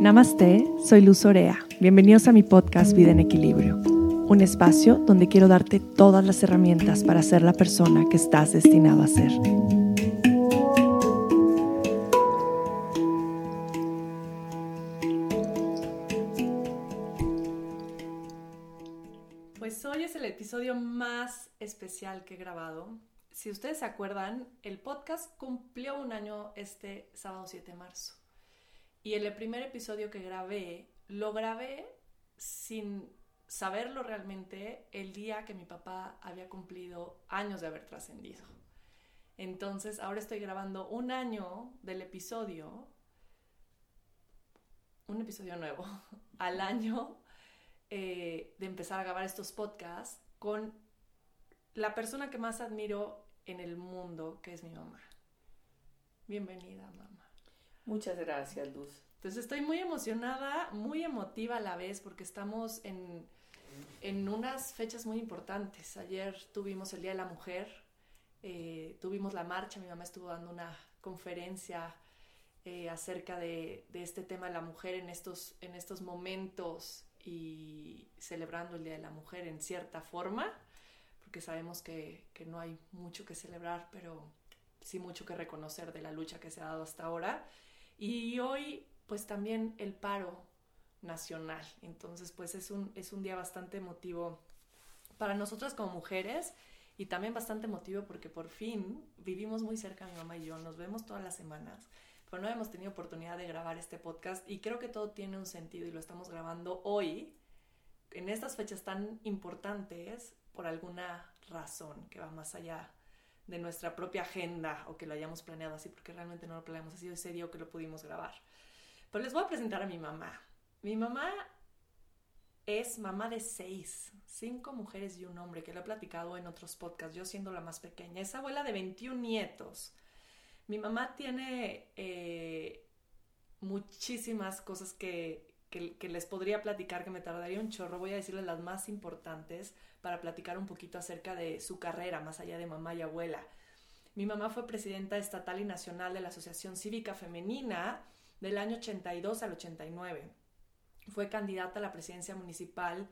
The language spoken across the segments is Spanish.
Namaste, soy Luz Orea. Bienvenidos a mi podcast Vida en Equilibrio, un espacio donde quiero darte todas las herramientas para ser la persona que estás destinado a ser. Pues hoy es el episodio más especial que he grabado. Si ustedes se acuerdan, el podcast cumplió un año este sábado 7 de marzo. Y el primer episodio que grabé, lo grabé sin saberlo realmente el día que mi papá había cumplido años de haber trascendido. Entonces, ahora estoy grabando un año del episodio, un episodio nuevo, al año eh, de empezar a grabar estos podcasts con la persona que más admiro en el mundo, que es mi mamá. Bienvenida, mamá. Muchas gracias, Luz. Entonces estoy muy emocionada, muy emotiva a la vez, porque estamos en, en unas fechas muy importantes. Ayer tuvimos el Día de la Mujer, eh, tuvimos la marcha, mi mamá estuvo dando una conferencia eh, acerca de, de, este tema de la mujer en estos, en estos momentos y celebrando el Día de la Mujer en cierta forma, porque sabemos que, que no hay mucho que celebrar, pero sí mucho que reconocer de la lucha que se ha dado hasta ahora. Y hoy, pues también el paro nacional. Entonces, pues es un, es un día bastante emotivo para nosotras como mujeres y también bastante emotivo porque por fin vivimos muy cerca mi mamá y yo, nos vemos todas las semanas, pero no hemos tenido oportunidad de grabar este podcast y creo que todo tiene un sentido y lo estamos grabando hoy, en estas fechas tan importantes, por alguna razón que va más allá de nuestra propia agenda o que lo hayamos planeado así, porque realmente no lo planeamos así, ese día que lo pudimos grabar. Pero les voy a presentar a mi mamá. Mi mamá es mamá de seis, cinco mujeres y un hombre, que lo he platicado en otros podcasts, yo siendo la más pequeña. Es abuela de 21 nietos. Mi mamá tiene eh, muchísimas cosas que, que, les podría platicar, que me tardaría un chorro. Voy a decirles las más importantes para platicar un poquito acerca de su carrera, más allá de mamá y abuela. Mi mamá fue presidenta estatal y nacional de la Asociación Cívica Femenina del año 82 al 89. Fue candidata a la presidencia municipal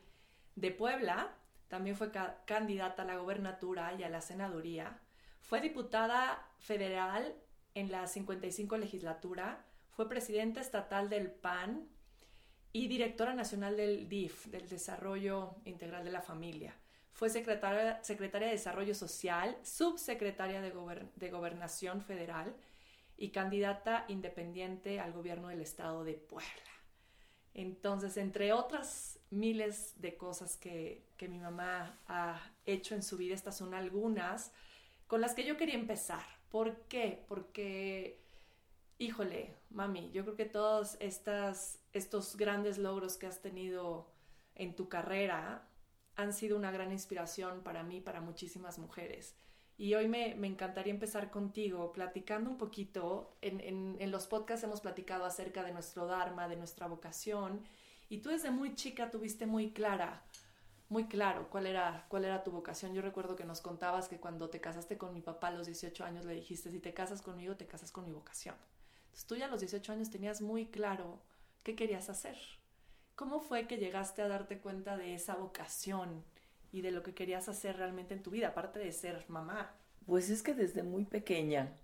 de Puebla, también fue candidata a la gobernatura y a la senaduría. Fue diputada federal en la 55 legislatura, fue presidenta estatal del PAN y directora nacional del DIF, del Desarrollo Integral de la Familia. Fue secretaria, secretaria de Desarrollo Social, subsecretaria de, de Gobernación Federal y candidata independiente al gobierno del estado de Puebla. Entonces, entre otras miles de cosas que, que mi mamá ha hecho en su vida, estas son algunas con las que yo quería empezar. ¿Por qué? Porque híjole, mami, yo creo que todos estas, estos grandes logros que has tenido en tu carrera han sido una gran inspiración para mí, para muchísimas mujeres. Y hoy me, encantaría empezar contigo platicando un poquito. En, en, los podcasts hemos platicado acerca de nuestro Dharma, de nuestra vocación. Y tú desde muy chica tuviste muy clara, muy claro cuál era, cuál era tu vocación. Yo recuerdo que nos contabas que cuando te casaste con mi papá a los 18 años le dijiste, si te casas conmigo, te casas con mi vocación tú ya a los 18 años tenías muy claro qué querías hacer. ¿Cómo fue que llegaste a darte cuenta de esa vocación y de lo que querías hacer realmente en tu vida, aparte de ser mamá? Pues es que desde muy pequeña,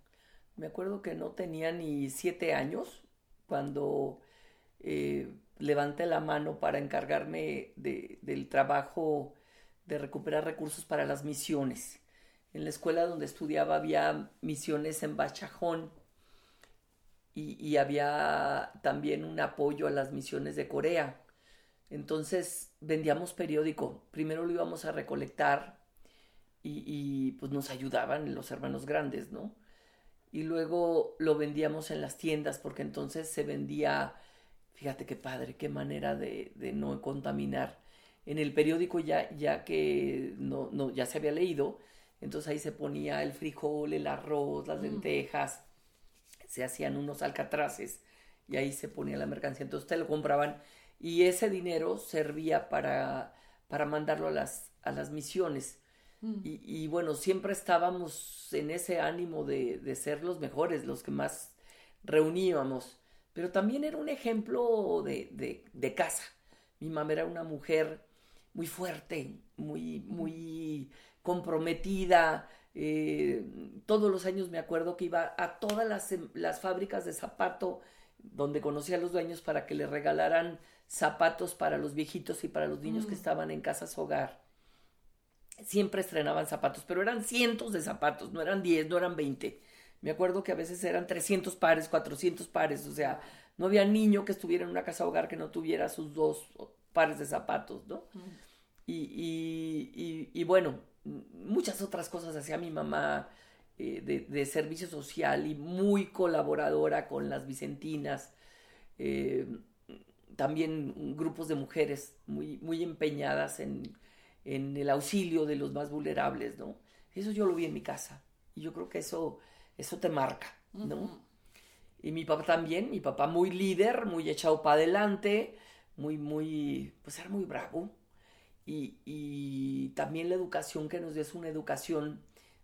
me acuerdo que no tenía ni siete años cuando eh, levanté la mano para encargarme del trabajo de recuperar recursos para las misiones. En la escuela donde estudiaba había misiones en Bachajón, y, había también un apoyo a las misiones de Corea. Entonces vendíamos periódico. Primero lo íbamos a recolectar y, pues nos ayudaban los hermanos grandes, ¿no? Y luego lo vendíamos en las tiendas porque entonces se vendía, fíjate qué padre, qué manera de, no contaminar. En el periódico ya, ya que no, no, ya se había leído, entonces ahí se ponía el frijol, el arroz, las mm. lentejas se hacían unos alcatraces y ahí se ponía la mercancía. Entonces te lo compraban y ese dinero servía para, para mandarlo a las, a las misiones. Mm. Y, bueno, siempre estábamos en ese ánimo de, de, ser los mejores, los que más reuníamos. pero también era un ejemplo de, de, casa. Mi mamá era una mujer muy fuerte, muy, muy comprometida. Eh, todos los años me acuerdo que iba a todas las, las fábricas de zapato donde conocía a los dueños para que le regalaran zapatos para los viejitos y para los niños que mm. estaban en casas hogar. Siempre estrenaban zapatos, pero eran cientos de zapatos, no eran 10, no eran 20. Me acuerdo que a veces eran 300 pares, 400 pares, o sea, no había niño que estuviera en una casa hogar que no tuviera sus dos pares de zapatos, ¿no? Mm. Y, y, bueno, muchas otras cosas hacía mi mamá eh, de, de, servicio social y muy colaboradora con las Vicentinas. Eh, también grupos de mujeres muy, muy empeñadas en, el auxilio de los más vulnerables, ¿no? Eso yo lo vi en mi casa y yo creo que eso, eso te marca, ¿no? Y mi papá también, mi papá muy líder, muy echado para adelante, muy, muy, pues era muy bravo. Y, y, también la educación que nos dio es una educación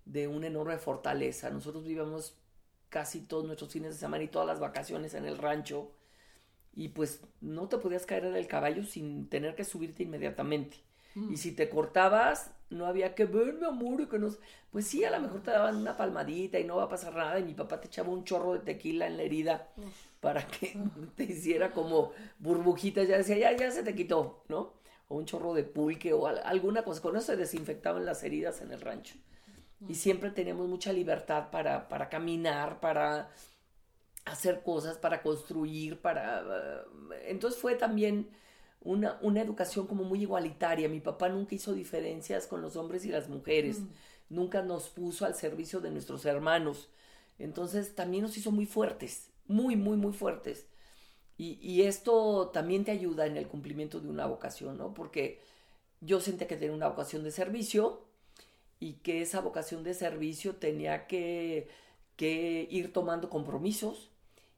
de una enorme fortaleza. Nosotros vivíamos casi todos nuestros fines de semana y todas las vacaciones en el rancho y pues no te podías caer en el caballo sin tener que subirte inmediatamente. Mm. Y si te cortabas, no había que ver, mi amor, y que nos... Pues sí, a lo mejor te daban una palmadita y no va a pasar nada y mi papá te echaba un chorro de tequila en la herida para que te hiciera como burbujitas, ya decía, ya, ya se te quitó, ¿no? O un chorro de pulque o alguna cosa. Con eso se desinfectaban las heridas en el rancho. Y siempre teníamos mucha libertad para, para caminar, para hacer cosas, para construir, para... Eh, entonces fue también una, una, educación como muy igualitaria. Mi papá nunca hizo diferencias con los hombres y las mujeres, mm. nunca nos puso al servicio de nuestros hermanos. Entonces también nos hizo muy fuertes, muy, muy, muy fuertes. Y, esto también te ayuda en el cumplimiento de una vocación, ¿no? Porque yo sentía que tenía una vocación de servicio y que esa vocación de servicio tenía que, que ir tomando compromisos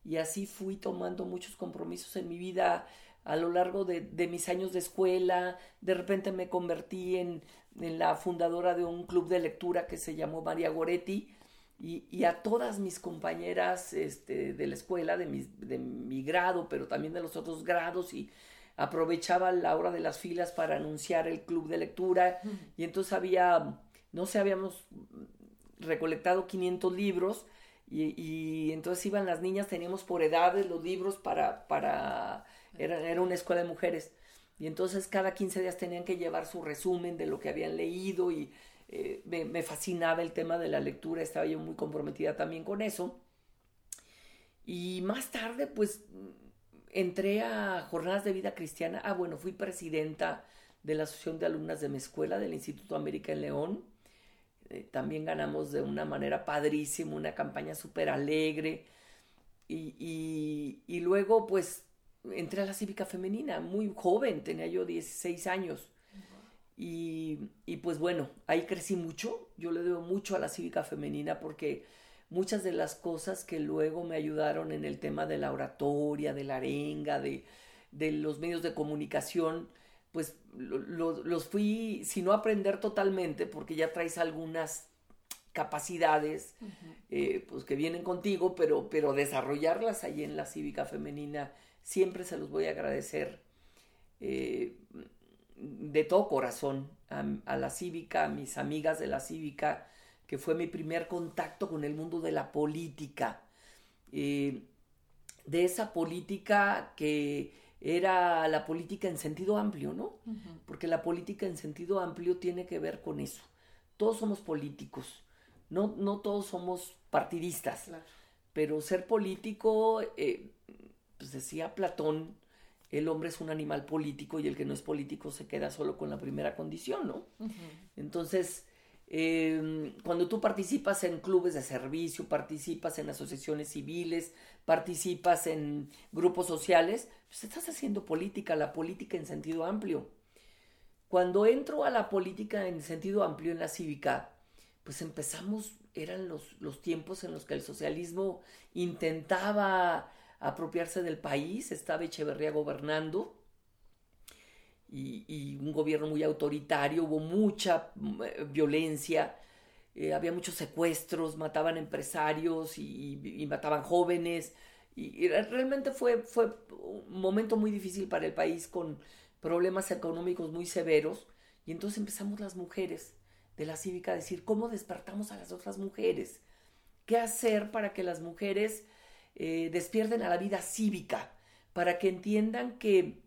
y así fui tomando muchos compromisos en mi vida a lo largo de, mis años de escuela. De repente me convertí en, la fundadora de un club de lectura que se llamó María Goretti y, a todas mis compañeras este, de la escuela, de mi, de mi grado, pero también de los otros grados y aprovechaba la hora de las filas para anunciar el club de lectura y entonces había, no sé, habíamos recolectado 500 libros y, entonces iban las niñas, teníamos por edades los libros para, para, era, era una escuela de mujeres. Y entonces cada 15 días tenían que llevar su resumen de lo que habían leído y eh, me, fascinaba el tema de la lectura, estaba yo muy comprometida también con eso. Y más tarde, pues, entré a Jornadas de Vida Cristiana. Ah, bueno, fui presidenta de la Asociación de Alumnas de mi escuela, del Instituto América en León. Eh, también ganamos de una manera padrísima, una campaña súper alegre. Y, y, luego, pues, entré a la cívica femenina, muy joven, tenía yo 16 años. Y, y, pues bueno, ahí crecí mucho, yo le debo mucho a la cívica femenina porque muchas de las cosas que luego me ayudaron en el tema de la oratoria, de la arenga, de, de los medios de comunicación, pues los fui, si no aprender totalmente, porque ya traes algunas capacidades eh, pues que vienen contigo, pero, pero desarrollarlas ahí en la cívica femenina, siempre se los voy a agradecer eh, de todo corazón a, la cívica, a mis amigas de la cívica, que fue mi primer contacto con el mundo de la política, eh, de esa política que era la política en sentido amplio, ¿no? Porque la política en sentido amplio tiene que ver con eso. Todos somos políticos, no, no todos somos partidistas, pero ser político, eh, pues decía Platón, el hombre es un animal político y el que no es político se queda solo con la primera condición, ¿no? Entonces, Em, cuando tú participas en clubes de servicio, participas en asociaciones civiles, participas en grupos sociales, pues estás haciendo política, la política en sentido amplio. Cuando entro a la política en sentido amplio en la cívica, pues empezamos, eran los, los tiempos en los que el socialismo intentaba apropiarse del país, estaba Echeverría gobernando, y, un gobierno muy autoritario, hubo mucha eh, violencia, eh, había muchos secuestros, mataban empresarios y, mataban jóvenes Y, realmente fue, fue un momento muy difícil para el país con problemas económicos muy severos. Y entonces empezamos las mujeres de la cívica a decir, ¿cómo despertamos a las otras mujeres? ¿Qué hacer para que las mujeres eh, despierten a la vida cívica? Para que entiendan que,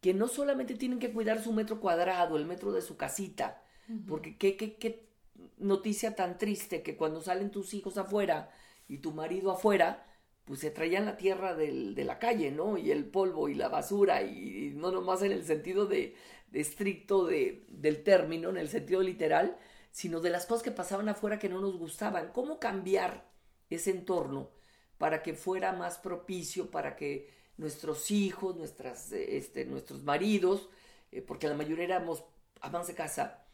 que no solamente tienen que cuidar su metro cuadrado, el metro de su casita, porque qué, qué, qué noticia tan triste que cuando salen tus hijos afuera y tu marido afuera, pues se traían la tierra del, de la calle, ¿no? Y el polvo y la basura, y, no nomás en el sentido de, estricto de, del término, en el sentido literal, sino de las cosas que pasaban afuera que no nos gustaban. ¿Cómo cambiar ese entorno para que fuera más propicio, para que nuestros hijos, nuestras, este, nuestros maridos, eh, porque la mayoría éramos amas de casa,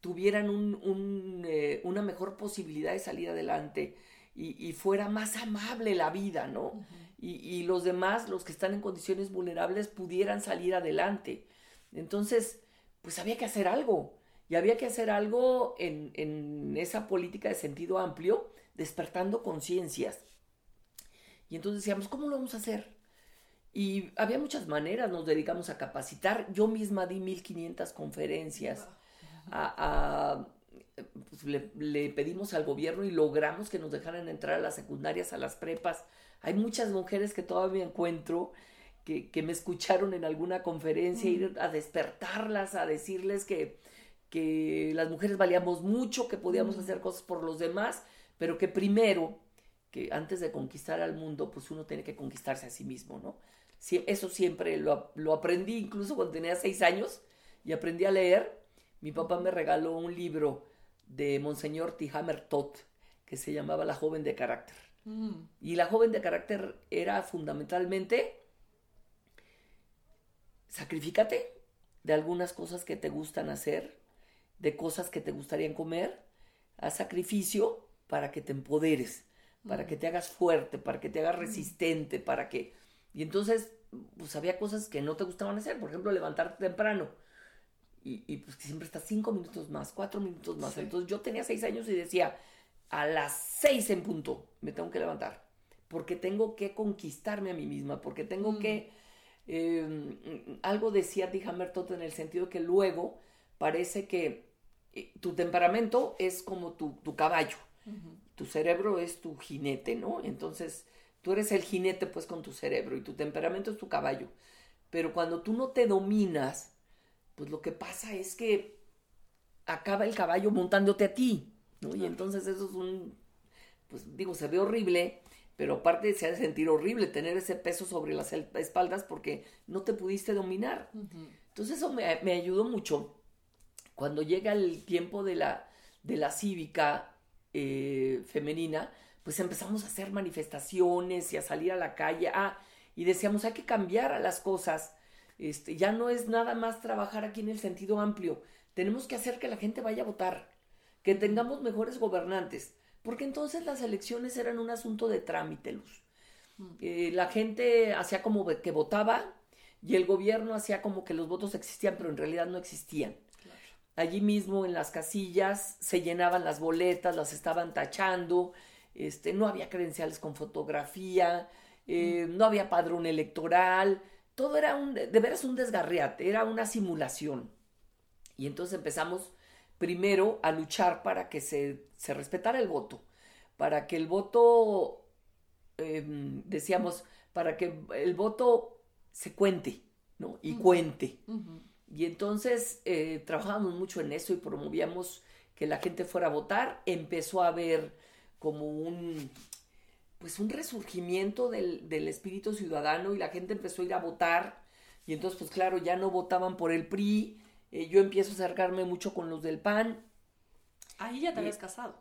tuvieran un, eh, una mejor posibilidad de salir adelante y, fuera más amable la vida, ¿no? y, los demás, los que están en condiciones vulnerables, pudieran salir adelante. Entonces, pues había que hacer algo. Y había que hacer algo en, en esa política de sentido amplio, despertando conciencias. Y entonces decíamos, ¿cómo lo vamos a hacer? Y había muchas maneras, nos dedicamos a capacitar. Yo misma di 1500 conferencias a, pues, le, pedimos al gobierno y logramos que nos dejaran entrar a las secundarias, a las prepas. Hay muchas mujeres que todavía encuentro que, me escucharon en alguna conferencia, ir a despertarlas, a decirles que, que las mujeres valíamos mucho, que podíamos hacer cosas por los demás, pero que primero, que antes de conquistar al mundo, pues uno tiene que conquistarse a sí mismo, ¿no? eso siempre lo, lo aprendí incluso cuando tenía seis años y aprendí a leer. Mi papá me regaló un libro de Monseñor Tihamer Tot, que se llamaba La joven de carácter. Mm. Y la joven de carácter era fundamentalmente sacrifícate de algunas cosas que te gustan hacer, de cosas que te gustarían comer, haz sacrificio para que te empoderes, para que te hagas fuerte, para que te hagas resistente, para que... Y entonces, pues había cosas que no te gustaban hacer, por ejemplo, levantarte temprano y, pues que siempre está cinco minutos más, cuatro minutos más. Entonces yo tenía seis años y decía, a las seis en punto me tengo que levantar, porque tengo que conquistarme a mí misma, porque tengo mm. que... Em, algo decía D. Hammertot en el sentido que luego parece que eh, tu temperamento es como tu, caballo, tu cerebro es tu jinete, ¿no? Entonces tú eres el jinete pues con tu cerebro y tu temperamento es tu caballo. Pero cuando tú no te dominas, pues lo que pasa es que acaba el caballo montándote a ti, ¿no? Y entonces eso es un, pues digo, se ve horrible, pero aparte se ha de sentir horrible tener ese peso sobre las espaldas porque no te pudiste dominar. Entonces eso me, ayudó mucho. Cuando llega el tiempo de la, de la cívica eh, femenina, pues empezamos a hacer manifestaciones y a salir a la calle. Ah, y decíamos, hay que cambiar a las cosas este, ya no es nada más trabajar aquí en el sentido amplio. Tenemos que hacer que la gente vaya a votar, que tengamos mejores gobernantes, porque entonces las elecciones eran un asunto de trámite, Luz. Mm. Eh, la gente hacía como que votaba y el gobierno hacía como que los votos existían, pero en realidad no existían. Allí mismo en las casillas se llenaban las boletas, las estaban tachando, este, no había credenciales con fotografía, eh, mm. no había padrón electoral, todo era un, de veras un desgarriate, era una simulación. Y entonces empezamos primero a luchar para que se, respetara el voto, para que el voto, em, decíamos, para que el voto se cuente, ¿no? Y cuente. Y entonces eh, trabajábamos mucho en eso y promovíamos que la gente fuera a votar. Empezó a haber como un, pues un resurgimiento del, espíritu ciudadano y la gente empezó a ir a votar y entonces pues claro, ya no votaban por el PRI, eh, yo empiezo a acercarme mucho con los del PAN. Ahí ya te habías casado.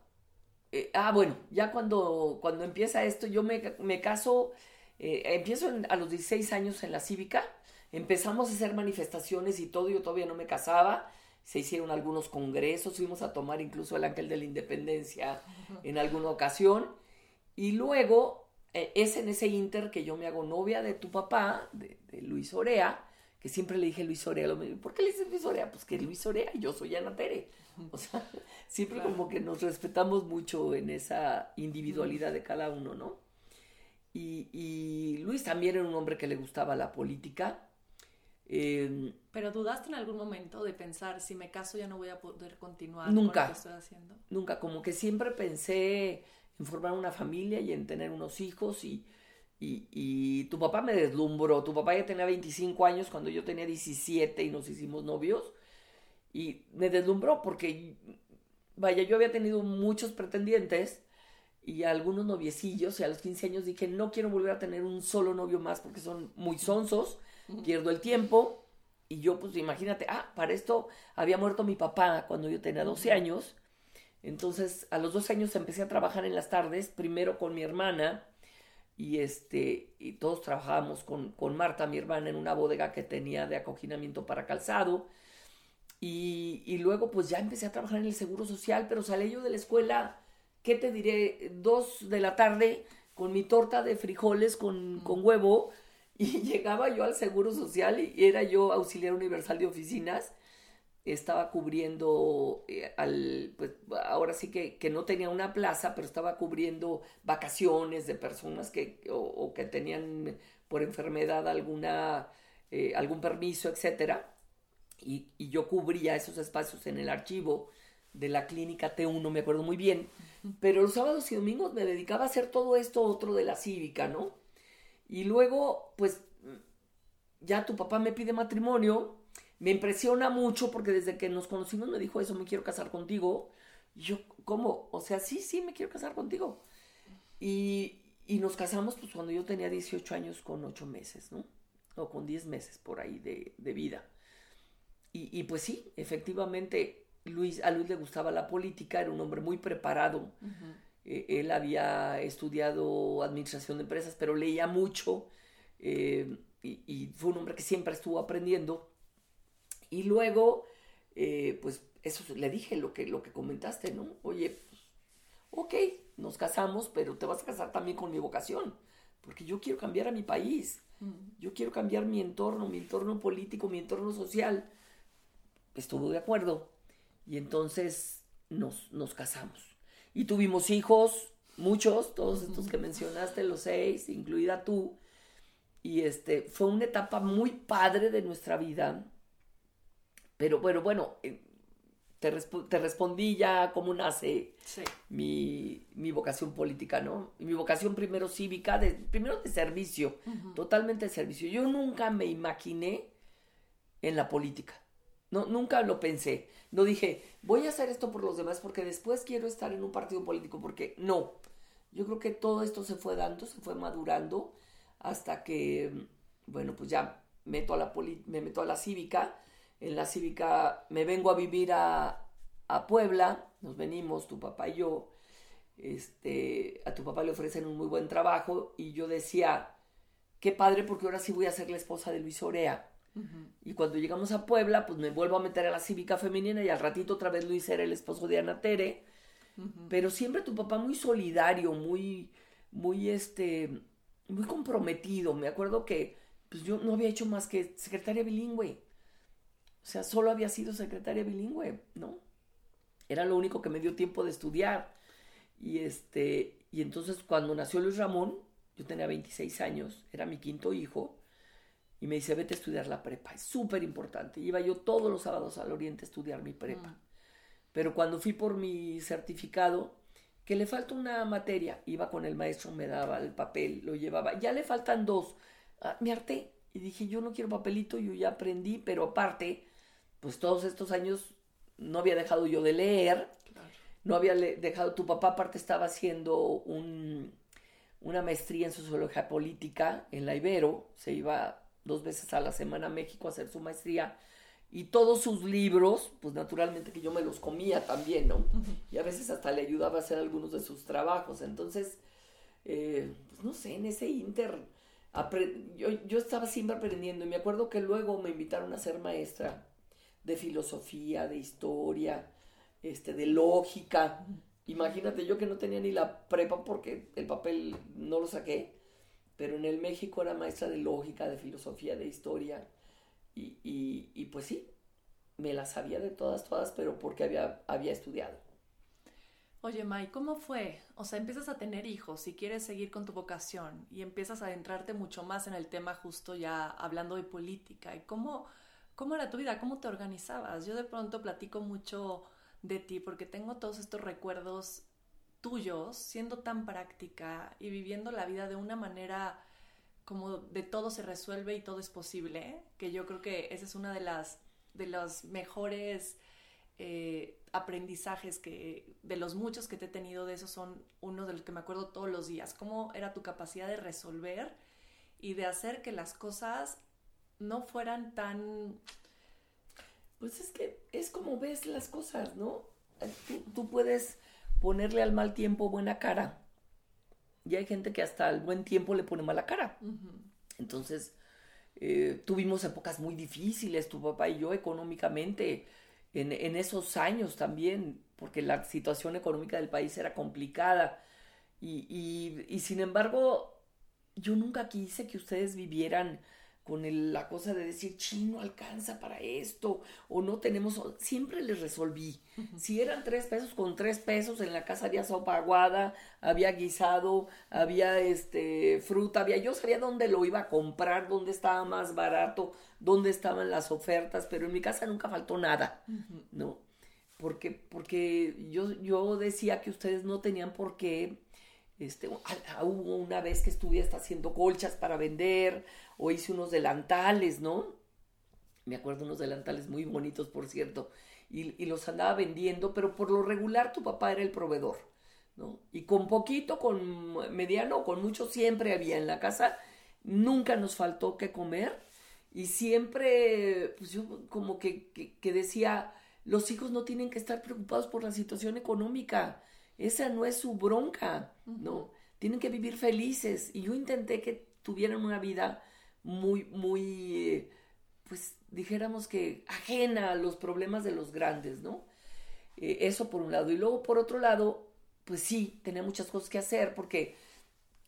Eh, ah, bueno, ya cuando, cuando empieza esto, yo me, me caso, eh, empiezo a los 16 años en la cívica, empezamos a hacer manifestaciones y todo, yo todavía no me casaba, se hicieron algunos congresos, fuimos a tomar incluso el Ángel de la Independencia en alguna ocasión y luego eh, es en ese inter que yo me hago novia de tu papá, de, Luis Orea, que siempre le dije Luis Orea. ¿Por qué le dices Luis Orea? Pues que Luis Orea y yo soy Ana Tere. O sea, siempre como que nos respetamos mucho en esa individualidad de cada uno, ¿no? Y, Luis también era un hombre que le gustaba la política. Em, Pero dudaste en algún momento de pensar, si me caso ya no voy a poder continuar nunca, con lo que estoy haciendo. Nunca, como que siempre pensé en formar una familia y en tener unos hijos y, y, tu papá me deslumbró. Tu papá ya tenía 25 años cuando yo tenía 17 y nos hicimos novios. Y me deslumbró porque, vaya, yo había tenido muchos pretendientes y algunos noviecillos y a los 15 años dije, no quiero volver a tener un solo novio más porque son muy sonsos, pierdo el tiempo. Y yo, pues imagínate, ah, para esto había muerto mi papá cuando yo tenía 12 años. Entonces, a los 12 años empecé a trabajar en las tardes, primero con mi hermana, y este, y todos trabajábamos con, con Marta, mi hermana, en una bodega que tenía de acoginamiento para calzado. Y, y luego, pues ya empecé a trabajar en el Seguro Social, pero salí yo de la escuela ¿qué te diré? Dos de la tarde con mi torta de frijoles con, huevo y llegaba yo al Seguro Social y era yo auxiliar universal de oficinas. Estaba cubriendo eh, al, pues ahora sí que, no tenía una plaza, pero estaba cubriendo vacaciones de personas que, o, que tenían por enfermedad alguna, eh, algún permiso, etcétera. Y, y, yo cubría esos espacios en el archivo de la clínica T1, me acuerdo muy bien. Pero los sábados y domingos me dedicaba a hacer todo esto otro de la cívica, ¿no? Y luego, pues, ya tu papá me pide matrimonio, me impresiona mucho porque desde que nos conocimos me dijo eso, me quiero casar contigo. Y yo, ¿cómo? O sea, sí, sí, me quiero casar contigo. Y, y nos casamos pues cuando yo tenía 18 años con 8 meses, ¿no? O con 10 meses por ahí de, de vida. Y, y, pues sí, efectivamente Luis, a Luis le gustaba la política, era un hombre muy preparado. Eh, él había estudiado administración de empresas, pero leía mucho eh, y, fue un hombre que siempre estuvo aprendiendo. Y luego, eh, pues eso le dije lo que, lo que comentaste, ¿no? Oye, ok, nos casamos, pero te vas a casar también con mi vocación, porque yo quiero cambiar a mi país, yo quiero cambiar mi entorno, mi entorno político, mi entorno social. Estuvo de acuerdo y entonces nos, nos casamos. Y tuvimos hijos, muchos, todos estos que mencionaste, los seis, incluida tú. Y este, fue una etapa muy padre de nuestra vida. Pero bueno, bueno, eh, te, te respondí ya cómo nace mi, mi, vocación política, ¿no? mi vocación primero cívica, de, primero de servicio, totalmente de servicio. Yo nunca me imaginé en la política. No, nunca lo pensé. No dije, voy a hacer esto por los demás porque después quiero estar en un partido político, porque no. Yo creo que todo esto se fue dando, se fue madurando hasta que, bueno, pues ya meto a la me meto a la cívica. En la cívica me vengo a vivir a, a Puebla, nos venimos, tu papá y yo. Este, a tu papá le ofrecen un muy buen trabajo y yo decía, qué padre porque ahora sí voy a ser la esposa de Luis Orea y cuando llegamos a Puebla, pues me vuelvo a meter a la cívica femenina y al ratito otra vez Luis era el esposo de Ana Tere. Pero siempre tu papá muy solidario, muy, muy este, muy comprometido. Me acuerdo que pues yo no había hecho más que secretaria bilingüe. O sea, solo había sido secretaria bilingüe, ¿no? Era lo único que me dio tiempo de estudiar. Y este, y entonces cuando nació Luis Ramón, yo tenía 26 años, era mi quinto hijo y me dice, vete a estudiar la prepa, es súper importante. Iba yo todos los sábados al Oriente a estudiar mi prepa. Mm. Pero cuando fui por mi certificado, que le falta una materia, iba con el maestro, me daba el papel, lo llevaba, ya le faltan dos. Ah, me harté y dije, yo no quiero papelito, yo ya aprendí, pero aparte, pues todos estos años no había dejado yo de leer, no había dejado, tu papá aparte estaba haciendo un, una maestría en sociología política en la Ibero, se iba dos veces a la semana a México a hacer su maestría y todos sus libros, pues naturalmente que yo me los comía también, ¿no? Y a veces hasta le ayudaba a hacer algunos de sus trabajos. Entonces, eh, pues no sé, en ese inter, yo, yo estaba siempre aprendiendo y me acuerdo que luego me invitaron a ser maestra de filosofía, de historia, este, de lógica. Imagínate, yo que no tenía ni la prepa porque el papel no lo saqué pero en el México era maestra de lógica, de filosofía, de historia, y, y, pues sí, me las sabía de todas, todas, pero porque había, había estudiado. Oye, Mai, ¿cómo fue? O sea, empiezas a tener hijos y quieres seguir con tu vocación y empiezas a adentrarte mucho más en el tema justo ya hablando de política. ¿Y cómo, cómo era tu vida? ¿Cómo te organizabas? Yo de pronto platico mucho de ti porque tengo todos estos recuerdos tuyos siendo tan práctica y viviendo la vida de una manera como de todo se resuelve y todo es posible, que yo creo que esa es una de las de los mejores eh, aprendizajes que, de los muchos que te he tenido, de esos son uno de los que me acuerdo todos los días. ¿Cómo era tu capacidad de resolver y de hacer que las cosas no fueran tan... Pues es que es como ves las cosas, ¿no? Tú, puedes ponerle al mal tiempo buena cara. Y hay gente que hasta al buen tiempo le pone mala cara. Entonces, eh, tuvimos épocas muy difíciles, tu papá y yo económicamente en, esos años también, porque la situación económica del país era complicada. Y, sin embargo, yo nunca quise que ustedes vivieran con la cosa de decir, chino alcanza para esto, o no tenemos, siempre les resolví. Si eran tres pesos, con tres pesos en la casa había sopa aguada, había guisado, había este, fruta, había, yo sabía dónde lo iba a comprar, dónde estaba más barato, dónde estaban las ofertas, pero en mi casa nunca faltó nada, ¿no? Porque, porque yo, yo decía que ustedes no tenían por qué, este, hubo una vez que estuve hasta haciendo colchas para vender, o hice unos delantales, ¿no? Me acuerdo unos delantales muy bonitos, por cierto, y, y los andaba vendiendo, pero por lo regular tu papá era el proveedor, ¿no? Y con poquito, con mediano, con mucho, siempre había en la casa, nunca nos faltó que comer y siempre, pues yo como que, que, decía, los hijos no tienen que estar preocupados por la situación económica. Esa no es su bronca, ¿no? Tienen que vivir felices. Y yo intenté que tuvieran una vida muy, muy, pues dijéramos que ajena a los problemas de los grandes, ¿no? Eh, eso por un lado. Y luego por otro lado, pues sí, tenía muchas cosas que hacer porque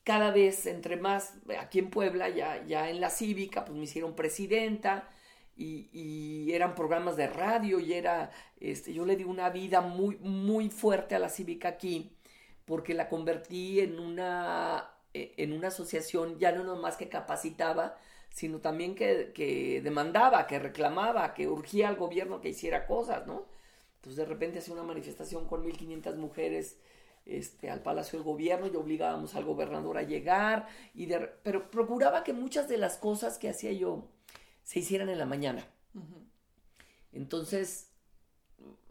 cada vez entre más, aquí en Puebla, ya, ya en la cívica, pues me hicieron presidenta y, eran programas de radio y era, este, yo le di una vida muy, muy fuerte a la cívica aquí porque la convertí en una, e, en una asociación ya no nomás que capacitaba, sino también que, que demandaba, que reclamaba, que urgía al gobierno que hiciera cosas, ¿no? Entonces de repente hacía una manifestación con 1.500 mujeres este, al Palacio del Gobierno y obligábamos al gobernador a llegar, y pero procuraba que muchas de las cosas que hacía yo se hicieran en la mañana. Entonces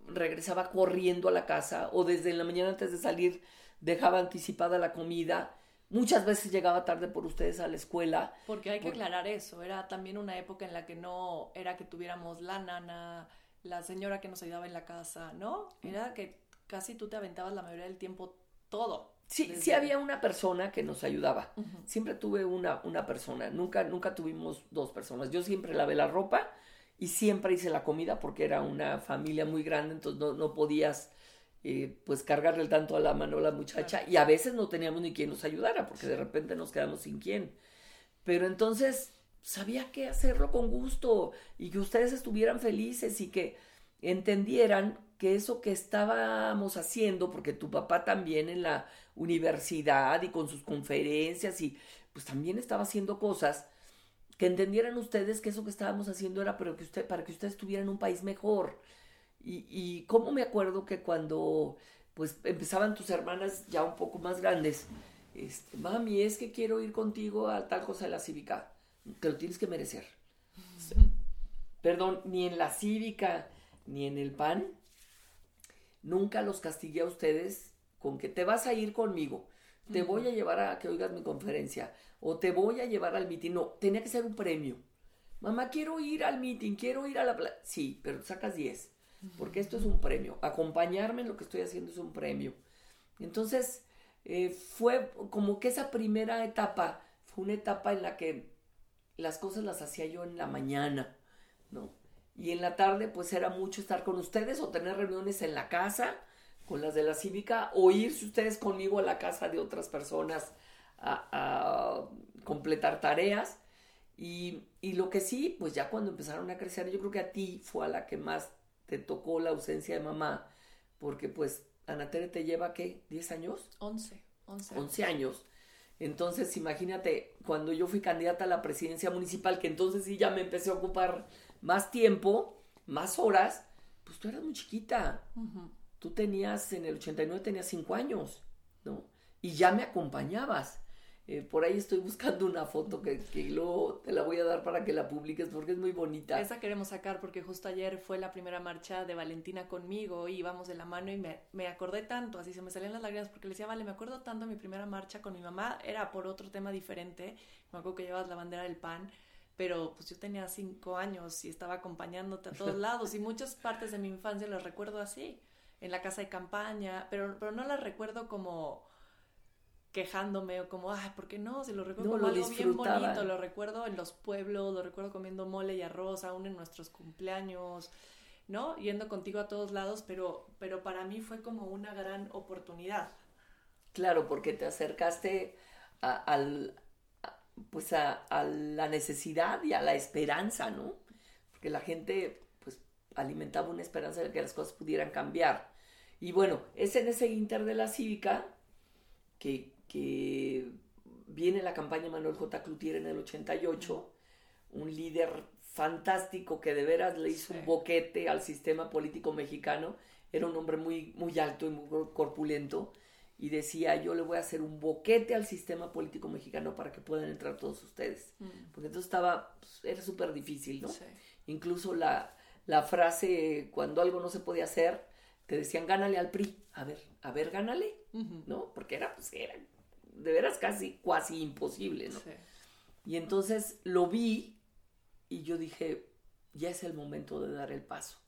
regresaba corriendo a la casa o desde la mañana antes de salir dejaba anticipada la comida. Muchas veces llegaba tarde por ustedes a la escuela. Porque hay que aclarar eso, era también una época en la que no era que tuviéramos la nana, la señora que nos ayudaba en la casa, ¿no? Era que casi tú te aventabas la mayoría del tiempo todo. Sí, sí había una persona que nos ayudaba. Siempre tuve una, una persona. Nunca, nunca tuvimos dos personas. Yo siempre lavé la ropa y siempre hice la comida porque era una familia muy grande, entonces no, no podías eh, pues cargarle tanto a la mano a la muchacha y a veces no teníamos ni quien nos ayudara porque de repente nos quedamos sin quien. Pero entonces sabía que hacerlo con gusto y que ustedes estuvieran felices y que entendieran que eso que estábamos haciendo, porque tu papá también en la universidad y con sus conferencias y pues también estaba haciendo cosas, que entendieran ustedes que eso que estábamos haciendo era para que, usted, para que ustedes tuvieran un país mejor. Y, y cómo me acuerdo que cuando pues empezaban tus hermanas ya un poco más grandes, este, mami, es que quiero ir contigo a tal cosa de la cívica, te lo tienes que merecer. Perdón, ni en la cívica, ni en el PAN, nunca los castigué a ustedes con que te vas a ir conmigo, te voy a llevar a que oigas mi conferencia o te voy a llevar al mitin. No, tenía que ser un premio. Mamá, quiero ir al mitin, quiero ir a la... Sí, pero sacas 10, porque esto es un premio. Acompañarme en lo que estoy haciendo es un premio. Entonces, eh, fue como que esa primera etapa fue una etapa en la que las cosas las hacía yo en la mañana, ¿no? Y en la tarde pues era mucho estar con ustedes o tener reuniones en la casa con las de la cívica o irse ustedes conmigo a la casa de otras personas a, completar tareas y, y, lo que sí, pues ya cuando empezaron a crecer, yo creo que a ti fue a la que más te tocó la ausencia de mamá, porque pues Ana Tere te lleva, ¿qué? ¿10 años? 11. 11. 11 años. Entonces, imagínate, cuando yo fui candidata a la presidencia municipal, que entonces sí ya me empecé a ocupar más tiempo, más horas, pues tú eras muy chiquita. Tú tenías, en el 89 tenías 5 años, ¿no? Y ya me acompañabas. Eh, por ahí estoy buscando una foto que, que, luego te la voy a dar para que la publiques porque es muy bonita. Esa queremos sacar porque justo ayer fue la primera marcha de Valentina conmigo y íbamos de la mano y me, me acordé tanto, así se me salían las lágrimas porque le decía, vale, me acuerdo tanto de mi primera marcha con mi mamá, era por otro tema diferente, me acuerdo que llevabas la bandera del pan, pero pues yo tenía cinco años y estaba acompañándote a todos lados y muchas partes de mi infancia las recuerdo así, en la casa de campaña, pero, pero no las recuerdo como quejándome o como, ay, ¿por qué no? Se lo recuerdo como algo bien bonito, lo recuerdo en los pueblos, lo recuerdo comiendo mole y arroz, aún en nuestros cumpleaños, ¿no? Yendo contigo a todos lados, pero, pero para mí fue como una gran oportunidad. Claro, porque te acercaste a, al, pues a, a, la necesidad y a la esperanza, ¿no? Porque la gente, pues, alimentaba una esperanza de que las cosas pudieran cambiar. Y bueno, es en ese inter de la cívica que, que viene la campaña Manuel J. Cloutier en el 88, un líder fantástico que de veras le hizo un boquete al sistema político mexicano. Era un hombre muy, muy alto y muy corpulento. Y decía, yo le voy a hacer un boquete al sistema político mexicano para que puedan entrar todos ustedes. Mm. Porque entonces estaba, pues, era súper difícil, ¿no? Incluso la, la frase, cuando algo no se podía hacer, te decían, gánale al PRI. A ver, a ver, gánale, ¿no? Porque era, pues, era de veras casi, cuasi imposible, ¿no? Y entonces lo vi y yo dije, ya es el momento de dar el paso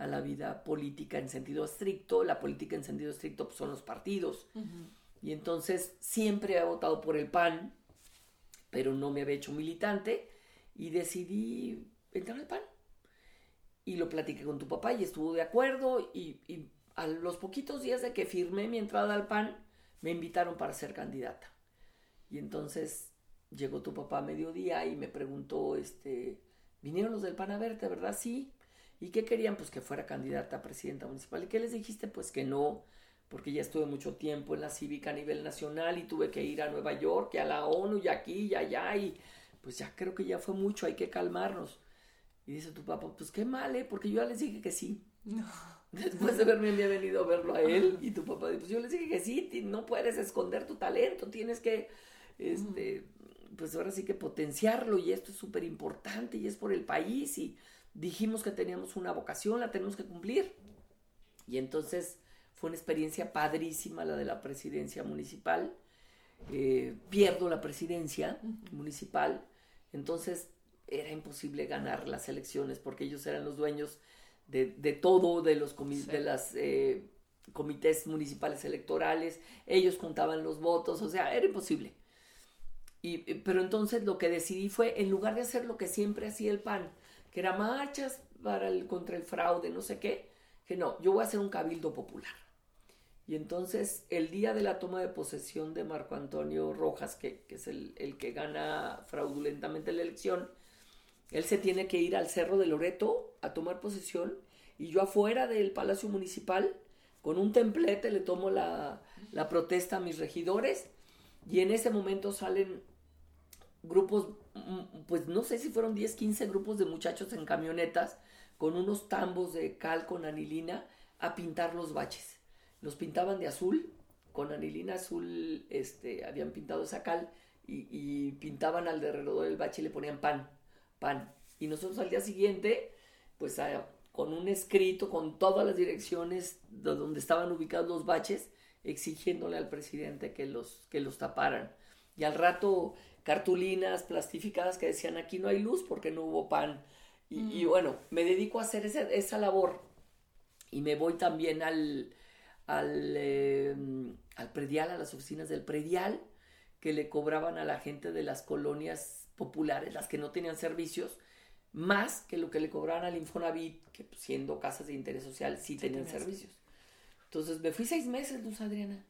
a la vida política en sentido estricto. La política en sentido estricto pues, son los partidos. Y entonces siempre he votado por el PAN, pero no me había hecho militante y decidí entrar al PAN. Y lo platiqué con tu papá y estuvo de acuerdo y, y a los poquitos días de que firmé mi entrada al PAN, me invitaron para ser candidata. Y entonces llegó tu papá a mediodía y me preguntó, este, vinieron los del PAN a verte, ¿verdad? Sí. ¿Y qué querían? Pues que fuera candidata a presidenta municipal. ¿Y qué les dijiste? Pues que no, porque ya estuve mucho tiempo en la cívica a nivel nacional y tuve que ir a Nueva York y a la ONU y aquí y allá y pues ya creo que ya fue mucho, hay que calmarnos. Y dice tu papá, pues qué mal, ¿eh? Porque yo ya les dije que sí. No. Después de verme había venido a verlo a él y tu papá, pues yo les dije que sí, no puedes esconder tu talento, tienes que, este, pues ahora sí que potenciarlo y esto es súper importante y es por el país y dijimos que teníamos una vocación, la tenemos que cumplir. Y entonces fue una experiencia padrísima la de la presidencia municipal. Eh, pierdo la presidencia municipal, entonces era imposible ganar las elecciones porque ellos eran los dueños de, todo, de los de las eh, comités municipales electorales, ellos contaban los votos, o sea, era imposible. Y, pero entonces lo que decidí fue, en lugar de hacer lo que siempre hacía el PAN, que era marchas para el, contra el fraude, no sé qué, que no, yo voy a hacer un cabildo popular. Y entonces el día de la toma de posesión de Marco Antonio Rojas, que, es el, el, que gana fraudulentamente la elección, él se tiene que ir al Cerro de Loreto a tomar posesión y yo afuera del Palacio Municipal con un templete le tomo la, protesta a mis regidores y en ese momento salen grupos, pues no sé si fueron 10, 15 grupos de muchachos en camionetas con unos tambos de cal con anilina a pintar los baches. Los pintaban de azul, con anilina azul, este, habían pintado esa cal y, pintaban alrededor del bache y le ponían pan pan. Y nosotros al día siguiente, pues con un escrito con todas las direcciones de donde estaban ubicados los baches, exigiéndole al presidente que los, que los taparan. Y al rato cartulinas plastificadas que decían aquí no hay luz porque no hubo pan. Y, mm. bueno, me dedico a hacer esa, labor. Y me voy también al, al, em, al predial, a las oficinas del predial, que le cobraban a la gente de las colonias populares, las que no tenían servicios, más que lo que le cobraban al Infonavit, que pues, siendo casas de interés social sí, tenían servicios. Entonces me fui seis meses, Luz Adriana.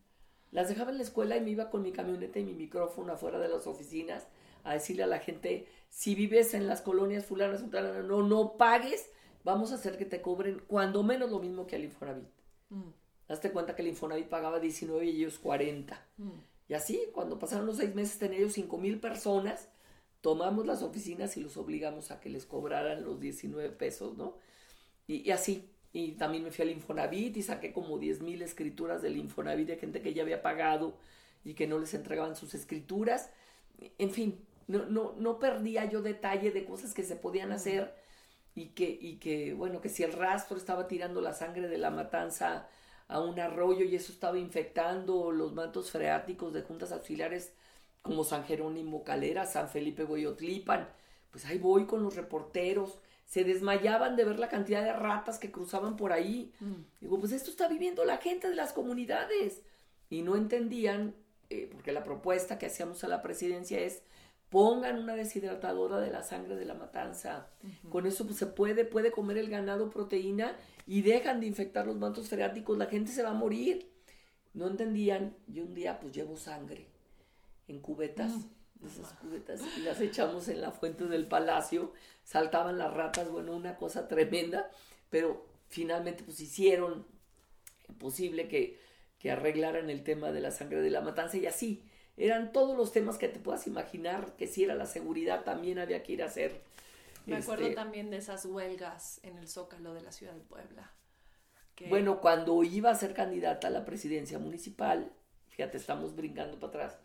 Las dejaba en la escuela y me iba con mi camioneta y mi micrófono afuera de las oficinas a decirle a la gente, si vives en las colonias fulanas, no, no pagues, vamos a hacer que te cobren cuando menos lo mismo que al Infonavit. Mm. Hazte cuenta que el Infonavit pagaba 19 y ellos 40. Mm. Y así, cuando pasaron los seis meses, tenían ellos 5 mil personas, tomamos las oficinas y los obligamos a que les cobraran los 19 pesos, ¿no? Y, y así, y también me fui al Infonavit y saqué como 10 mil escrituras del Infonavit de gente que ya había pagado y que no les entregaban sus escrituras. En fin, no, no, no perdía yo detalle de cosas que se podían hacer y que, y que, bueno, que si el rastro estaba tirando la sangre de la matanza a un arroyo y eso estaba infectando los mantos freáticos de juntas auxiliares como San Jerónimo Calera, San Felipe Goyotlipan, pues ahí voy con los reporteros, se desmayaban de ver la cantidad de ratas que cruzaban por ahí. Mm. Digo, pues esto está viviendo la gente de las comunidades. Y no entendían, eh, porque la propuesta que hacíamos a la presidencia es pongan una deshidratadora de la sangre de la matanza. Con eso pues, se puede, puede comer el ganado proteína y dejan de infectar los mantos freáticos, la gente se va a morir. No entendían, y un día pues llevo sangre en cubetas, mm. esas cubetas, y las echamos en la fuente del palacio, saltaban las ratas, bueno, una cosa tremenda, pero finalmente pues hicieron posible que, que arreglaran el tema de la sangre de la matanza y así eran todos los temas que te puedas imaginar, que si era la seguridad también había que ir a hacer. Me acuerdo este, también de esas huelgas en el Zócalo de la ciudad de Puebla. Bueno, cuando iba a ser candidata a la presidencia municipal, fíjate, estamos brincando para atrás,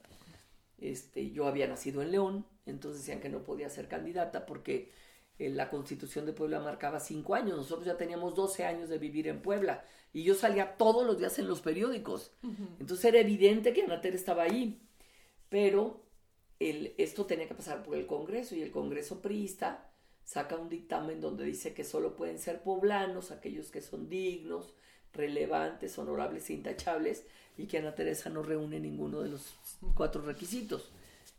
este, yo había nacido en León, entonces decían que no podía ser candidata porque eh, la constitución de Puebla marcaba cinco años, nosotros ya teníamos 12 años de vivir en Puebla y yo salía todos los días en los periódicos, entonces era evidente que Anater estaba ahí pero el, esto tenía que pasar por el Congreso y el Congreso priista saca un dictamen donde dice que solo pueden ser poblanos aquellos que son dignos, relevantes, honorables e intachables y que Ana Teresa no reúne ninguno de los cuatro requisitos.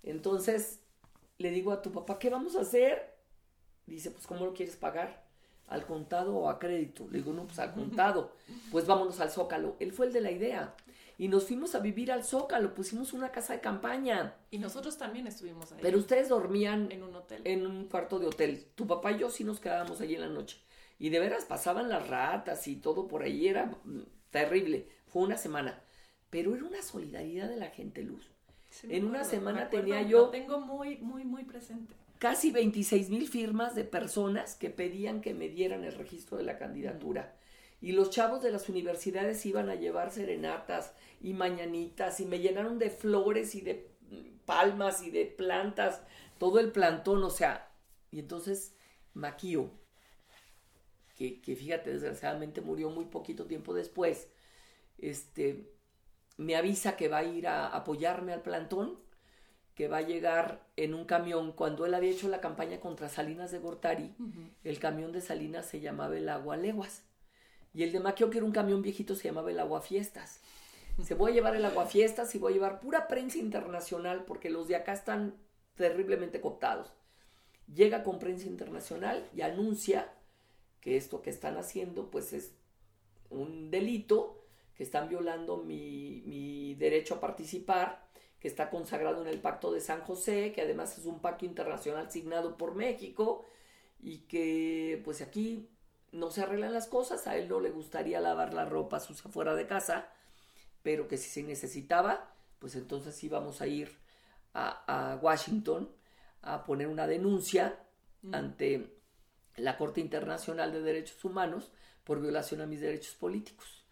Entonces le digo a tu papá, ¿qué vamos a hacer? Dice, pues ¿cómo lo quieres pagar? ¿Al contado o a crédito? Le digo, no, pues al contado. Pues vámonos al zócalo. Él fue el de la idea y nos fuimos a vivir al Zócalo, pusimos una casa de campaña. Y nosotros también estuvimos ahí. Pero ustedes dormían en un hotel. En un cuarto de hotel. Tu papá y yo sí nos quedábamos allí en la noche. Y de veras pasaban las ratas y todo por ahí, era terrible. Fue una semana. Pero era una solidaridad de la gente, Luz. en una semana tenía yo... Lo tengo muy, muy, muy presente. Casi 26 mil firmas de personas que pedían que me dieran el registro de la candidatura. Y los chavos de las universidades iban a llevar serenatas y mañanitas y me llenaron de flores y de palmas y de plantas, todo el plantón, o sea, y entonces Maquio, que, que fíjate, desgraciadamente murió muy poquito tiempo después, este, me avisa que va a ir a apoyarme al plantón, que va a llegar en un camión. Cuando él había hecho la campaña contra Salinas de Gortari, el camión de Salinas se llamaba el Agua Leguas. Y el de Maquio, que era un camión viejito, se llamaba el Aguafiestas. Se voy a llevar el Aguafiestas y voy a llevar pura prensa internacional porque los de acá están terriblemente cooptados. Llega con prensa internacional y anuncia que esto que están haciendo pues es un delito, que están violando mi, mi derecho a participar, que está consagrado en el Pacto de San José, que además es un pacto internacional signado por México y que pues aquí no se arreglan las cosas, a él no le gustaría lavar la ropa sucia fuera de casa, pero que si se necesitaba, pues entonces íbamos a ir a, Washington a poner una denuncia mm. ante la Corte Internacional de Derechos Humanos por violación a mis derechos políticos.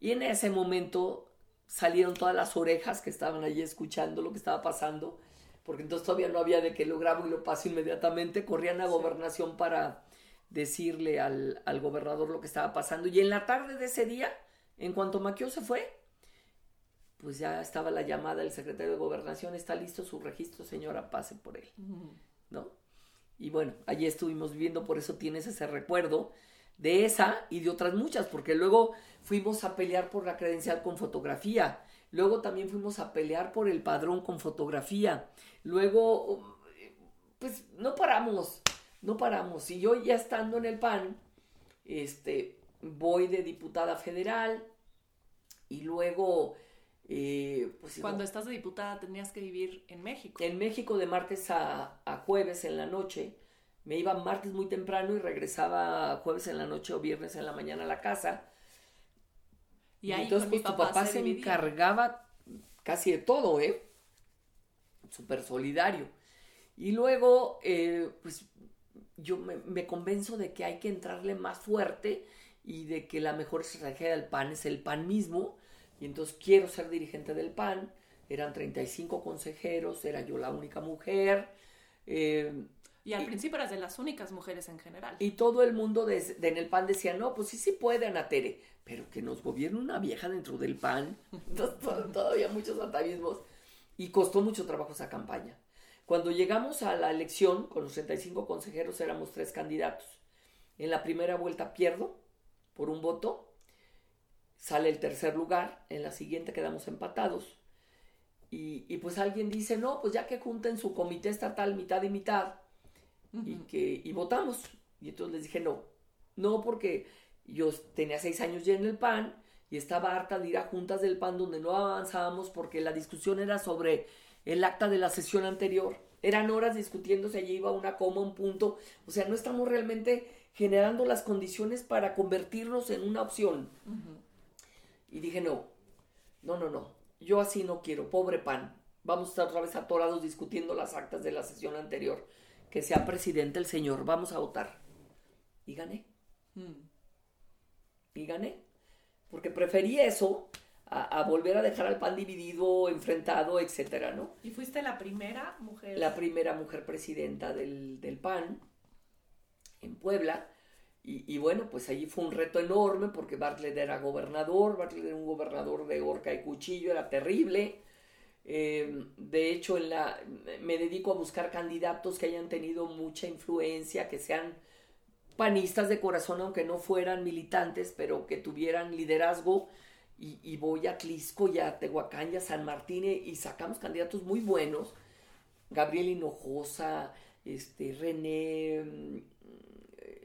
Y en ese momento salieron todas las orejas que estaban allí escuchando lo que estaba pasando, porque entonces todavía no había de que lo grabo y lo paso inmediatamente, corrían a gobernación para decirle al, gobernador lo que estaba pasando. Y en la tarde de ese día, en cuanto Maquio se fue, pues ya estaba la llamada del secretario de gobernación, está listo su registro, señora, pase por él, ¿no? Y bueno, allí estuvimos viviendo, por eso tienes ese recuerdo de esa y de otras muchas, porque luego fuimos a pelear por la credencial con fotografía, luego también fuimos a pelear por el padrón con fotografía, luego, pues no paramos, no paramos. Y yo ya estando en el PAN, este, voy de diputada federal y luego... Eh, pues, Cuando estás de diputada tenías que vivir en México. En México de martes a, jueves en la noche. Me iba martes muy temprano y regresaba jueves en la noche o viernes en la mañana a la casa. Y, entonces pues, tu papá se, encargaba casi de todo, ¿eh? Súper solidario. Y luego, eh, pues yo me, me, convenzo de que hay que entrarle más fuerte y de que la mejor estrategia del PAN es el PAN mismo. Y entonces quiero ser dirigente del PAN. Eran 35 consejeros, era yo la única mujer. Eh, y al principio eras de las únicas mujeres en general. Y todo el mundo de, en el PAN decía, no, pues sí, sí puede, Ana Tere, pero que nos gobierne una vieja dentro del PAN. todavía muchos atavismos. Y costó mucho trabajo esa campaña. Cuando llegamos a la elección, con los 35 consejeros éramos tres candidatos. En la primera vuelta pierdo por un voto, sale el tercer lugar, en la siguiente quedamos empatados. Y, y pues alguien dice, no, pues ya que junten su comité estatal mitad y mitad, y, que, y votamos. Y entonces les dije, no, no porque yo tenía seis años ya en el PAN y estaba harta de ir a juntas del PAN donde no avanzábamos porque la discusión era sobre el acta de la sesión anterior. Eran horas discutiendo si allí iba una coma, un punto. O sea, no estamos realmente generando las condiciones para convertirnos en una opción. Y dije, no, no, no, no. Yo así no quiero, pobre PAN. Vamos a estar otra vez atorados discutiendo las actas de la sesión anterior que sea presidente el señor, vamos a votar. Y gané. Hmm. Y gané. Porque preferí eso a, volver a dejar al PAN dividido, enfrentado, etcétera, ¿no? ¿Y fuiste la primera mujer? La primera mujer presidenta del, PAN en Puebla. Y, bueno, pues allí fue un reto enorme porque Bartlett era gobernador, Bartlett era un gobernador de horca y cuchillo, era terrible. Eh, de hecho, me dedico a buscar candidatos que hayan tenido mucha influencia, que sean panistas de corazón, aunque no fueran militantes, pero que tuvieran liderazgo. Y, voy a Tlisco y a Tehuacán y a San Martín y sacamos candidatos muy buenos. Gabriel Hinojosa, este, René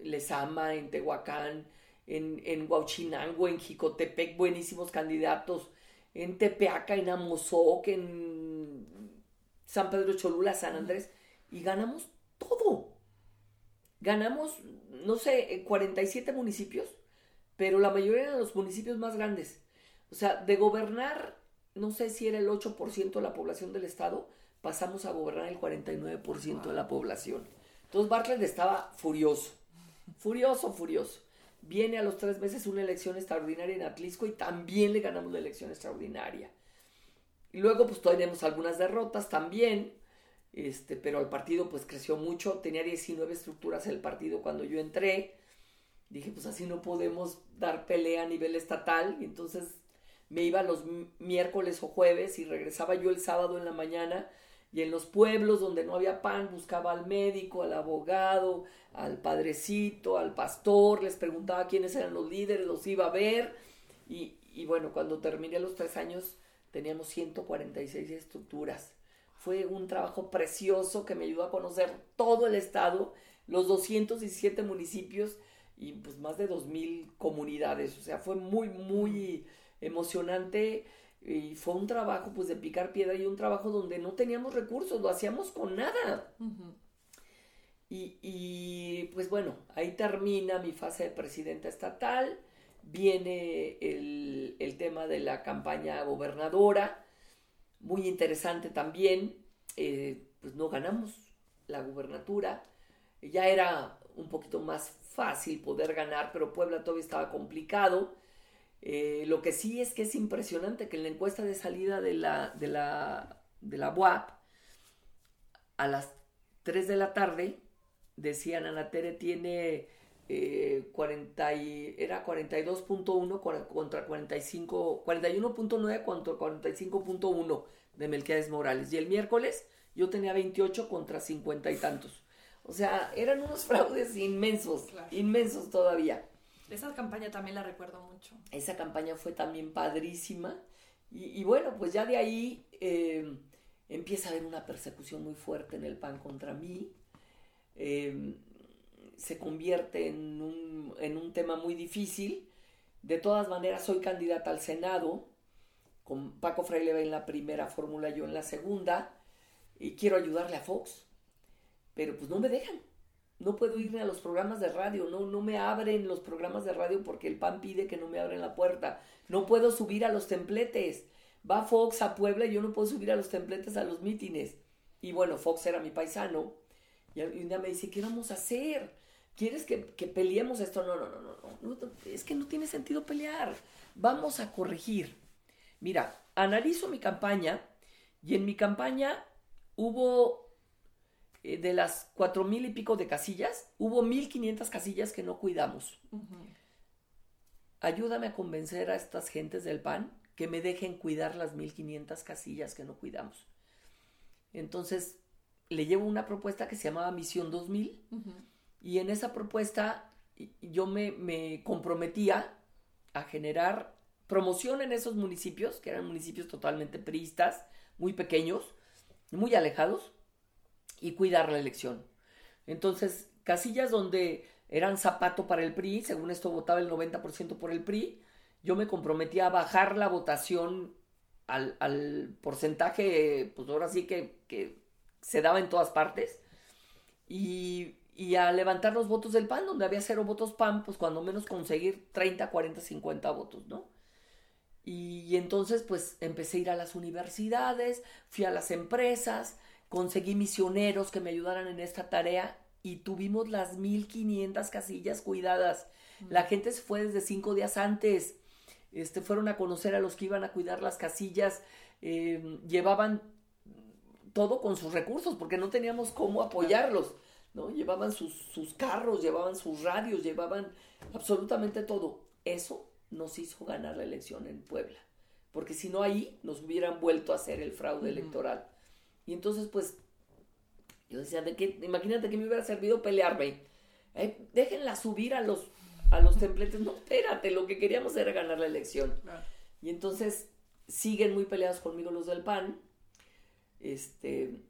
Lezama en Tehuacán, en, en Huachinango, en Jicotepec, buenísimos candidatos en Tepeaca, en Amozoc, en San Pedro Cholula, San Andrés, y ganamos todo. Ganamos, no sé, 47 municipios, pero la mayoría eran los municipios más grandes. O sea, de gobernar, no sé si era el 8% de la población del estado, pasamos a gobernar el 49% de la población. Entonces Bartlett estaba furioso, furioso, furioso. Viene a los tres meses una elección extraordinaria en Atlisco y también le ganamos la elección extraordinaria. Y luego pues tenemos algunas derrotas también, este, pero el partido pues creció mucho, tenía 19 estructuras el partido cuando yo entré. Dije pues así no podemos dar pelea a nivel estatal y entonces me iba los miércoles o jueves y regresaba yo el sábado en la mañana y en los pueblos donde no había pan buscaba al médico, al abogado, al padrecito, al pastor, les preguntaba quiénes eran los líderes, los iba a ver. Y, bueno, cuando terminé los tres años teníamos 146 estructuras. Fue un trabajo precioso que me ayudó a conocer todo el estado, los 217 municipios y pues más de 2.000 comunidades. O sea, fue muy, muy emocionante y fue un trabajo pues de picar piedra y un trabajo donde no teníamos recursos, lo hacíamos con nada. y, y, pues bueno, ahí termina mi fase de presidenta estatal, viene el, el tema de la campaña gobernadora, muy interesante también, eh, pues no ganamos la gubernatura, ya era un poquito más fácil poder ganar, pero Puebla todavía estaba complicado eh, lo que sí es que es impresionante que en la encuesta de salida de la, de la, de la UAP, a las 3 de la tarde, decían Ana Tere tiene eh, 40 era 42.1 contra 45, 41.9 contra 45.1 de Melquiades Morales. Y el miércoles yo tenía 28 contra 50 y tantos. O sea, eran unos fraudes inmensos, inmensos todavía. Esa campaña también la recuerdo mucho. Esa campaña fue también padrísima. Y, bueno, pues ya de ahí em, empieza a haber una persecución muy fuerte en el PAN contra mí. Em, se convierte en un, en un tema muy difícil. De todas maneras, soy candidata al Senado, con Paco Fraile en la primera fórmula, yo en la segunda, y quiero ayudarle a Fox, pero pues no me dejan no puedo irme a los programas de radio, no, no me abren los programas de radio porque el PAN pide que no me abren la puerta, no puedo subir a los templetes, va Fox a Puebla y yo no puedo subir a los templetes a los mítines. Y bueno, Fox era mi paisano, y un día me dice, ¿qué vamos a hacer? ¿Quieres que, que peleemos esto? No, no, no, no, no, es que no tiene sentido pelear, vamos a corregir. Mira, analizo mi campaña y en mi campaña hubo eh, de las cuatro mil y pico de casillas, hubo mil quinientas casillas que no cuidamos. Ayúdame a convencer a estas gentes del PAN que me dejen cuidar las mil quinientas casillas que no cuidamos. Entonces, le llevo una propuesta que se llamaba Misión 2000 y en esa propuesta yo me, me comprometía a generar promoción en esos municipios, que eran municipios totalmente priistas, muy pequeños, muy alejados, y cuidar la elección. Entonces, casillas donde eran zapato para el PRI, según esto votaba el 90% por el PRI, yo me comprometía a bajar la votación al, porcentaje, pues ahora sí que, que, se daba en todas partes, y, y, a levantar los votos del PAN, donde había cero votos PAN, pues cuando menos conseguir 30, 40, 50 votos, ¿no? Y, entonces pues empecé a ir a las universidades, fui a las empresas, conseguí misioneros que me ayudaran en esta tarea y tuvimos las 1500 casillas cuidadas. La gente se fue desde cinco días antes. Este, fueron a conocer a los que iban a cuidar las casillas, em, llevaban todo con sus recursos porque no teníamos cómo apoyarlos, ¿no? Llevaban sus, sus carros, llevaban sus radios, llevaban absolutamente todo. Eso nos hizo ganar la elección en Puebla. Porque si no ahí nos hubieran vuelto a hacer el fraude electoral. Y entonces, pues, yo decía, ¿de qué? imagínate que me hubiera servido pelearme. Eh, déjenla subir a los, a los templetes. No, espérate, lo que queríamos era ganar la elección. Y entonces siguen muy peleados conmigo los del PAN. Este,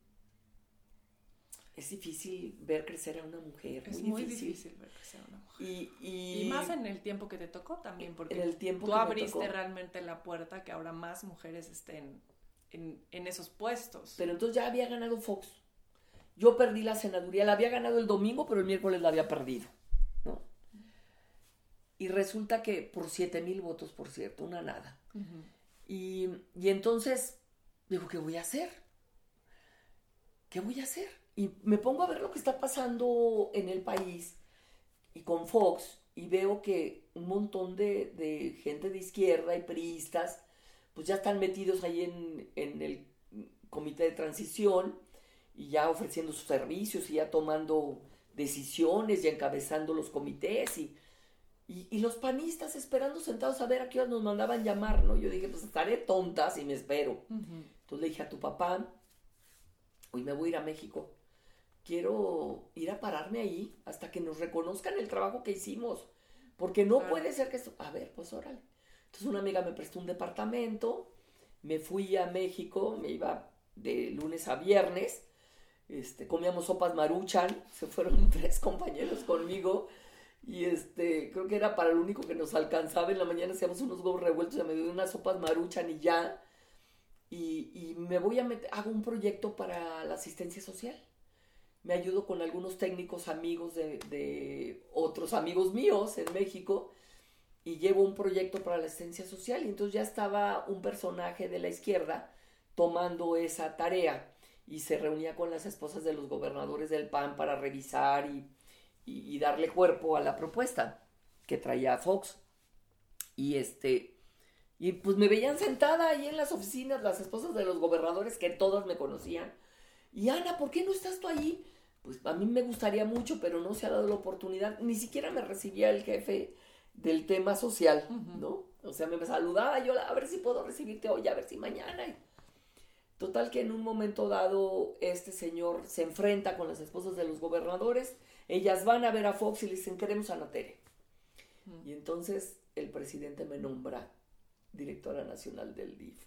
es difícil ver crecer a una mujer. Es muy, difícil. ver crecer a una mujer. Y, más en el tiempo que te tocó también, porque el tiempo tú abriste realmente la puerta que ahora más mujeres estén en, esos puestos. Pero entonces ya había ganado Fox. Yo perdí la senaduría, la había ganado el domingo, pero el miércoles la había perdido. ¿no? Y resulta que por 7 mil votos, por cierto, una nada. y, y entonces digo, ¿qué voy a hacer? ¿Qué voy a hacer? Y me pongo a ver lo que está pasando en el país y con Fox y veo que un montón de, gente de izquierda y priistas pues ya están metidos ahí en, el comité de transición y ya ofreciendo sus servicios y ya tomando decisiones y encabezando los comités y, y, los panistas esperando sentados a ver a qué hora nos mandaban llamar, ¿no? Yo dije, pues estaré tonta si me espero. Entonces le dije a tu papá, hoy me voy a ir a México quiero ir a pararme ahí hasta que nos reconozcan el trabajo que hicimos. Porque no puede ser que esto... A ver, pues órale. Entonces una amiga me prestó un departamento, me fui a México, me iba de lunes a viernes, este, comíamos sopas maruchan, se fueron tres compañeros conmigo y este, creo que era para lo único que nos alcanzaba, en la mañana hacíamos unos huevos revueltos, me dio unas sopas maruchan y ya, y me voy a meter, hago un proyecto para la asistencia social. Me ayudo con algunos técnicos amigos de, otros amigos míos en México y llevo un proyecto para la asistencia social y entonces ya estaba un personaje de la izquierda tomando esa tarea y se reunía con las esposas de los gobernadores del PAN para revisar y, y, darle cuerpo a la propuesta que traía Fox. Y este, y pues me veían sentada ahí en las oficinas las esposas de los gobernadores que todos me conocían. Y Ana, ¿por qué no estás tú ahí? pues a mí me gustaría mucho, pero no se ha dado la oportunidad, ni siquiera me recibía el jefe del tema social, ¿no? O sea, me saludaba, yo a ver si puedo recibirte hoy, a ver si mañana. Total que en un momento dado este señor se enfrenta con las esposas de los gobernadores, ellas van a ver a Fox y le dicen, queremos a Natere. Y entonces el presidente me nombra directora nacional del DIF.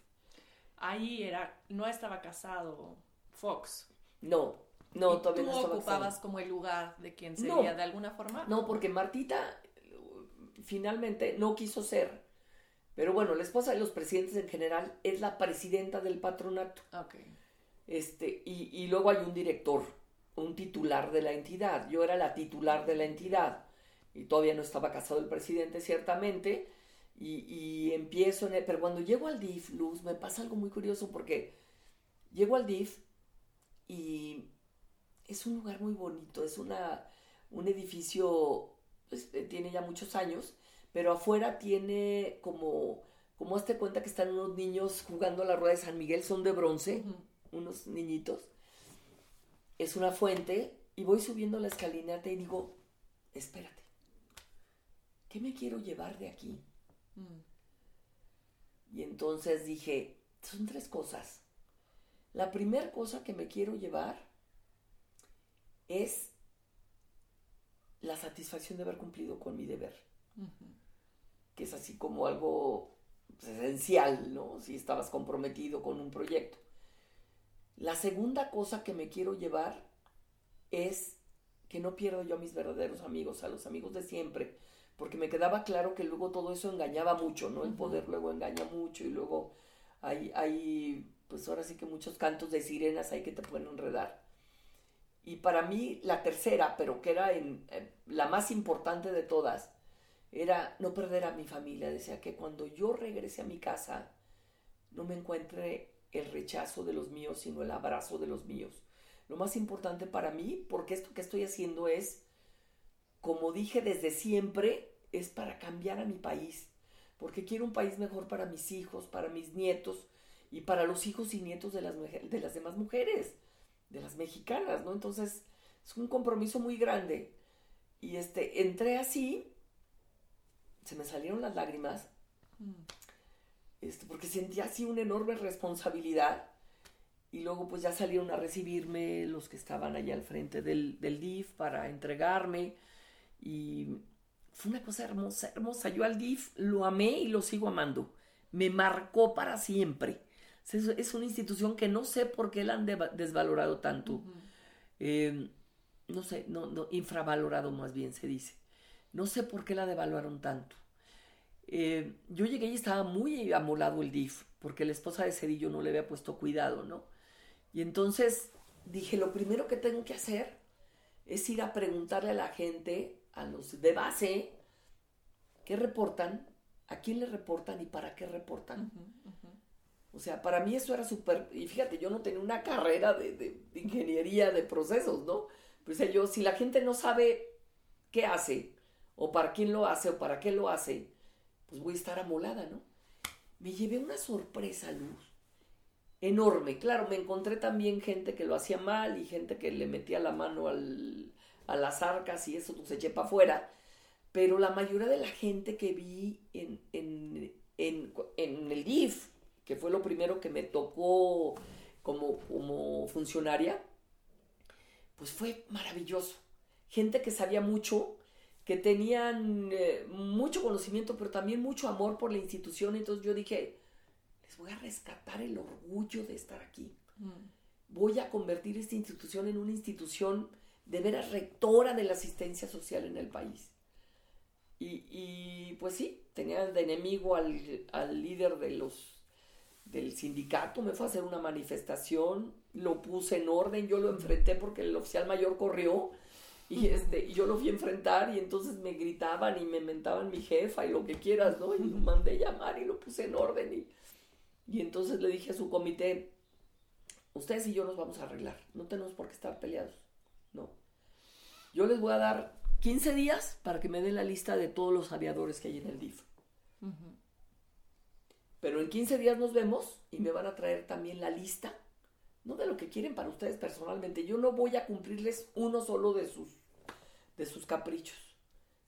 Ahí era, no estaba casado Fox. No, no, todavía tú no ocupabas como el lugar de quien sería de alguna forma? No, porque Martita finalmente no quiso ser. Pero bueno, la esposa de los presidentes en general es la presidenta del patronato. Este, y, luego hay un director un titular de la entidad. Yo era la titular de la entidad y todavía no estaba casado el presidente, ciertamente. Y, empiezo en el, pero cuando llego al DIF, Luz, me pasa algo muy curioso porque llego al DIF y es un lugar muy bonito, es una, un edificio, pues, eh, tiene ya muchos años, pero afuera tiene como, como hazte cuenta que están unos niños jugando a la rueda de San Miguel, son de bronce, unos niñitos. Es una fuente y voy subiendo la escalinata y digo, espérate, ¿qué me quiero llevar de aquí? Mm. Y entonces dije, son tres cosas. La primera cosa que me quiero llevar es la satisfacción de haber cumplido con mi deber, que es así como algo esencial, ¿no? Si estabas comprometido con un proyecto. La segunda cosa que me quiero llevar es que no pierdo yo a mis verdaderos amigos, a los amigos de siempre, porque me quedaba claro que luego todo eso engañaba mucho, ¿no? El poder luego engaña mucho y luego hay, hay, pues ahora sí que muchos cantos de sirenas hay que te pueden enredar. Y para mí la tercera, pero que era en, la más importante de todas, era no perder a mi familia. Decía que cuando yo regrese a mi casa, no me encuentre el rechazo de los míos, sino el abrazo de los míos. Lo más importante para mí, porque esto que estoy haciendo es, como dije desde siempre, es para cambiar a mi país, porque quiero un país mejor para mis hijos, para mis nietos y para los hijos y nietos de las, de las demás mujeres, de las mexicanas, ¿no? Entonces, es un compromiso muy grande. Y este, entré así, se me salieron las lágrimas, mm. este, porque sentía así una enorme responsabilidad. Y luego pues ya salieron a recibirme los que estaban allá al frente del, del DIF para entregarme. Y fue una cosa hermosa, hermosa. Yo al DIF lo amé y lo sigo amando. Me marcó para siempre. Es una institución que no sé por qué la han desvalorado tanto. Eh, no sé, no, no, infravalorado más bien se dice. No sé por qué la devaluaron tanto. Eh, yo llegué y estaba muy amolado el DIF, porque la esposa de Cedillo no le había puesto cuidado, ¿no? Y entonces dije, lo primero que tengo que hacer es ir a preguntarle a la gente a los de base qué reportan, a quién le reportan y para qué reportan. O sea, para mí eso era súper, y fíjate, yo no tenía una carrera de, ingeniería de procesos, ¿no? Pues yo, si la gente no sabe qué hace, o para quién lo hace, o para qué lo hace, pues voy a estar amolada, ¿no? Me llevé una sorpresa, Luz, enorme. Claro, me encontré también gente que lo hacía mal y gente que le metía la mano al, a las arcas y eso pues eché para afuera, pero la mayoría de la gente que vi en, en, en, el DIF, que fue lo primero que me tocó como, como funcionaria, pues fue maravilloso. Gente que sabía mucho, que tenían eh, mucho conocimiento, pero también mucho amor por la institución. Entonces yo dije, les voy a rescatar el orgullo de estar aquí. Mm. Voy a convertir esta institución en una institución de veras rectora de la asistencia social en el país. Y, pues sí, tenía de enemigo al, líder de los, del sindicato, me fue a hacer una manifestación, lo puse en orden, yo lo enfrenté porque el oficial mayor corrió y este, yo lo fui a enfrentar y entonces me gritaban y me mentaban mi jefa y lo que quieras, ¿no? Y lo mandé llamar y lo puse en orden y, y entonces le dije a su comité, ustedes y yo nos vamos a arreglar, no tenemos por qué estar peleados. No. Yo les voy a dar 15 días para que me den la lista de todos los aviadores que hay en el DIF. Pero en 15 días nos vemos y me van a traer también la lista, no de lo que quieren para ustedes personalmente. Yo no voy a cumplirles uno solo de sus, de sus caprichos.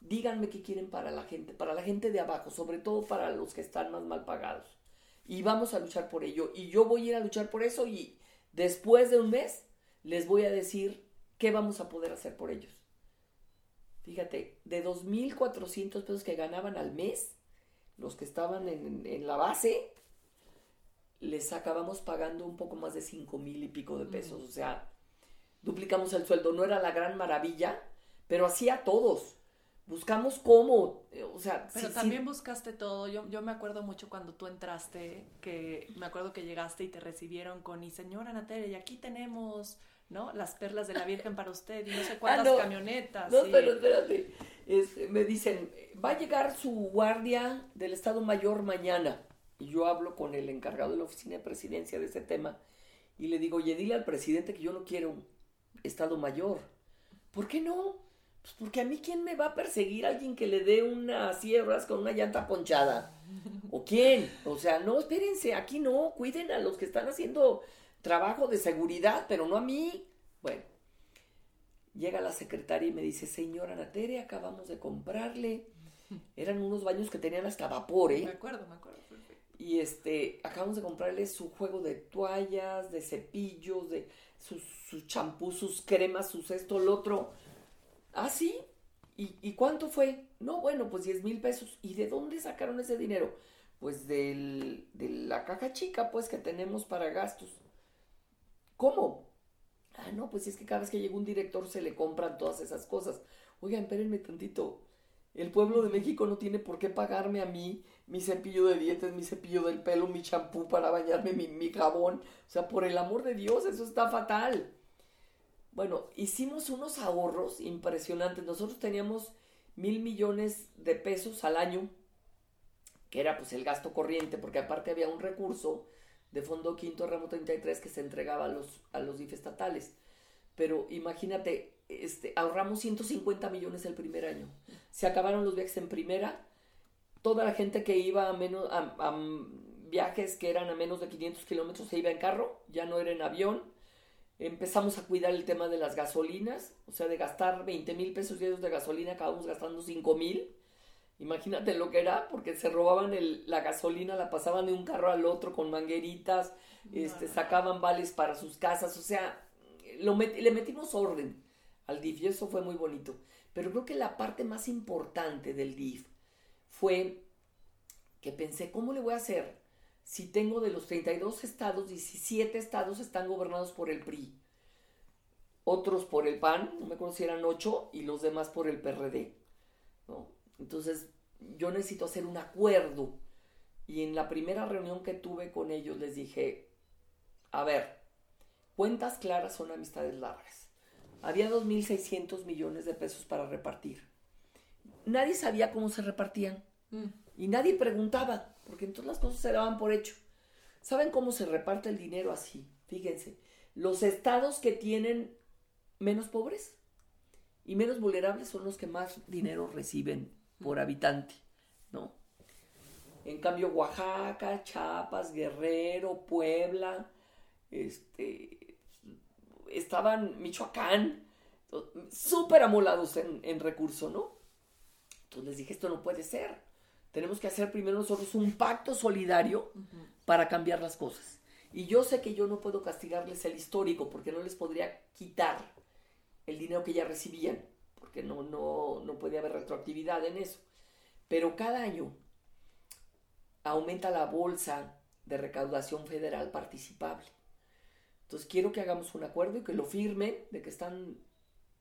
Díganme qué quieren para la gente, para la gente de abajo, sobre todo para los que están más mal pagados. Y vamos a luchar por ello. Y yo voy a ir a luchar por eso y después de un mes les voy a decir qué vamos a poder hacer por ellos. Fíjate, de 2.400 pesos que ganaban al mes, los que estaban en, la base, les acabamos pagando un poco más de 5 mil y pico de pesos. O sea, duplicamos el sueldo. No era la gran maravilla, pero así a todos. Buscamos cómo, eh, o sea... Pero también buscaste todo. Yo, yo me acuerdo mucho cuando tú entraste, que me acuerdo que llegaste y te recibieron con, y señora Natalia, y aquí tenemos ¿no? Las perlas de la Virgen para usted y no sé cuántas Ah, no. camionetas. No, y- pero espérate. Este, me dicen, va a llegar su guardia del Estado Mayor mañana. Y yo hablo con el encargado de la oficina de presidencia de ese tema. Y le digo, oye, dile al presidente que yo no quiero un Estado Mayor. ¿Por qué no? Pues porque a mí, ¿quién me va a perseguir? ¿Alguien que le dé unas sierras con una llanta ponchada? ¿O quién? O sea, no, espérense, aquí no. Cuiden a los que están haciendo trabajo de seguridad, pero no a mí. Bueno. Llega la secretaria y me dice, señora Natere, acabamos de comprarle. Eran unos baños que tenían hasta vapor, Me ¿eh? acuerdo, me acuerdo. Y este, acabamos de comprarle su juego de toallas, de cepillos, de sus, sus champús, sus cremas, sus esto, lo otro. Ah, sí. ¿Y, y cuánto fue? No, bueno, pues 10 mil pesos. ¿Y de dónde sacaron ese dinero? Pues del, de la caja chica, pues, que tenemos para gastos. ¿Cómo? Ah, no, pues es que cada vez que llega un director se le compran todas esas cosas. Oigan, espérenme tantito. El pueblo de México no tiene por qué pagarme a mí mi cepillo de dientes, mi cepillo del pelo, mi champú para bañarme, mi, mi jabón. O sea, por el amor de Dios, eso está fatal. Bueno, hicimos unos ahorros impresionantes. Nosotros teníamos mil millones de pesos al año, que era pues el gasto corriente, porque aparte había un recurso de Fondo Quinto Ramo 33 que se entregaba a los, a los DIF estatales. Pero imagínate, este, ahorramos 150 millones el primer año. Se acabaron los viajes en primera. Toda la gente que iba a menos a, viajes que eran a menos de 500 kilómetros se iba en carro, ya no era en avión. Empezamos a cuidar el tema de las gasolinas, o sea, de gastar 20 mil pesos diarios de gasolina, acabamos gastando 5 mil. Imagínate lo que era, porque se robaban el- la gasolina, la pasaban de un carro al otro con mangueritas, este, No. sacaban vales para sus casas, o sea, lo met- le metimos orden al DIF y eso fue muy bonito. Pero creo que la parte más importante del DIF fue que pensé, ¿cómo le voy a hacer si tengo de los 32 estados, 17 estados están gobernados por el PRI? Otros por el PAN, no me acuerdo si eran 8, y los demás por el PRD. ¿no? Entonces, yo necesito hacer un acuerdo. Y en la primera reunión que tuve con ellos les dije, a ver, cuentas claras son amistades largas. Había 2.600 millones de pesos para repartir. Nadie sabía cómo se repartían Mm. y nadie preguntaba, porque entonces las cosas se daban por hecho. ¿Saben cómo se reparte el dinero así? Fíjense, los estados que tienen menos pobres y menos vulnerables son los que más dinero reciben por habitante, ¿no? En cambio, Oaxaca, Chiapas, Guerrero, Puebla, este, estaban Michoacán, súper amolados en, en recurso, ¿no? Entonces les dije, esto no puede ser. Tenemos que hacer primero nosotros un pacto solidario para cambiar las cosas. Y yo sé que yo no puedo castigarles el histórico porque no les podría quitar el dinero que ya recibían, no, no, no puede haber retroactividad en eso. Pero cada año aumenta la bolsa de recaudación federal participable. Entonces quiero que hagamos un acuerdo y que lo firmen de que están,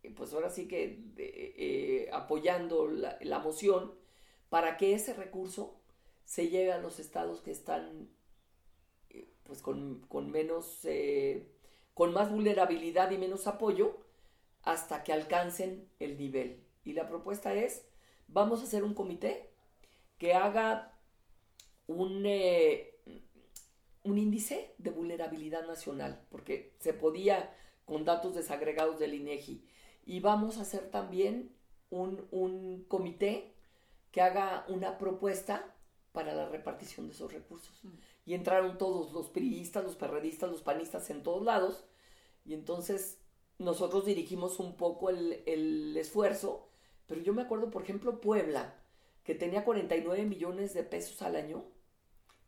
eh, pues ahora sí que eh, apoyando la, la moción para que ese recurso se lleve a los estados que están eh, pues con, con menos, con más vulnerabilidad y menos apoyo hasta que alcancen el nivel. Y la propuesta es, vamos a hacer un comité que haga un, eh, un índice de vulnerabilidad nacional, porque se podía con datos desagregados del INEGI. Y vamos a hacer también un, un comité que haga una propuesta para la repartición de esos recursos. Mm. Y entraron todos, los priistas, los perredistas, los panistas en todos lados. Y entonces nosotros dirigimos un poco el, el esfuerzo. Pero yo me acuerdo, por ejemplo, Puebla, que tenía 49 millones de pesos al año,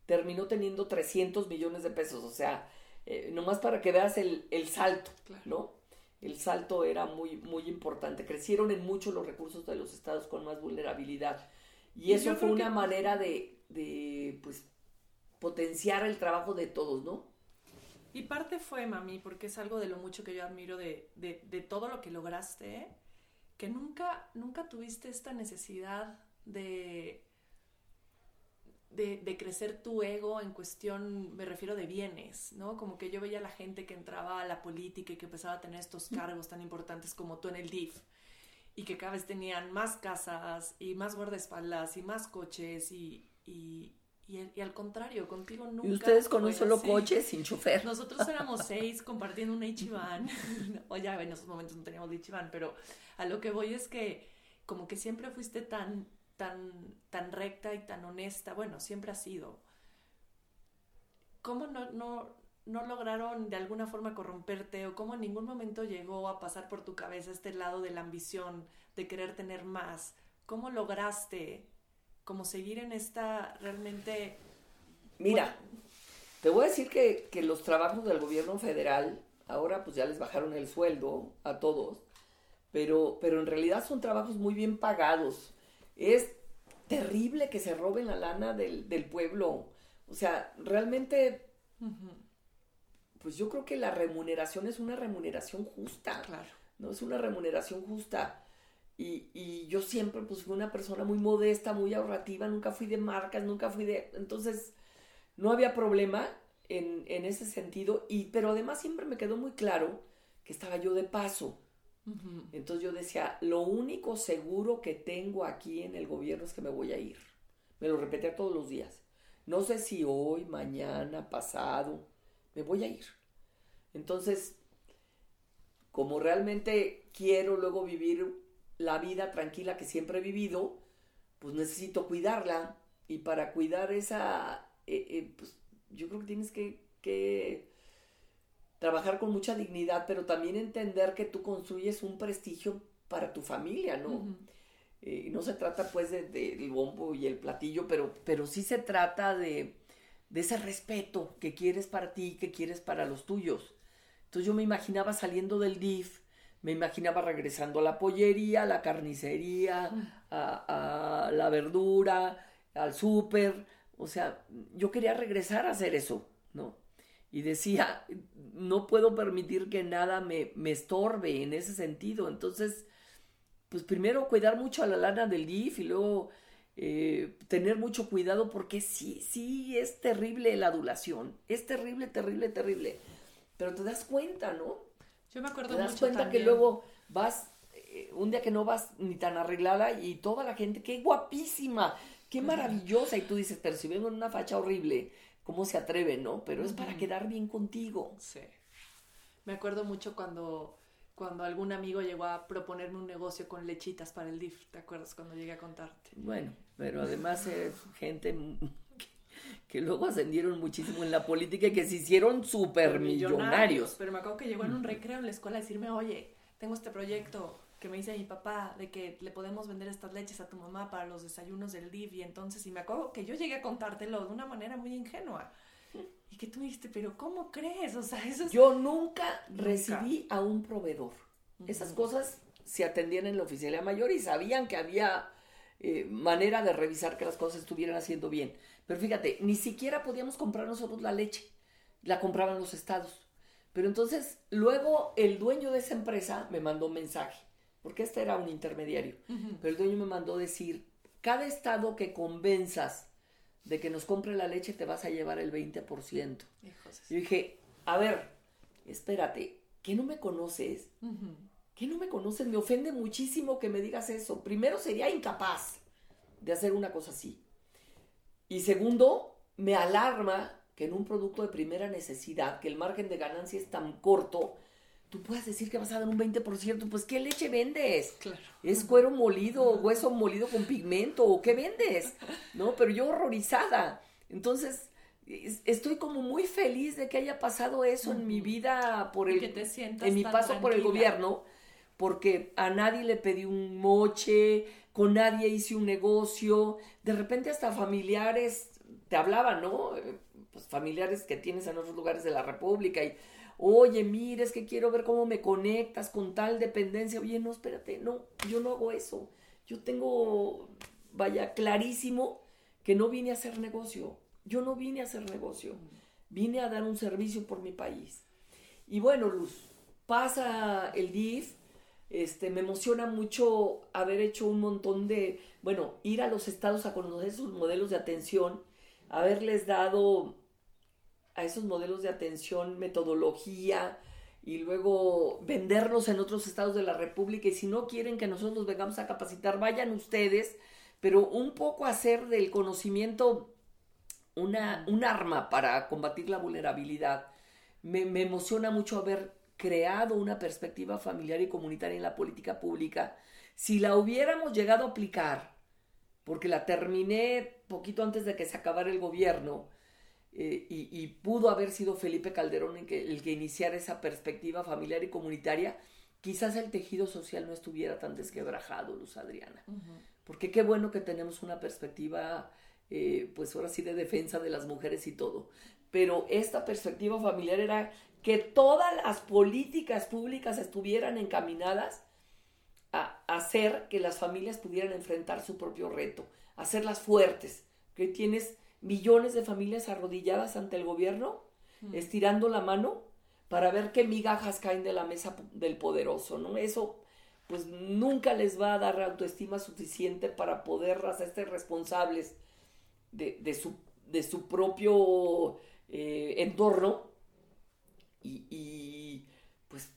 terminó teniendo 300 millones de pesos. O sea, eh, nomás para que veas el, el salto, Claro. ¿no? El salto era muy, muy importante. Crecieron en mucho los recursos de los estados con más vulnerabilidad. Y Y eso fue una que- manera de, de, pues, potenciar el trabajo de todos, ¿no? Y parte fue, mami, porque es algo de lo mucho que yo admiro de, de, todo lo que lograste, que nunca, nunca tuviste esta necesidad de, de, crecer tu ego en cuestión, me refiero de bienes, ¿no? Como que yo veía a la gente que entraba a la política y que empezaba a tener estos cargos tan importantes como tú en el DIF y que cada vez tenían más casas y más guardaespaldas y más coches y, y, al contrario, contigo nunca. ¿Y ustedes con un solo coche sin chofer? Nosotros éramos seis compartiendo un Ichiban. o ya en esos momentos no teníamos Ichiban, pero a lo que voy es que como que siempre fuiste tan, tan, tan recta y tan honesta. Bueno, siempre ha sido. ¿Cómo no, no, no lograron de alguna forma corromperte o cómo en ningún momento llegó a pasar por tu cabeza este lado de la ambición, de querer tener más? ¿Cómo lograste como seguir en esta realmente... Mira, te voy a decir que, los trabajos del gobierno federal, ahora pues ya les bajaron el sueldo a todos, pero, pero en realidad son trabajos muy bien pagados. Es terrible que se roben la lana del, pueblo. O sea, realmente, pues yo creo que la remuneración es una remuneración justa. Claro. No es una remuneración justa. Y, yo siempre pues fui una persona muy modesta, muy ahorrativa, nunca fui de marcas, nunca fui de... Entonces, no había problema en, ese sentido, y, pero además siempre me quedó muy claro que estaba yo de paso. Entonces yo decía, lo único seguro que tengo aquí en el gobierno es que me voy a ir. Me lo repetía todos los días. No sé si hoy, mañana, pasado, me voy a ir. Entonces, como realmente quiero luego vivir la vida tranquila que siempre he vivido, pues necesito cuidarla. Y para cuidar esa, eh, eh, pues yo creo que tienes que, trabajar con mucha dignidad, pero también entender que tú construyes un prestigio para tu familia, ¿no? Eh, no se trata pues del de, bombo y el platillo, pero, pero sí se trata de, de ese respeto que quieres para ti, que quieres para los tuyos. Entonces yo me imaginaba saliendo del DIF, me imaginaba regresando a la pollería, a la carnicería, a, la verdura, al súper. O sea, yo quería regresar a hacer eso, ¿no? Y decía, no puedo permitir que nada me, me estorbe en ese sentido. Entonces, pues primero cuidar mucho a la lana del DIF y luego eh, tener mucho cuidado porque sí, sí, es terrible la adulación. Es terrible, terrible, terrible. Pero te das cuenta, ¿no? Yo me acuerdo Te das cuenta que luego vas, eh, un día que no vas ni tan arreglada y toda la gente, qué guapísima, qué maravillosa. Y tú dices, pero si vengo en una facha horrible, ¿cómo se atreve, no? Pero es para quedar bien contigo. Sí. Me acuerdo mucho cuando, cuando algún amigo llegó a proponerme un negocio con lechitas para el DIF. ¿Te acuerdas cuando llegué a contarte? Bueno, pero además es gente que luego ascendieron muchísimo en la política y que se hicieron súper millonarios. Pero me acuerdo que llegó en un recreo en la escuela a decirme, oye, tengo este proyecto que me dice mi papá de que le podemos vender estas leches a tu mamá para los desayunos del DIV y entonces, y me acuerdo que yo llegué a contártelo de una manera muy ingenua. Y que tú dijiste, pero ¿cómo crees? O sea, eso Yo nunca, recibí a un proveedor. Esas cosas se atendían en la oficialía mayor y sabían que había eh, manera de revisar que las cosas estuvieran haciendo bien. Pero fíjate, ni siquiera podíamos comprar nosotros la leche, la compraban los estados. Pero entonces, luego el dueño de esa empresa me mandó un mensaje, porque este era un intermediario, pero el dueño me mandó decir, cada estado que convenzas de que nos compre la leche te vas a llevar el 20%. Yo dije, a ver, espérate, ¿qué no me conoces? ¿Qué no me conoces? Me ofende muchísimo que me digas eso. Primero sería incapaz de hacer una cosa así. Y segundo, me alarma que en un producto de primera necesidad, que el margen de ganancia es tan corto, tú puedas decir que vas a dar un 20%, pues ¿qué leche vendes? Claro. ¿Es cuero molido, hueso molido con pigmento o qué vendes? ¿No? Pero yo horrorizada. Entonces, estoy como muy feliz de que haya pasado eso en mi vida por el en mi paso por el gobierno, porque a nadie le pedí un moche, con nadie hice un negocio, de repente hasta familiares te hablaban, ¿no? Pues familiares que tienes en otros lugares de la República y, oye, mira, es que quiero ver cómo me conectas con tal dependencia. Oye, no, espérate, no, yo no hago eso. Yo tengo, vaya, clarísimo que no vine a hacer negocio. Yo no vine a hacer negocio. Vine a dar un servicio por mi país. Y bueno, Luz, pasa el DIF, este, me emociona mucho haber hecho un montón de, bueno, ir a los estados a conocer sus modelos de atención haberles dado a esos modelos de atención metodología y luego venderlos en otros estados de la República y si no quieren que nosotros vengamos a capacitar, vayan ustedes, pero un poco hacer del conocimiento una, un arma para combatir la vulnerabilidad. Me, me emociona mucho haber creado una perspectiva familiar y comunitaria en la política pública. Si la hubiéramos llegado a aplicar, porque la terminé poquito antes de que se acabara el gobierno, eh, y, pudo haber sido Felipe Calderón el que, el que iniciara esa perspectiva familiar y comunitaria, quizás el tejido social no estuviera tan desquebrajado, Luz Adriana. Porque qué bueno que tenemos una perspectiva, eh, pues ahora sí, de defensa de las mujeres y todo. Pero esta perspectiva familiar era que todas las políticas públicas estuvieran encaminadas a hacer que las familias pudieran enfrentar su propio reto, hacerlas fuertes, que tienes millones de familias arrodilladas ante el gobierno, mm. estirando la mano para ver qué migajas caen de la mesa del poderoso, ¿no? Eso pues nunca les va a dar autoestima suficiente para poder hacerse responsables de, su, de su, propio eh, entorno y, pues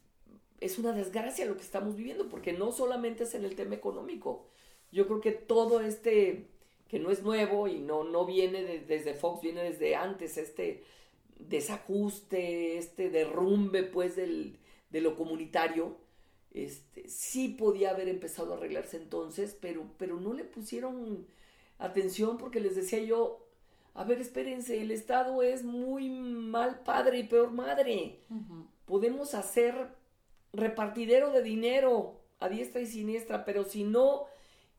es una desgracia lo que estamos viviendo porque no solamente es en el tema económico, yo creo que todo este que no es nuevo y no, no viene desde Fox, viene desde antes, este desajuste, este derrumbe pues del, de lo comunitario, este, sí podía haber empezado a arreglarse entonces, pero, pero no le pusieron atención porque les decía yo, a ver, espérense, el Estado es muy mal padre y peor madre. Podemos hacer repartidero de dinero a diestra y siniestra, pero si no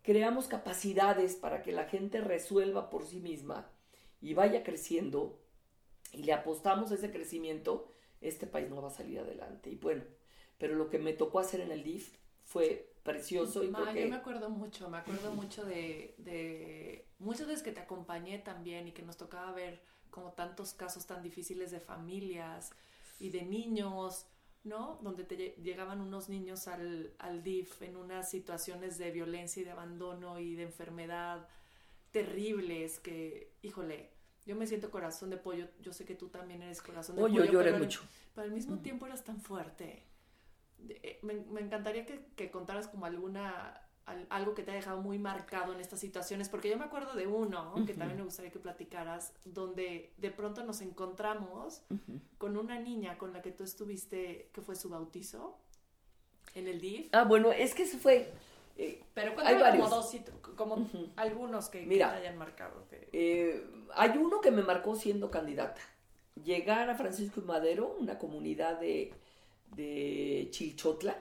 creamos capacidades para que la gente resuelva por sí misma y vaya creciendo y le apostamos a ese crecimiento, este país no va a salir adelante. Y bueno, pero lo que me tocó hacer en el DIF fue precioso y Yo me acuerdo mucho, me acuerdo mucho de, de muchas veces que te acompañé también y que nos tocaba ver como tantos casos tan difíciles de familias y de niños ¿no? Donde te llegaban unos niños al, al DIF en unas situaciones de violencia y de abandono y de enfermedad terribles que, híjole, yo me siento corazón de pollo, yo sé que tú también eres corazón de pollo. Yo lloré mucho. pero al mismo tiempo eras tan fuerte. Eh, me, me encantaría que, que, contaras como alguna algo que te ha dejado muy marcado en estas situaciones, porque yo me acuerdo de uno que también me gustaría que platicaras, donde de pronto nos encontramos con una niña con la que tú estuviste, que fue su bautizo en el DIF. Ah, bueno, es que se fue... Eh, Pero hay varios. como, dos, como algunos que, Mira, te hayan marcado. Eh, hay uno que me marcó siendo candidata. Llegar a Francisco y Madero, una comunidad de, de Chilchotla,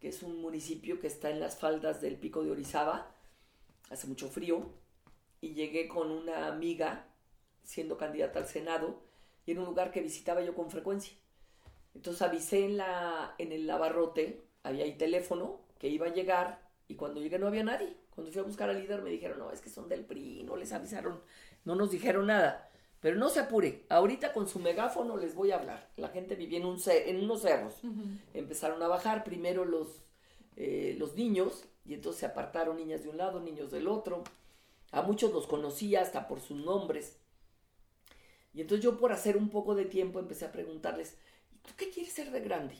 que es un municipio que está en las faldas del pico de Orizaba, hace mucho frío, y llegué con una amiga siendo candidata al Senado y en un lugar que visitaba yo con frecuencia. Entonces avisé en, la, en el lavarrote, había ahí teléfono, que iba a llegar y cuando llegué no había nadie. Cuando fui a buscar al líder me dijeron, no, es que son del PRI, no les avisaron, no nos dijeron nada. Pero no se apure, ahorita con su megáfono les voy a hablar. La gente vivía en, un en unos cerros. Empezaron a bajar primero los, eh, los niños y entonces se apartaron niñas de un lado, niños del otro. A muchos los conocía hasta por sus nombres. Y entonces yo por hacer un poco de tiempo empecé a preguntarles, ¿tú qué quieres ser de grande?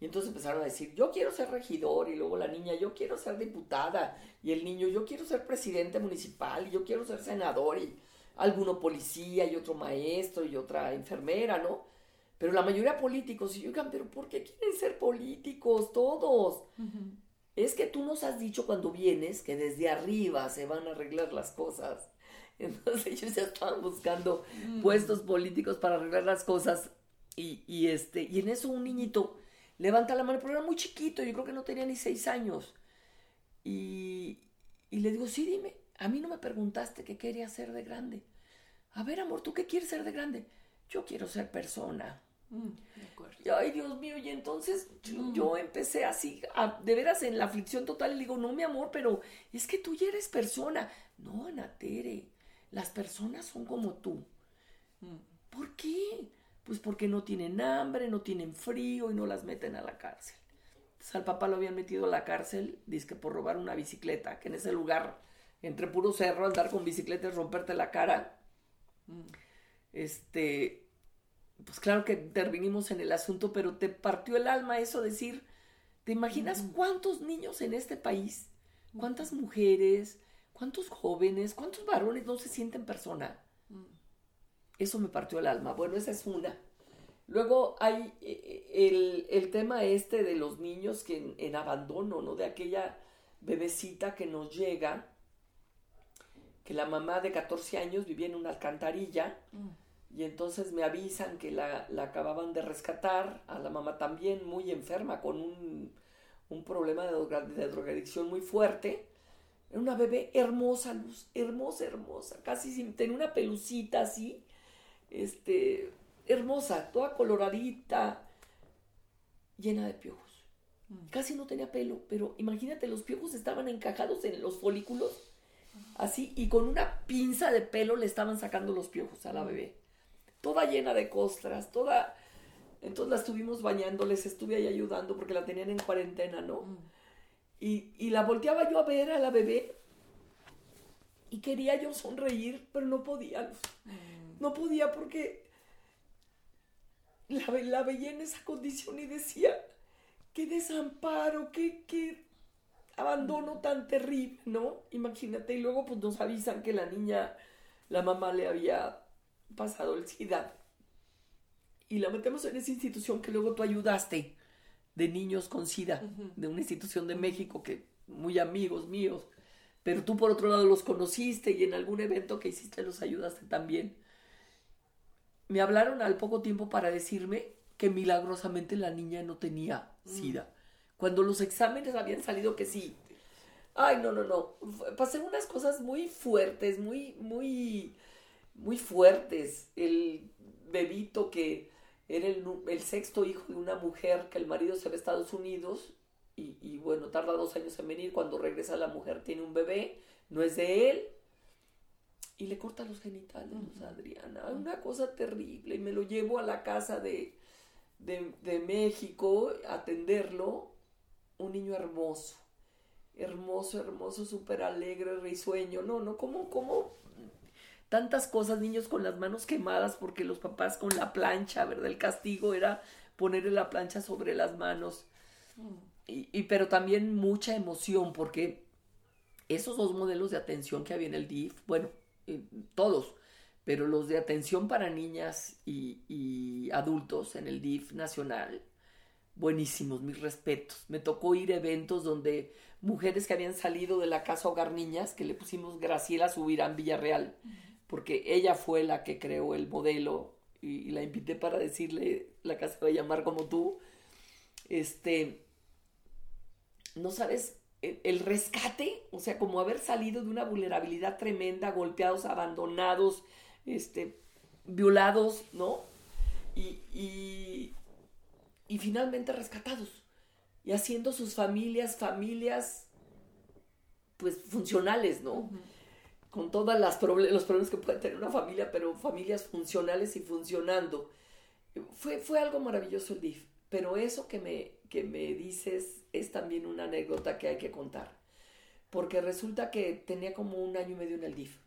Y entonces empezaron a decir, yo quiero ser regidor, y luego la niña, yo quiero ser diputada, y el niño, yo quiero ser presidente municipal, y yo quiero ser senador, y alguno policía y otro maestro y otra enfermera, ¿no? Pero la mayoría políticos, y oigan, pero ¿por qué quieren ser políticos todos? Es que tú nos has dicho cuando vienes que desde arriba se van a arreglar las cosas. Entonces ellos ya estaban buscando mm. puestos políticos para arreglar las cosas. Y, y, este, y en eso un niñito levanta la mano, pero era muy chiquito, yo creo que no tenía ni seis años. Y, y le digo, sí, dime, a mí no me preguntaste qué quería ser de grande. A ver, amor, ¿tú qué quieres ser de grande? Yo quiero ser persona. Mm, y, ay, Dios mío, y entonces yo, mm. empecé así, de veras en la aflicción total, y le digo, no, mi amor, pero es que tú ya eres persona. No, Ana Tere, las personas son como tú. Mm. ¿Por qué? Pues porque no tienen hambre, no tienen frío y no las meten a la cárcel. Entonces al papá lo habían metido a la cárcel, dice que por robar una bicicleta, que en ese lugar, entre puro cerro, andar con bicicleta es romperte la cara Mm. Este, pues claro que intervinimos en el asunto, pero te partió el alma eso decir, ¿te imaginas cuántos niños en este país, cuántas mujeres, cuántos jóvenes, cuántos varones no se sienten persona? Mm. Eso me partió el alma. Bueno, esa es una. Luego hay eh, eh, el, tema este de los niños que en, abandono, ¿no? De aquella bebecita que nos llega, que la mamá de 14 años vivía en una alcantarilla mm. y entonces me avisan que la, acababan de rescatar, a la mamá también muy enferma, con un, problema de, de drogadicción muy fuerte. Era una bebé hermosa, luz, hermosa, hermosa, casi sin, tenía una pelucita así, este, hermosa, toda coloradita, llena de piojos. Mm. Casi no tenía pelo, pero imagínate, los piojos estaban encajados en los folículos, así, y con una pinza de pelo le estaban sacando los piojos a la mm. bebé. Toda llena de costras, toda... Entonces la estuvimos bañando, les estuve ahí ayudando porque la tenían en cuarentena, ¿no? Mm. Y, y la volteaba yo a ver a la bebé y quería yo sonreír, pero no podía. No podía porque la, veía en esa condición y decía, qué desamparo, qué, qué abandono tan terrible, ¿no? Imagínate, y luego pues nos avisan que la niña, la mamá le había pasado el SIDA. Y la metemos en esa institución que luego tú ayudaste, de niños con SIDA, de una institución de México que muy amigos míos, pero tú por otro lado los conociste y en algún evento que hiciste los ayudaste también me hablaron al poco tiempo para decirme que milagrosamente la niña no tenía mm. SIDA. Cuando los exámenes habían salido que sí. Ay, no, no, no. Pasé unas cosas muy fuertes, muy, muy, muy fuertes. El bebito que era el, sexto hijo de una mujer que el marido se va a Estados Unidos y, y bueno, tarda dos años en venir. Cuando regresa la mujer tiene un bebé, no es de él y le corta los genitales a Adriana. Una cosa terrible. Y me lo llevo a la casa de, de, México a atenderlo. Un niño hermoso. Hermoso, hermoso, súper alegre, risueño. No, no, como, como tantas cosas, niños con las manos quemadas porque los papás con la plancha, ¿verdad? El castigo era ponerle la plancha sobre las manos. Y, y, pero también mucha emoción porque esos dos modelos de atención que había en el DIF, bueno, eh, todos, pero los de atención para niñas y, adultos en el DIF nacional, buenísimos, mis respetos. Me tocó ir a eventos donde mujeres que habían salido de la casa Hogar Niñas, que le pusimos Graciela Subirán Villarreal, porque ella fue la que creó el modelo y, la invité para decirle, la casa va a llamar como tú, este, no sabes el rescate, o sea, como haber salido de una vulnerabilidad tremenda, golpeados, abandonados, este, violados, ¿no? Y, y, finalmente rescatados y haciendo sus familias, familias, pues funcionales, ¿no? Con todos los problemas que puede tener una familia, pero familias funcionales y funcionando. Fue, fue algo maravilloso el DIF, pero eso que me, que me dices es también una anécdota que hay que contar. Porque resulta que tenía como un año y medio en el DIF.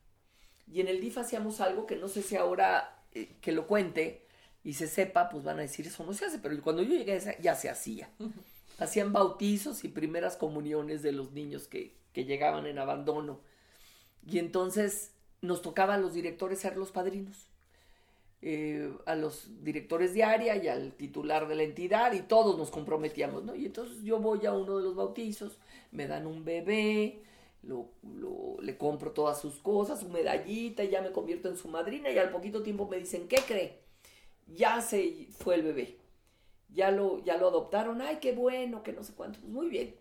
Y en el DIF hacíamos algo que no sé si ahora eh, que lo cuente y se sepa, pues van a decir eso no se hace, pero cuando yo llegué ya se hacía. Hacían bautizos y primeras comuniones de los niños que, que llegaban en abandono. Y entonces nos tocaba a los directores ser los padrinos. Eh, a los directores de área y al titular de la entidad y todos nos comprometíamos, ¿no? Y entonces yo voy a uno de los bautizos, me dan un bebé, lo, le compro todas sus cosas, su medallita, y ya me convierto en su madrina y al poquito tiempo me dicen, ¿qué cree? Ya se fue el bebé, ya lo, ya lo adoptaron, ay, qué bueno, que no sé cuánto, pues muy bien.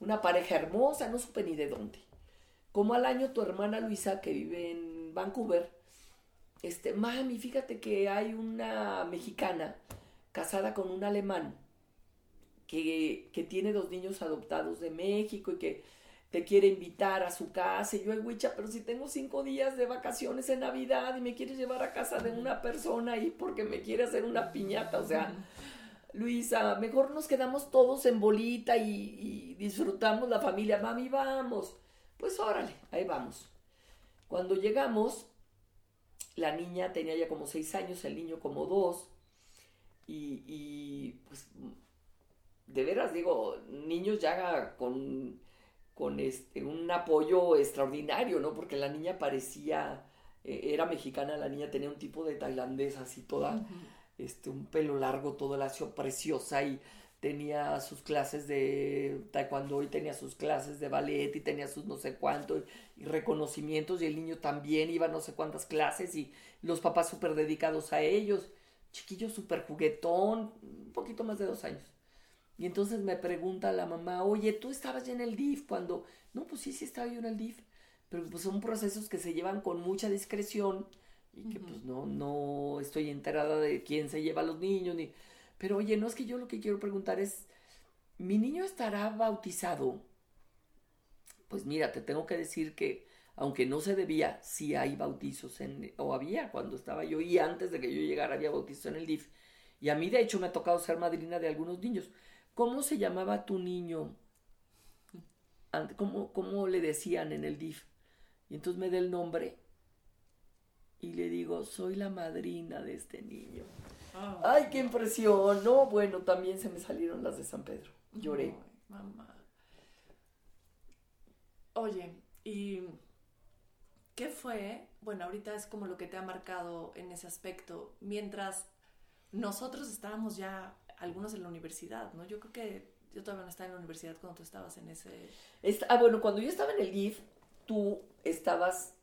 Una pareja hermosa, no supe ni de dónde. Como al año tu hermana Luisa, que vive en Vancouver, este, mami, fíjate que hay una mexicana casada con un alemán que, tiene dos niños adoptados de México y que te quiere invitar a su casa. Y yo, Wicha, pero si tengo cinco días de vacaciones en Navidad y me quieres llevar a casa de una persona ahí porque me quiere hacer una piñata, o sea, Luisa, mejor nos quedamos todos en bolita y, y disfrutamos la familia. Mami, vamos. Pues órale, ahí vamos. Cuando llegamos, la niña tenía ya como seis años, el niño como dos. Y, y pues, de veras digo, niños ya con, con este, un apoyo extraordinario, ¿no? Porque la niña parecía, eh, era mexicana, la niña tenía un tipo de tailandesa así toda, este, un pelo largo, todo lacio, preciosa y tenía sus clases de taekwondo y tenía sus clases de ballet y tenía sus no sé cuánto y, reconocimientos y el niño también iba a no sé cuántas clases y los papás súper dedicados a ellos, chiquillo súper juguetón, un poquito más de dos años. Y entonces me pregunta la mamá, oye, ¿tú estabas ya en el DIF cuando? No, pues sí, sí estaba yo en el DIF, pero pues son procesos que se llevan con mucha discreción y que pues no, no estoy enterada de quién se lleva a los niños ni pero oye, no es que yo lo que quiero preguntar es, ¿mi niño estará bautizado? Pues mira, te tengo que decir que aunque no se debía, sí hay bautizos en, o había cuando estaba yo y antes de que yo llegara había bautizos en el DIF. Y a mí de hecho me ha tocado ser madrina de algunos niños. ¿Cómo se llamaba tu niño? ¿Cómo, cómo le decían en el DIF? Y entonces me da el nombre y le digo, soy la madrina de este niño. Ah. Ay, qué impresión. No, bueno, también se me salieron las de San Pedro. Lloré. mamá. Oye, ¿y qué fue? Bueno, ahorita es como lo que te ha marcado en ese aspecto. Mientras nosotros estábamos ya, algunos en la universidad, ¿no? Yo creo que yo todavía no estaba en la universidad cuando tú estabas en ese... ah, bueno, cuando yo estaba en el GIF, tú estabas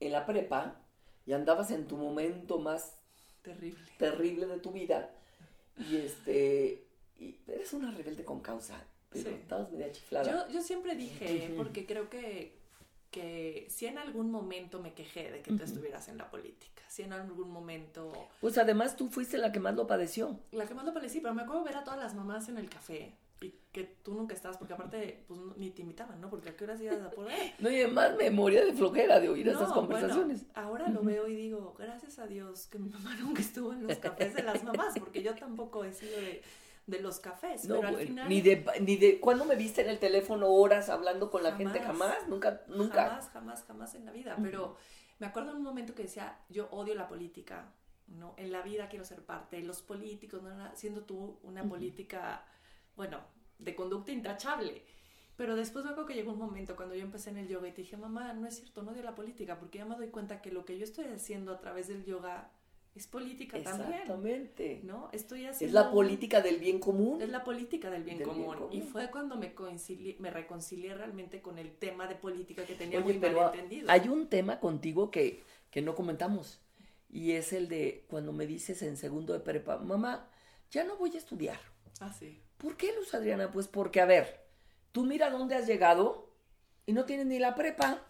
en la prepa y andabas en tu momento más Terrible. Terrible de tu vida. Y este. Y eres una rebelde con causa. Pero estabas media chiflada. Yo, yo siempre dije, porque creo que, que si en algún momento me quejé de que tú estuvieras en la política, si en algún momento... Pues además tú fuiste la que más lo padeció. La que más lo padecí, pero me acuerdo ver a todas las mamás en el café y que tú nunca estabas, porque aparte, pues ni te invitaban, ¿no? Porque a qué horas ibas a poder. no, y además memoria de flojera de oír esas conversaciones. ahora lo veo y digo, gracias a Dios que mi mamá nunca estuvo en los cafés de las mamás, porque yo tampoco he sido de, de los cafés. pero al final... Ni de, ni de, ¿cuándo me viste en el teléfono horas hablando con la gente? Jamás, nunca, nunca. Jamás, jamás, jamás en la vida. Pero me acuerdo en un momento que decía, yo odio la política, ¿no? En la vida quiero ser parte. Los políticos, ¿no? siendo tú una política, bueno, de conducta intachable. Pero después luego que llegó un momento cuando yo empecé en el yoga y te dije, mamá, no es cierto, no odio la política, porque ya me doy cuenta que lo que yo estoy haciendo a través del yoga es política también. Exactamente. ¿No? Estoy haciendo... Es la política del bien común. Es la política del bien, común. Y fue cuando me, me reconcilié realmente con el tema de política que tenía muy mal entendido. Hay un tema contigo que, que no comentamos. Y es el de cuando me dices en segundo de prepa, mamá, ya no voy a estudiar. Ah, sí. ¿Por qué, Luz Adriana? Pues porque, a ver, tú mira dónde has llegado y no tienes ni la prepa.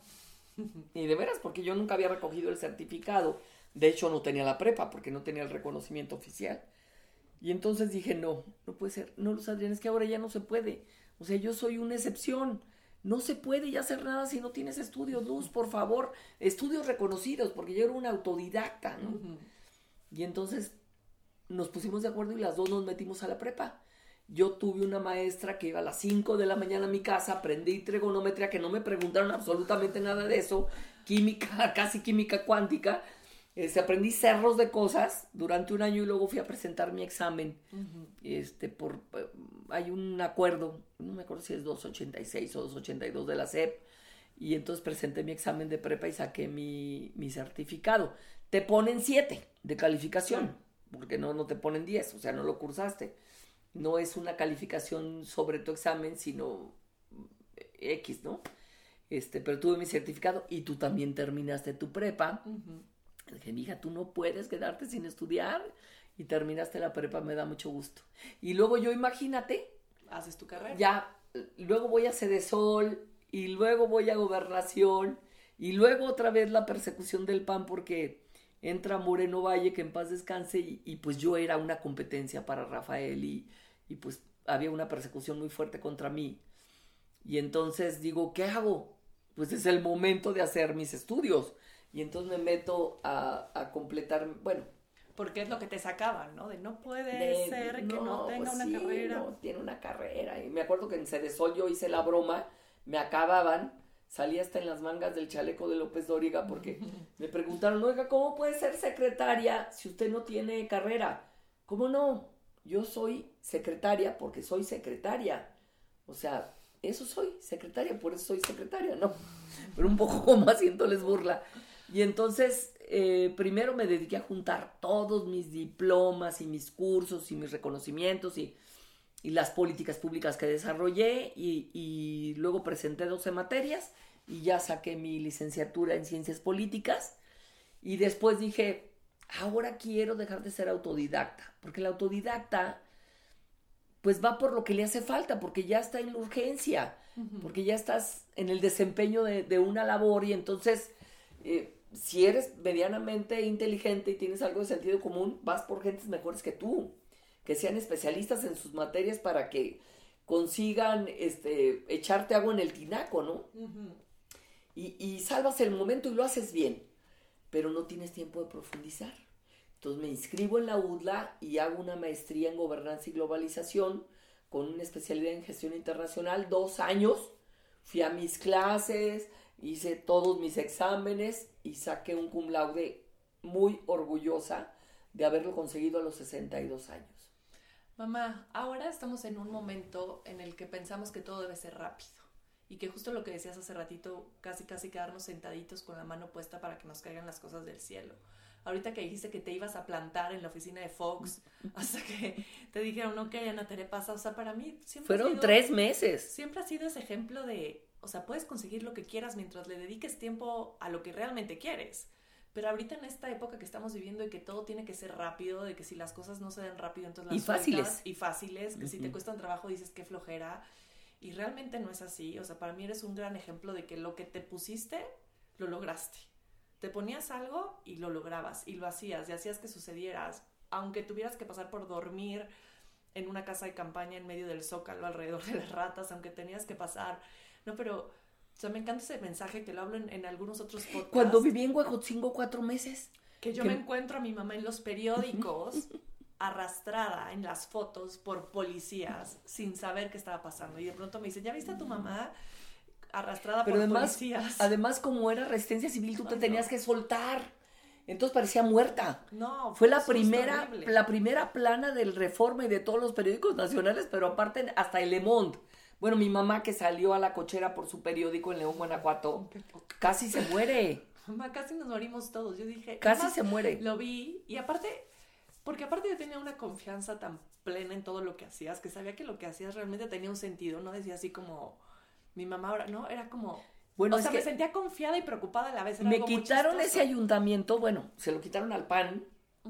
Ni de veras, porque yo nunca había recogido el certificado. De hecho, no tenía la prepa porque no tenía el reconocimiento oficial. Y entonces dije, no, no puede ser. No, Luz Adriana, es que ahora ya no se puede. O sea, yo soy una excepción. No se puede ya hacer nada si no tienes estudios, Luz, por favor. Estudios reconocidos, porque yo era una autodidacta, ¿no? Y entonces nos pusimos de acuerdo y las dos nos metimos a la prepa. Yo tuve una maestra que iba a las 5 de la mañana a mi casa, aprendí trigonometría, que no me preguntaron absolutamente nada de eso, química, casi química cuántica. Este, aprendí cerros de cosas durante un año y luego fui a presentar mi examen. Este, por, hay un acuerdo, no me acuerdo si es 286 o 282 de la SEP, y entonces presenté mi examen de prepa y saqué mi, mi certificado. Te ponen 7 de calificación, porque no, no te ponen 10, o sea, no lo cursaste no es una calificación sobre tu examen, sino X, ¿no? Este, pero tuve mi certificado y tú también terminaste tu prepa. Dije, mija, tú no puedes quedarte sin estudiar y terminaste la prepa, me da mucho gusto. Y luego yo, imagínate. Haces tu carrera. Ya, luego voy a Sol y luego voy a Gobernación y luego otra vez la persecución del PAN porque entra Moreno Valle, que en paz descanse, y, y pues yo era una competencia para Rafael y y pues había una persecución muy fuerte contra mí. Y entonces digo, ¿qué hago? Pues es el momento de hacer mis estudios. Y entonces me meto a, completar, bueno. Porque es lo que te sacaban, ¿no? De no puede ser que no, tenga pues una carrera. No, tiene una carrera. Y me acuerdo que en Cedesol yo hice la broma, me acababan, salía hasta en las mangas del chaleco de López Dóriga porque me preguntaron, oiga, ¿cómo puede ser secretaria si usted no tiene carrera? ¿Cómo no? Yo soy secretaria porque soy secretaria. O sea, eso soy, secretaria, por eso soy secretaria, ¿no? Pero un poco como haciéndoles burla. Y entonces, eh, primero me dediqué a juntar todos mis diplomas y mis cursos y mis reconocimientos y y las políticas públicas que desarrollé y, luego presenté 12 materias y ya saqué mi licenciatura en ciencias políticas. Y después dije, ahora quiero dejar de ser autodidacta, porque el autodidacta pues va por lo que le hace falta, porque ya está en la urgencia, porque ya estás en el desempeño de, una labor y entonces eh, si eres medianamente inteligente y tienes algo de sentido común, vas por gentes mejores que tú que sean especialistas en sus materias para que consigan este, echarte agua en el tinaco, ¿no? y, y, salvas el momento y lo haces bien, pero no tienes tiempo de profundizar. Entonces me inscribo en la UDLA y hago una maestría en gobernanza y globalización con una especialidad en gestión internacional, dos años. Fui a mis clases, hice todos mis exámenes y saqué un cum laude muy orgullosa de haberlo conseguido a los 62 años. Mamá, ahora estamos en un momento en el que pensamos que todo debe ser rápido y que justo lo que decías hace ratito, casi casi quedarnos sentaditos con la mano puesta para que nos caigan las cosas del cielo. Ahorita que dijiste que te ibas a plantar en la oficina de Fox hasta que te dijeron, ok, Ana Tere pasa, o sea, para mí siempre... Fueron tres meses. Siempre ha sido ese ejemplo de, o sea, puedes conseguir lo que quieras mientras le dediques tiempo a lo que realmente quieres. Pero ahorita en esta época que estamos viviendo y que todo tiene que ser rápido, de que si las cosas no se den rápido, entonces las y fáciles. Y fáciles, que si te cuesta un trabajo dices qué flojera. Y realmente no es así. O sea, para mí eres un gran ejemplo de que lo que te pusiste, lo lograste. Te ponías algo y lo lograbas y lo hacías y hacías que sucedieras. Aunque tuvieras que pasar por dormir en una casa de campaña en medio del zócalo alrededor de las ratas, aunque tenías que pasar. No, pero o sea, me encanta ese mensaje que lo hablo en, algunos otros podcasts. Cuando viví en Huejotzingo cuatro meses. Que yo me encuentro a mi mamá en los periódicos arrastrada en las fotos por policías sin saber qué estaba pasando. Y de pronto me dice, ¿ya viste a tu mamá? arrastrada por policías. Además, como era resistencia civil, tú te tenías que soltar. Entonces parecía muerta. No, fue la primera, la primera plana del Reforma y de todos los periódicos nacionales, pero aparte hasta el Le Monde. Bueno, mi mamá que salió a la cochera por su periódico en León, Guanajuato, casi se muere. Mamá, casi nos morimos todos. Yo dije, casi se muere. Lo vi y aparte, porque aparte yo tenía una confianza tan plena en todo lo que hacías, que sabía que lo que hacías realmente tenía un sentido, no decía así como mi mamá ahora, no, era como bueno, o sea, me sentía confiada y preocupada a la vez. me quitaron ese ayuntamiento, bueno, se lo quitaron al PAN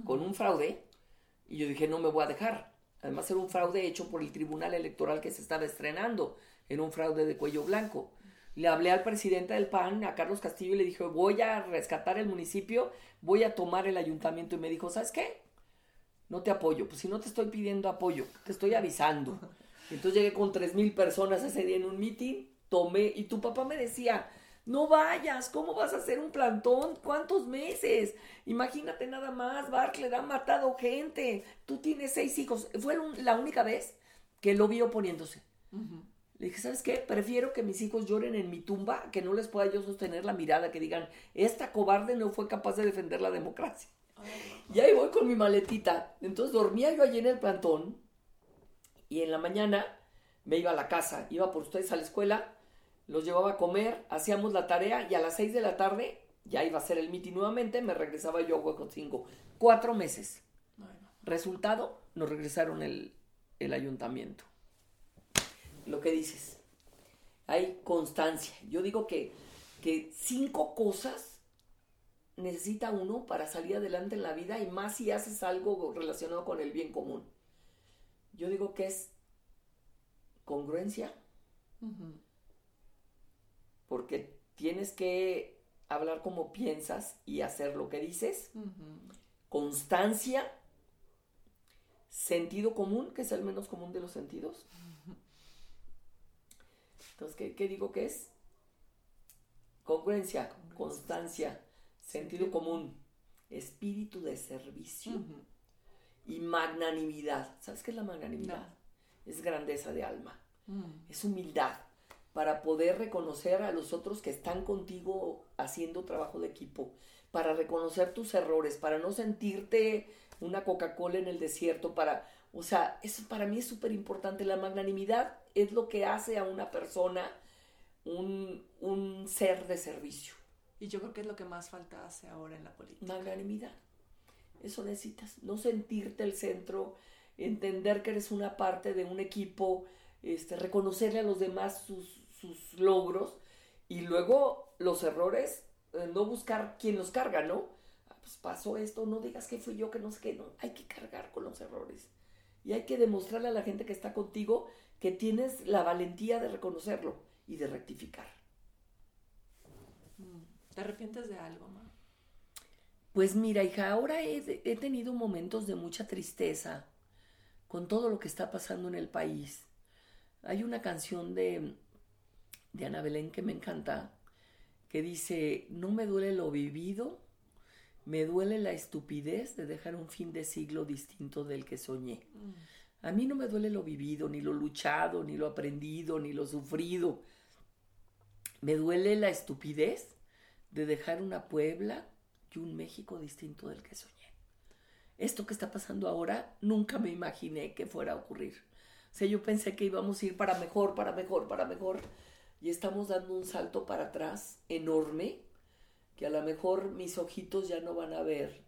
con un fraude y yo dije, no me voy a dejar. Además era un fraude hecho por el Tribunal Electoral que se estaba estrenando, en un fraude de cuello blanco. Le hablé al presidente del PAN, a Carlos Castillo, y le dije, voy a rescatar el municipio, voy a tomar el ayuntamiento. Y me dijo, ¿sabes qué? No te apoyo. Pues si no te estoy pidiendo apoyo, te estoy avisando. Entonces llegué con tres mil personas ese día en un meeting, tomé, y tu papá me decía, no vayas, ¿cómo vas a hacer un plantón? ¿Cuántos meses? Imagínate nada más, Barclay ha matado gente. Tú tienes seis hijos. Fue la única vez que lo vi oponiéndose. Le dije, ¿sabes qué? Prefiero que mis hijos lloren en mi tumba, que no les pueda yo sostener la mirada, que digan, esta cobarde no fue capaz de defender la democracia. Y ahí voy con mi maletita. Entonces dormía yo allí en el plantón y en la mañana me iba a la casa, iba por ustedes a la escuela los llevaba a comer, hacíamos la tarea y a las 6 de la tarde ya iba a ser el mitin nuevamente, me regresaba yo a Huecotzingo. Cuatro meses. Resultado, nos regresaron el, el ayuntamiento. Lo que dices, hay constancia. Yo digo que, que cinco cosas necesita uno para salir adelante en la vida y más si haces algo relacionado con el bien común. Yo digo que es congruencia, porque tienes que hablar como piensas y hacer lo que dices. Constancia, sentido común, que es el menos común de los sentidos. Entonces, ¿qué, digo que es? Congruencia, constancia, sentido común, espíritu de servicio y magnanimidad. ¿Sabes qué es la magnanimidad? Es grandeza de alma, mm. es humildad para poder reconocer a los otros que están contigo haciendo trabajo de equipo, para reconocer tus errores, para no sentirte una Coca-Cola en el desierto, para, o sea, eso para mí es súper importante. La magnanimidad es lo que hace a una persona un, un ser de servicio. Y yo creo que es lo que más falta hace ahora en la política. Magnanimidad. Eso necesitas, no sentirte el centro, entender que eres una parte de un equipo, este, reconocerle a los demás sus, sus logros y luego los errores, eh, no buscar quién los carga, ¿no? Ah, pues pasó esto, no digas que fui yo, que no sé qué, no, hay que cargar con los errores. Y hay que demostrarle a la gente que está contigo que tienes la valentía de reconocerlo y de rectificar. Mm, ¿Te arrepientes de algo, ma? Pues mira, hija, ahora he, he tenido momentos de mucha tristeza con todo lo que está pasando en el país. Hay una canción de de Ana Belén que me encanta, que dice, no me duele lo vivido, me duele la estupidez de dejar un fin de siglo distinto del que soñé. A mí no me duele lo vivido, ni lo luchado, ni lo aprendido, ni lo sufrido. Me duele la estupidez de dejar una Puebla y un México distinto del que soñé. Esto que está pasando ahora nunca me imaginé que fuera a ocurrir. O sea, yo pensé que íbamos a ir para mejor, para mejor, para mejor y estamos dando un salto para atrás enorme que a lo mejor mis ojitos ya no van a ver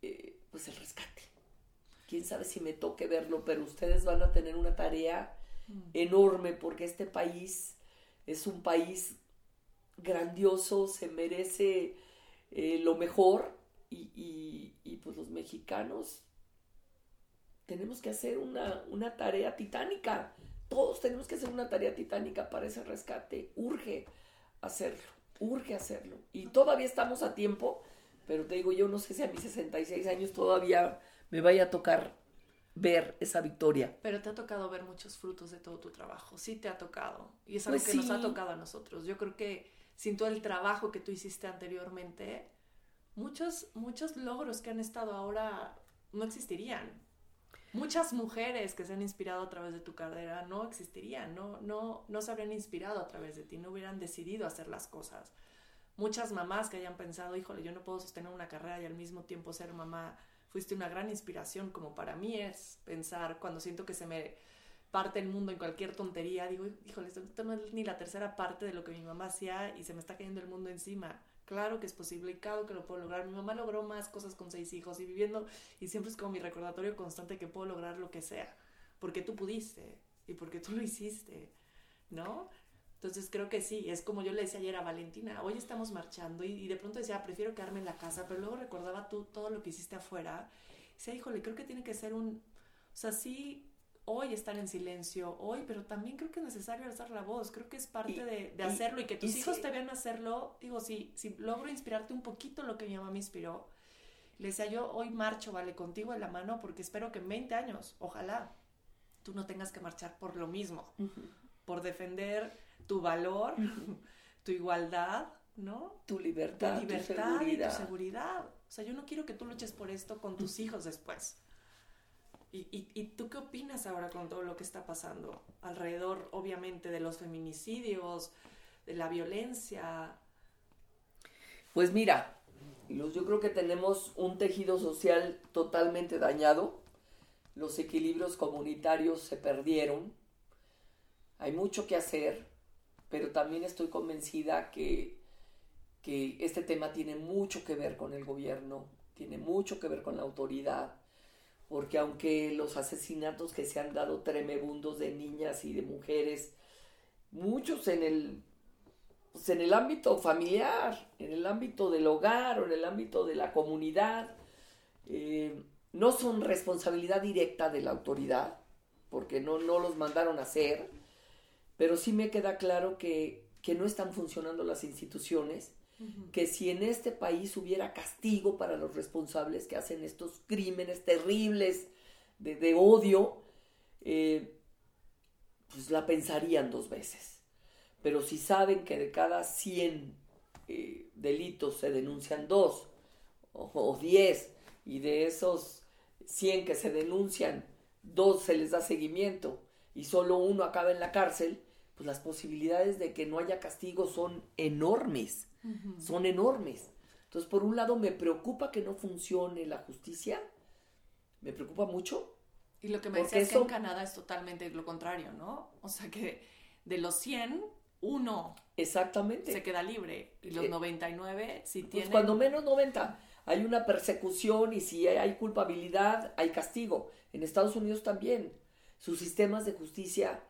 eh, pues el rescate. Quién sabe si me toque verlo, pero ustedes van a tener una tarea mm. enorme porque este país es un país grandioso, se merece eh, lo mejor y, y, pues los mexicanos tenemos que hacer una, una tarea titánica todos tenemos que hacer una tarea titánica para ese rescate. Urge hacerlo, urge hacerlo. Y todavía estamos a tiempo, pero te digo, yo no sé si a mis 66 años todavía me vaya a tocar ver esa victoria. Pero te ha tocado ver muchos frutos de todo tu trabajo, sí te ha tocado. Y es algo pues que nos ha tocado a nosotros. Yo creo que sin todo el trabajo que tú hiciste anteriormente, muchos, muchos logros que han estado ahora no existirían muchas mujeres que se han inspirado a través de tu carrera no existirían, no, no, no se habrían inspirado a través de ti, no hubieran decidido hacer las cosas. Muchas mamás que hayan pensado, híjole, yo no puedo sostener una carrera y al mismo tiempo ser mamá, fuiste una gran inspiración, como para mí es pensar cuando siento que se me parte el mundo en cualquier tontería, digo, híjole, esto no es ni la tercera parte de lo que mi mamá hacía y se me está cayendo el mundo encima claro que es posible y claro que lo puedo lograr. Mi mamá logró más cosas con seis hijos y viviendo, y siempre es como mi recordatorio constante que puedo lograr lo que sea, porque tú pudiste y porque tú lo hiciste, ¿no? Entonces creo que sí, es como yo le decía ayer a Valentina, hoy estamos marchando y, de pronto decía, prefiero quedarme en la casa, pero luego recordaba tú todo lo que hiciste afuera. Y decía, híjole, creo que tiene que ser un, o sea, sí, hoy estar en silencio, hoy, pero también creo que es necesario alzar la voz, creo que es parte de, hacerlo y que tus hijos te vean hacerlo, digo, si, si logro inspirarte un poquito lo que mi mamá me inspiró, le decía yo, hoy marcho, vale, contigo en la mano, porque espero que en 20 años, ojalá, tú no tengas que marchar por lo mismo, por defender tu valor, tu igualdad, ¿no? Tu libertad, tu libertad tu y tu seguridad. O sea, yo no quiero que tú luches por esto con tus hijos después. ¿Y, tú qué opinas ahora con todo lo que está pasando alrededor, obviamente, de los feminicidios, de la violencia? Pues mira, yo creo que tenemos un tejido social totalmente dañado, los equilibrios comunitarios se perdieron, hay mucho que hacer, pero también estoy convencida que, que este tema tiene mucho que ver con el gobierno, tiene mucho que ver con la autoridad porque aunque los asesinatos que se han dado tremebundos de niñas y de mujeres, muchos en el, pues, en el ámbito familiar, en el ámbito del hogar o en el ámbito de la comunidad, eh, no son responsabilidad directa de la autoridad, porque no, no los mandaron a hacer, pero sí me queda claro que, que no están funcionando las instituciones que si en este país hubiera castigo para los responsables que hacen estos crímenes terribles de, odio, eh, pues la pensarían dos veces. Pero si saben que de cada 100 eh, delitos se denuncian dos o, 10 y de esos 100 que se denuncian, dos se les da seguimiento y solo uno acaba en la cárcel, pues las posibilidades de que no haya castigo son enormes, son enormes. Entonces, por un lado, me preocupa que no funcione la justicia, me preocupa mucho. Y lo que me decías es que en Canadá es totalmente lo contrario, ¿no? O sea que de los 100, uno Exactamente. se queda libre. Y los 99, eh, si pues tienen... cuando menos 90 hay una persecución y si hay culpabilidad, hay castigo. En Estados Unidos también. Sus sistemas de justicia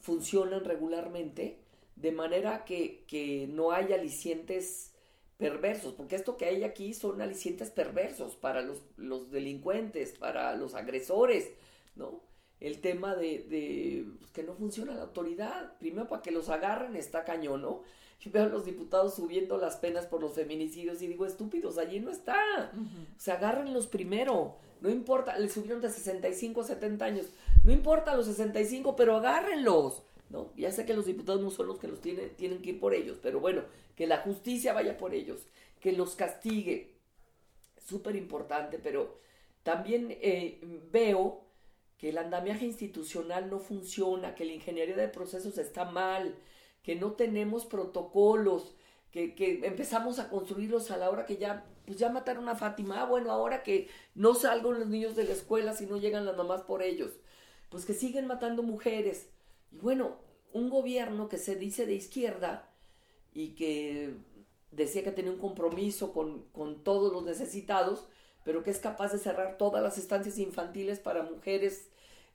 funcionan regularmente de manera que, que no hay alicientes perversos, porque esto que hay aquí son alicientes perversos para los, los delincuentes, para los agresores, ¿no? el tema de, pues, que no funciona la autoridad. Primero, para que los agarren está cañón, ¿no? Yo veo a los diputados subiendo las penas por los feminicidios y digo, estúpidos, allí no está. O sea, agárrenlos primero. No importa, le subieron de 65 a 70 años. No importa los 65, pero agárrenlos. ¿No? Ya sé que los diputados no son los que los tienen, tienen que ir por ellos, pero bueno, que la justicia vaya por ellos, que los castigue. Súper importante, pero también eh, veo que el andamiaje institucional no funciona, que la ingeniería de procesos está mal, que no tenemos protocolos, que, empezamos a construirlos a la hora que ya, pues ya mataron a Fátima, ah, bueno, ahora que no salgan los niños de la escuela si no llegan las mamás por ellos, pues que siguen matando mujeres. Y bueno, un gobierno que se dice de izquierda y que decía que tenía un compromiso con, con todos los necesitados, pero que es capaz de cerrar todas las estancias infantiles para mujeres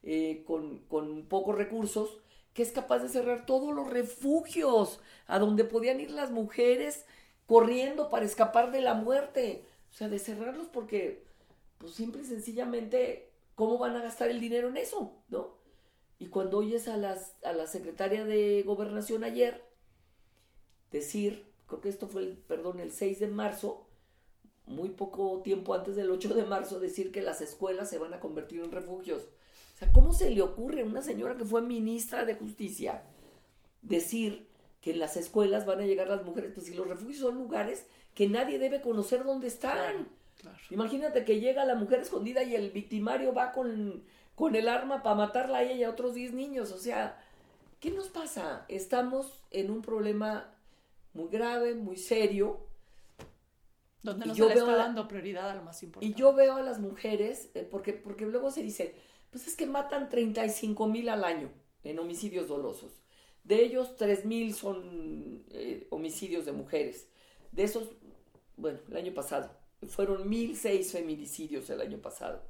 eh, con, con pocos recursos, que es capaz de cerrar todos los refugios a donde podían ir las mujeres corriendo para escapar de la muerte. O sea, de cerrarlos porque, pues simple y sencillamente, ¿cómo van a gastar el dinero en eso? ¿No? Y cuando oyes a, las, a la secretaria de gobernación ayer decir, creo que esto fue, el, perdón, el 6 de marzo, muy poco tiempo antes del 8 de marzo, decir que las escuelas se van a convertir en refugios. O sea, ¿cómo se le ocurre a una señora que fue ministra de Justicia decir que en las escuelas van a llegar las mujeres? Pues si los refugios son lugares que nadie debe conocer dónde están. Imagínate que llega la mujer escondida y el victimario va con, con el arma para matarla a ella y a otros 10 niños. O sea, ¿qué nos pasa? Estamos en un problema muy grave, muy serio. Donde no se le está dando prioridad a lo más importante. Y yo veo a las mujeres, eh, porque, porque luego se dice, pues es que matan 35 mil al año en homicidios dolosos. De ellos, 3 mil son eh, homicidios de mujeres. De esos, bueno, el año pasado, fueron 1006 feminicidios el año pasado.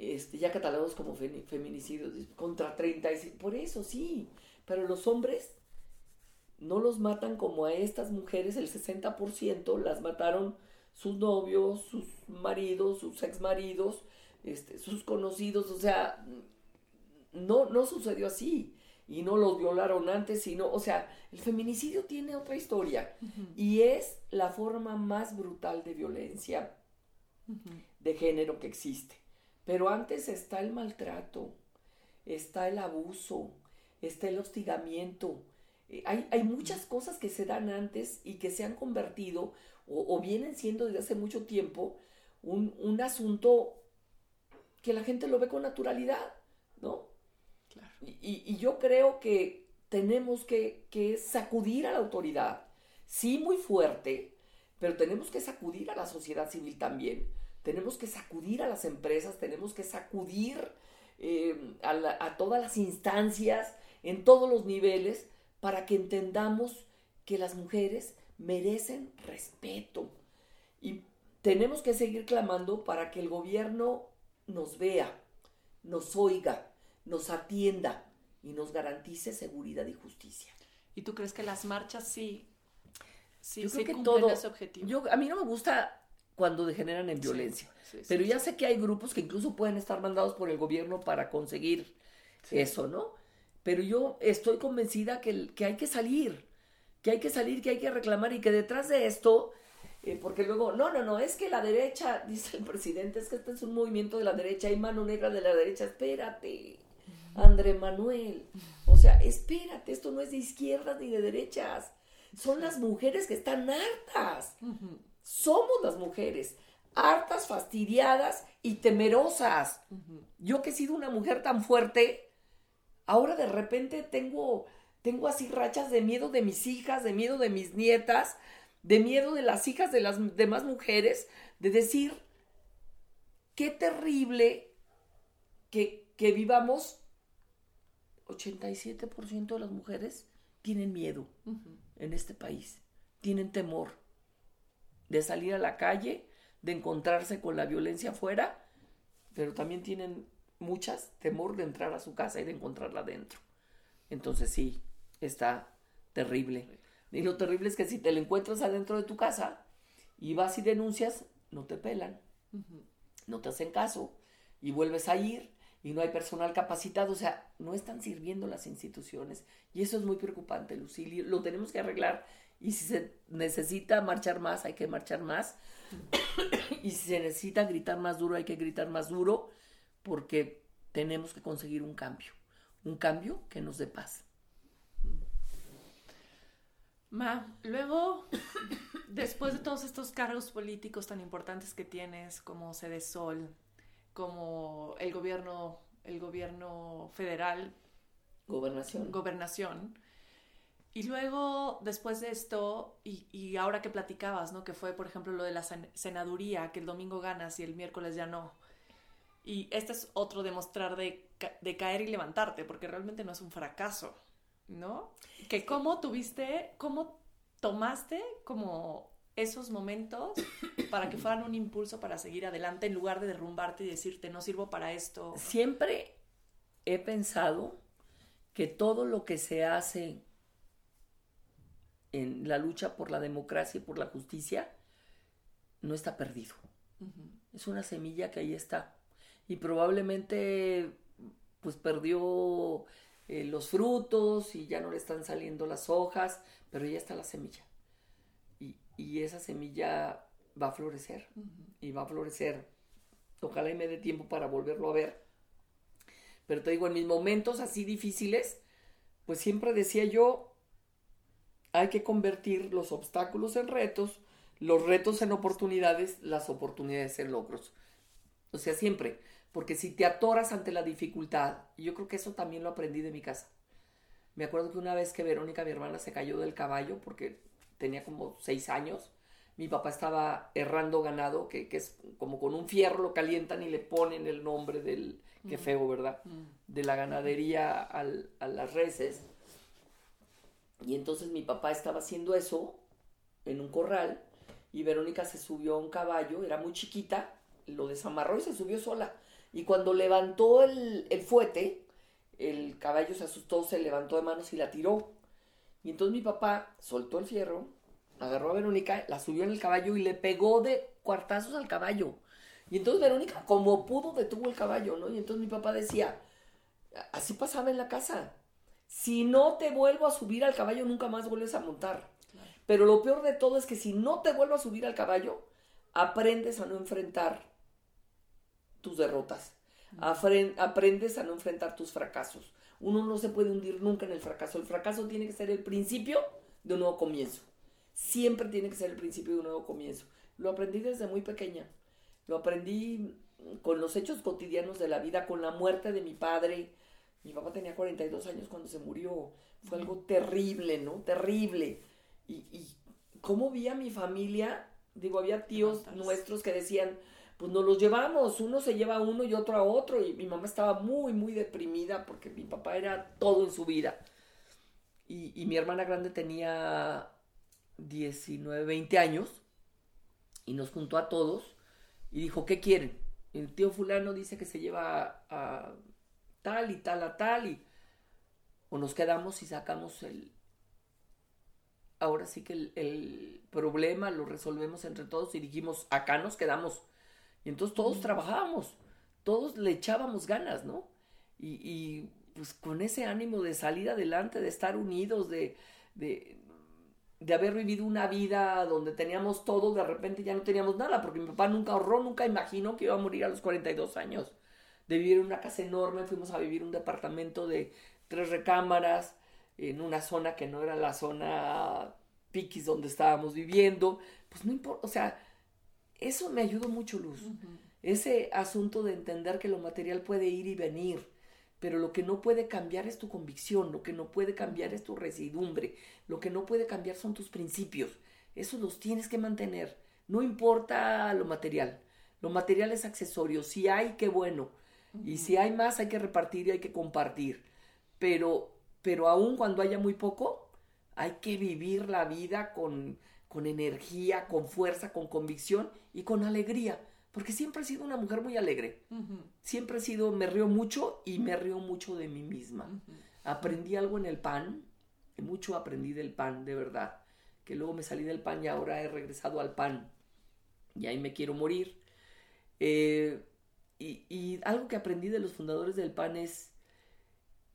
Este, ya catalogados como feminicidios, contra 35. Por eso sí, pero los hombres no los matan como a estas mujeres, el 60% las mataron sus novios, sus maridos, sus exmaridos, este, sus conocidos, o sea, no, no sucedió así. Y no los violaron antes, sino, o sea, el feminicidio tiene otra historia y es la forma más brutal de violencia de género que existe. Pero antes está el maltrato, está el abuso, está el hostigamiento. Eh, hay, hay, muchas cosas que se dan antes y que se han convertido o, vienen siendo desde hace mucho tiempo un, un asunto que la gente lo ve con naturalidad, ¿no? Claro. Y, yo creo que tenemos que, sacudir a la autoridad, sí muy fuerte, pero tenemos que sacudir a la sociedad civil también, tenemos que sacudir a las empresas, tenemos que sacudir eh, a, a todas las instancias, en todos los niveles, para que entendamos que las mujeres merecen respeto. Y tenemos que seguir clamando para que el gobierno nos vea, nos oiga, nos atienda y nos garantice seguridad y justicia. ¿Y tú crees que las marchas sí, sí, yo creo que todo, ese objetivo? Yo, a mí no me gusta cuando degeneran en violencia, pero ya sé que hay grupos que incluso pueden estar mandados por el gobierno para conseguir eso, ¿no? Pero yo estoy convencida que, que hay que salir, que hay que salir, que hay que reclamar y que detrás de esto eh, porque luego, no, no, no, es que la derecha, dice el presidente, es que este es un movimiento de la derecha, hay mano negra de la derecha, espérate, André Manuel, o sea, espérate, esto no es de izquierdas ni de derechas, son las mujeres que están hartas, somos las mujeres, hartas, fastidiadas y temerosas. Yo que he sido una mujer tan fuerte, Ahora de repente tengo, tengo así rachas de miedo de mis hijas, de miedo de mis nietas, de miedo de las hijas de las demás mujeres, de decir, qué terrible que, que vivamos 87% de las mujeres tienen miedo en este país, tienen temor de salir a la calle, de encontrarse con la violencia afuera, pero también tienen muchas temor de entrar a su casa y de encontrarla dentro. Entonces sí, está terrible. Y lo terrible es que si te la encuentras adentro de tu casa y vas y denuncias, no te pelan, no te hacen caso y vuelves a ir y no hay personal capacitado, o sea, no están sirviendo las instituciones. Y eso es muy preocupante, Lucili. Lo tenemos que arreglar. Y si se necesita marchar más, hay que marchar más. y si se necesita gritar más duro, hay que gritar más duro, porque tenemos que conseguir un cambio. Un cambio que nos dé paz. Ma, luego, después de todos estos cargos políticos tan importantes que tienes, como Sede Sol, como el gobierno, el gobierno federal. Gobernación. Gobernación. Y luego, después de esto, y, y, ahora que platicabas, ¿no? Que fue, por ejemplo, lo de la senaduría, que el domingo ganas y el miércoles ya no. Y este es otro demostrar de, de caer y levantarte, porque realmente no es un fracaso, ¿no? Que cómo tuviste, cómo tomaste como esos momentos para que fueran un impulso para seguir adelante en lugar de derrumbarte y decirte no sirvo para esto. Siempre he pensado que todo lo que se hace en la lucha por la democracia y por la justicia no está perdido. Es una semilla que ahí está. Y probablemente pues perdió eh, los frutos y ya no le están saliendo las hojas, pero ya está la semilla y esa semilla va a florecer y va a florecer. Ojalá y me dé tiempo para volverlo a ver. Pero te digo, en mis momentos así difíciles, pues siempre decía yo, hay que convertir los obstáculos en retos, los retos en oportunidades, las oportunidades en logros. O sea, siempre, porque si te atoras ante la dificultad, yo creo que eso también lo aprendí de mi casa. Me acuerdo que una vez que Verónica, mi hermana, se cayó del caballo porque tenía como seis años. Mi papá estaba errando ganado, que, es como con un fierro lo calientan y le ponen el nombre del, qué feo, ¿verdad? De la ganadería a las reses. Y entonces mi papá estaba haciendo eso en un corral y Verónica se subió a un caballo, era muy chiquita, lo desamarró y se subió sola. Y cuando levantó el, el fuete, el caballo se asustó, se levantó de manos y la tiró. Y entonces mi papá soltó el fierro, agarró a Verónica, la subió en el caballo y le pegó de cuartazos al caballo. Y entonces Verónica, como pudo, detuvo el caballo, ¿no? Y entonces mi papá decía, así pasaba en la casa. Si no te vuelvo a subir al caballo, nunca más vuelves a montar. Pero lo peor de todo es que si no te vuelvo a subir al caballo, aprendes a no enfrentar tus derrotas. Aprendes a no enfrentar tus fracasos. Uno no se puede hundir nunca en el fracaso. El fracaso tiene que ser el principio de un nuevo comienzo. Siempre tiene que ser el principio de un nuevo comienzo. Lo aprendí desde muy pequeña. Lo aprendí con los hechos cotidianos de la vida, con la muerte de mi padre. Mi papá tenía 42 años cuando se murió. Fue algo terrible, ¿no? Terrible. Y, y cómo vi a mi familia, digo, había tíos nuestros que decían, pues nos los llevamos, uno se lleva a uno y otro a otro, y mi mamá estaba muy, muy deprimida porque mi papá era todo en su vida. Y, mi hermana grande tenía 19, 20 años, y nos juntó a todos, y dijo, ¿qué quieren? El tío fulano dice que se lleva a, tal y tal a tal, y o nos quedamos y sacamos el, ahora sí que el, el, problema lo resolvemos entre todos y dijimos, acá nos quedamos. Y entonces todos trabajábamos, todos le echábamos ganas, ¿no? Y, y pues con ese ánimo de salir adelante, de estar unidos, de, de, de, haber vivido una vida donde teníamos todo, de repente ya no teníamos nada, porque mi papá nunca ahorró, nunca imaginó que iba a morir a los 42 años. De vivir en una casa enorme, fuimos a vivir un departamento de tres recámaras, en una zona que no era la zona piquis donde estábamos viviendo, pues no importa, o sea, eso me ayudó mucho, Luz. Ese asunto de entender que lo material puede ir y venir, pero lo que no puede cambiar es tu convicción, lo que no puede cambiar es tu residumbre, lo que no puede cambiar son tus principios. Esos los tienes que mantener. No importa lo material. Lo material es accesorio. Si hay, qué bueno. Y si hay más, hay que repartir y hay que compartir. Pero, pero aún cuando haya muy poco, hay que vivir la vida con, con energía, con fuerza, con convicción y con alegría porque siempre he sido una mujer muy alegre. Siempre he sido, me río mucho y me río mucho de mí misma. Aprendí algo en el pan, mucho aprendí del pan, de verdad. Que luego me salí del pan y ahora he regresado al pan. Y ahí me quiero morir. Eh, y, algo que aprendí de los fundadores del PAN es,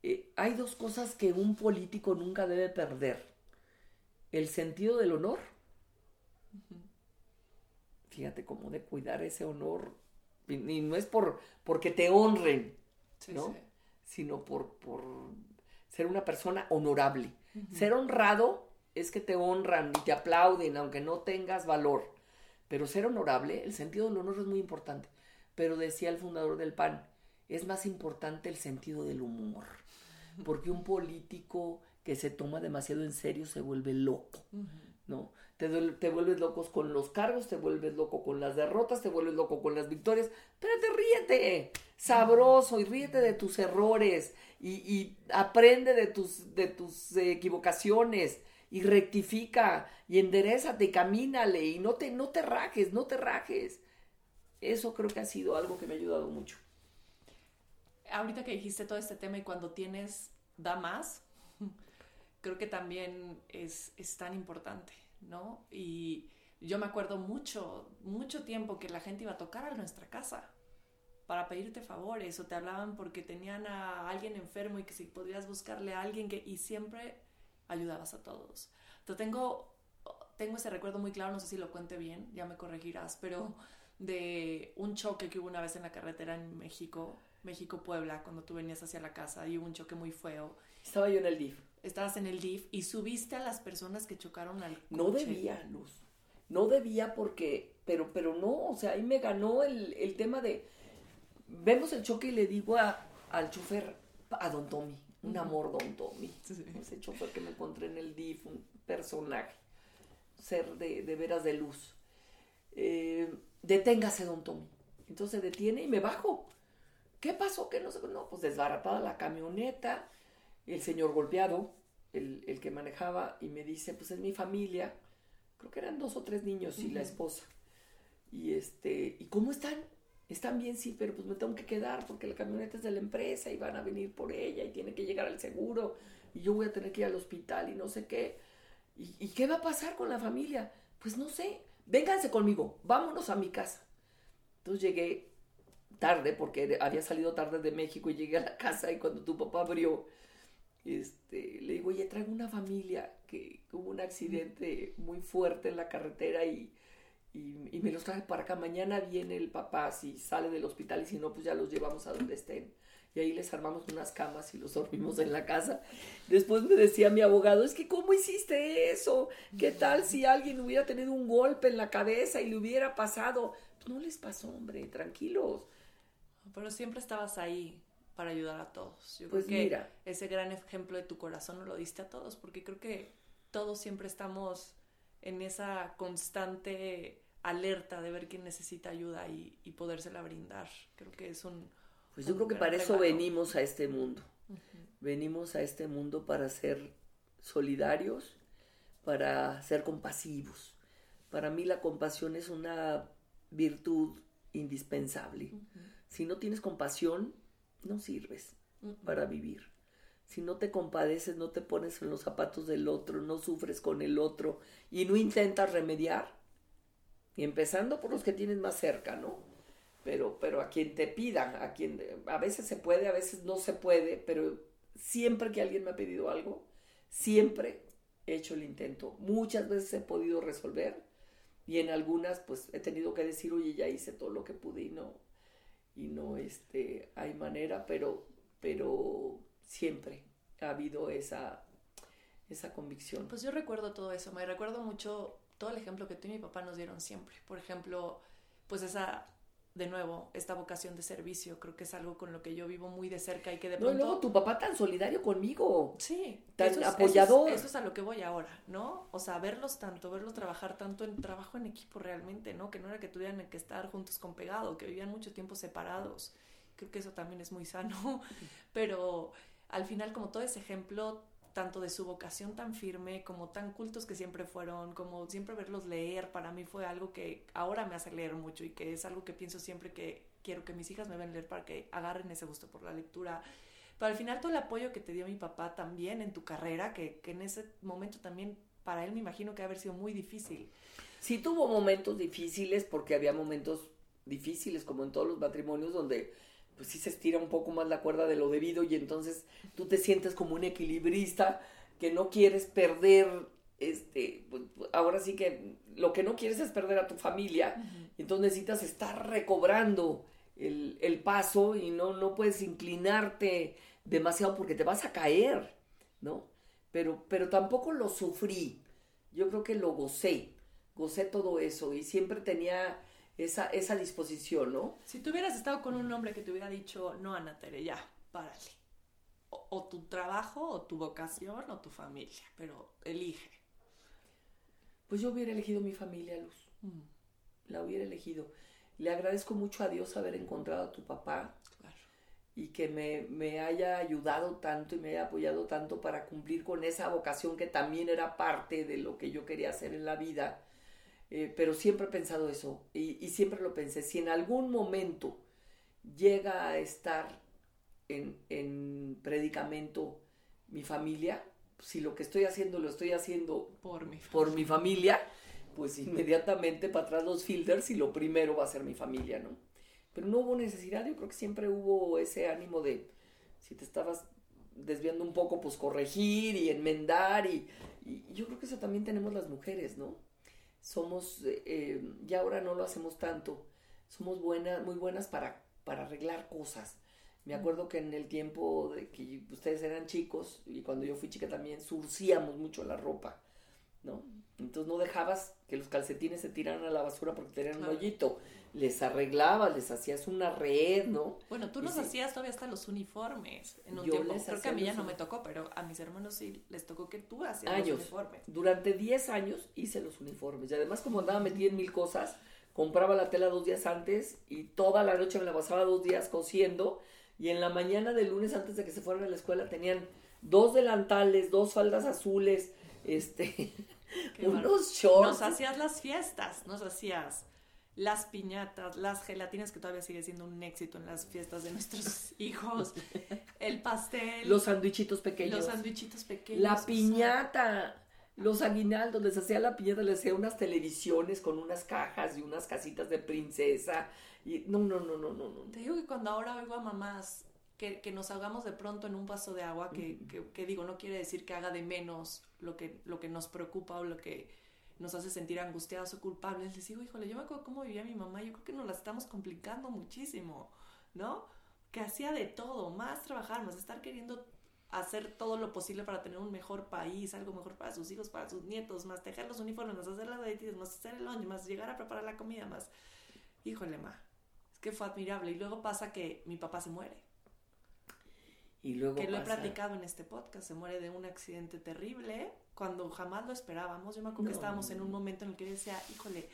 eh, hay dos cosas que un político nunca debe perder. El sentido del honor fíjate cómo de cuidar ese honor. Y, no es por porque te honren, ¿no? Sino por, por ser una persona honorable. Ser honrado es que te honran y te aplauden, aunque no tengas valor. Pero ser honorable, el sentido del honor es muy importante. Pero decía el fundador del PAN, es más importante el sentido del humor. Porque un político que se toma demasiado en serio se vuelve loco, ¿no? te, te, vuelves locos con los cargos, te vuelves loco con las derrotas, te vuelves loco con las victorias, pero te ríete, sabroso, y ríete de tus errores, y, aprende de tus, de tus equivocaciones, y rectifica, y enderezate, y camínale, y no te, no te rajes, no te rajes. Eso creo que ha sido algo que me ha ayudado mucho. Ahorita que dijiste todo este tema y cuando tienes, da más, creo que también es, es tan importante ¿no? Y yo me acuerdo mucho, mucho tiempo que la gente iba a tocar a nuestra casa para pedirte favores o te hablaban porque tenían a alguien enfermo y que si podrías buscarle a alguien que y siempre ayudabas a todos. Entonces tengo tengo ese recuerdo muy claro, no sé si lo cuente bien, ya me corregirás, pero de un choque que hubo una vez en la carretera en México, México Puebla, cuando tú venías hacia la casa y hubo un choque muy feo. Estaba yo en el DIF estabas en el DIF y subiste a las personas que chocaron al coche. No debía, Luz. No debía porque, pero, pero no, o sea, ahí me ganó el, tema de, vemos el choque y le digo a, al chofer, a Don Tommy, un amor Don Tommy, ese chofer que me encontré en el DIF, un personaje, ser de, de veras de luz. Eh, deténgase, Don Tommy. Entonces detiene y me bajo. ¿Qué pasó? Que no sé, no, pues desbaratada la camioneta, el señor golpeado, el, que manejaba, y me dice, pues es mi familia, creo que eran dos o tres niños y la esposa. Y este, ¿y cómo están? Están bien, sí, pero pues me tengo que quedar porque la camioneta es de la empresa y van a venir por ella y tiene que llegar al seguro y yo voy a tener que ir al hospital y no sé qué. ¿Y, y qué va a pasar con la familia? Pues no sé, vénganse conmigo, vámonos a mi casa. Entonces llegué tarde porque había salido tarde de México y llegué a la casa y cuando tu papá abrió, este, le digo, oye, traigo una familia que hubo un accidente muy fuerte en la carretera y, y, me los traje para acá. Mañana viene el papá, si sale del hospital y si no, pues ya los llevamos a donde estén. Y ahí les armamos unas camas y los dormimos en la casa. Después me decía mi abogado, es que ¿cómo hiciste eso? ¿Qué tal si alguien hubiera tenido un golpe en la cabeza y le hubiera pasado? Pues no les pasó, hombre, tranquilos. Pero siempre estabas ahí para ayudar a todos. Yo pues creo que mira. ese gran ejemplo de tu corazón lo diste a todos, porque creo que todos siempre estamos en esa constante alerta de ver quién necesita ayuda y, y podérsela brindar. Creo que es un... Pues yo creo que para eso venimos a este mundo. Venimos a este mundo para ser solidarios, para ser compasivos. Para mí la compasión es una virtud indispensable. Si no tienes compasión, no sirves para vivir. Si no te compadeces, no te pones en los zapatos del otro, no sufres con el otro y no intentas remediar, y empezando por los que tienes más cerca, ¿no? Pero, pero a quien te pidan, a quien a veces se puede, a veces no se puede, pero siempre que alguien me ha pedido algo, siempre he hecho el intento. Muchas veces he podido resolver y en algunas pues he tenido que decir, oye, ya hice todo lo que pude y no, y no este, hay manera, pero, pero siempre ha habido esa, esa convicción. Pues yo recuerdo todo eso, me recuerdo mucho todo el ejemplo que tú y mi papá nos dieron siempre. Por ejemplo, pues esa de nuevo, esta vocación de servicio, creo que es algo con lo que yo vivo muy de cerca y que de No, pronto... y luego tu papá tan solidario conmigo. Sí, Tan eso es- eso es- apoyador. Eso es, a lo que voy ahora, ¿no? O sea, verlos tanto, verlos trabajar tanto en trabajo en equipo realmente, ¿no? Que no era que tuvieran que estar juntos con pegado, que vivían mucho tiempo separados. Creo que eso también es muy sano, pero al final como todo ese ejemplo tanto de su vocación tan firme, como tan cultos que siempre fueron, como siempre verlos leer, para mí fue algo que ahora me hace leer mucho y que es algo que pienso siempre que quiero que mis hijas me vean leer para que agarren ese gusto por la lectura. Pero al final todo el apoyo que te dio mi papá también en tu carrera, que, que en ese momento también para él me imagino que haber sido muy difícil. Sí tuvo momentos difíciles porque había momentos difíciles como en todos los matrimonios donde pues sí se estira un poco más la cuerda de lo debido y entonces tú te sientes como un equilibrista que no quieres perder este pues, ahora sí que lo que no quieres es perder a tu familia entonces necesitas estar recobrando el, el paso y no, no puedes inclinarte demasiado porque te vas a caer, ¿no? Pero, pero tampoco lo sufrí. Yo creo que lo gocé. Gocé todo eso y siempre tenía esa, esa disposición, ¿no? Si tú hubieras estado con un hombre que te hubiera dicho, no, Ana Tere, ya, párale. O, o tu trabajo, o tu vocación, o tu familia, pero elige. Pues yo hubiera elegido mi familia, Luz. Mm, La hubiera elegido. Le agradezco mucho a Dios haber encontrado a tu papá claro. y que me, me haya ayudado tanto y me haya apoyado tanto para cumplir con esa vocación que también era parte de lo que yo quería hacer en la vida. Eh, pero siempre he pensado eso y, y siempre lo pensé. Si en algún momento llega a estar en, en predicamento mi familia, si lo que estoy haciendo lo estoy haciendo Por mi por mi familia, pues inmediatamente para atrás los filters y lo primero va a ser mi familia, ¿no? Pero no hubo necesidad, yo creo que siempre hubo ese ánimo de, si te estabas desviando un poco, pues corregir y enmendar y, y yo creo que eso también tenemos las mujeres, ¿no? Somos, eh, ya ahora no lo hacemos tanto, somos buenas, muy buenas para, para arreglar cosas. Me acuerdo que en el tiempo de que ustedes eran chicos y cuando yo fui chica también surcíamos mucho la ropa, ¿no? Entonces no dejabas que los calcetines se tiraran a la basura porque tenían Claro. un hoyito. Les arreglabas, les hacías una red, ¿no? Bueno, tú nos sí. hacías todavía hasta los uniformes en un Yo tiempo. Creo que a mí ya no me tocó, pero a mis hermanos sí les tocó que tú hacías Años. los uniformes. Durante 10 años hice los uniformes y además como andaba metida en mil cosas, compraba la tela dos días antes y toda la noche me la pasaba dos días cosiendo y en la mañana del lunes antes de que se fueran a la escuela tenían dos delantales, dos faldas azules, este. unos shorts. Nos hacías las fiestas, nos hacías las piñatas, las gelatinas, que todavía sigue siendo un éxito en las fiestas de nuestros hijos, el pastel, los sandwichitos pequeños. los sandwichitos pequeños. La piñata, los aguinaldos, les hacía la piñata, les hacía unas televisiones con unas cajas y unas casitas de princesa. Y no, no, no, no, no, no. Te digo que cuando ahora oigo a mamás que, que nos ahogamos de pronto en un vaso de agua, que, que, que digo, no quiere decir que haga de menos lo que, lo que nos preocupa o lo que nos hace sentir angustiados o culpables. Les digo, híjole, yo me acuerdo cómo vivía mi mamá, yo creo que nos la estamos complicando muchísimo, ¿no? Que hacía de todo, más trabajar, más estar queriendo hacer todo lo posible para tener un mejor país, algo mejor para sus hijos, para sus nietos, más tejer los uniformes, más hacer las galletas, más hacer el lunch, más llegar a preparar la comida, más... Híjole, ma, es que fue admirable. Y luego pasa que mi papá se muere, Y luego que lo he platicado en este podcast, se muere de un accidente terrible cuando jamás lo esperábamos. Yo me acuerdo que estábamos en un momento en el que yo decía, híjole,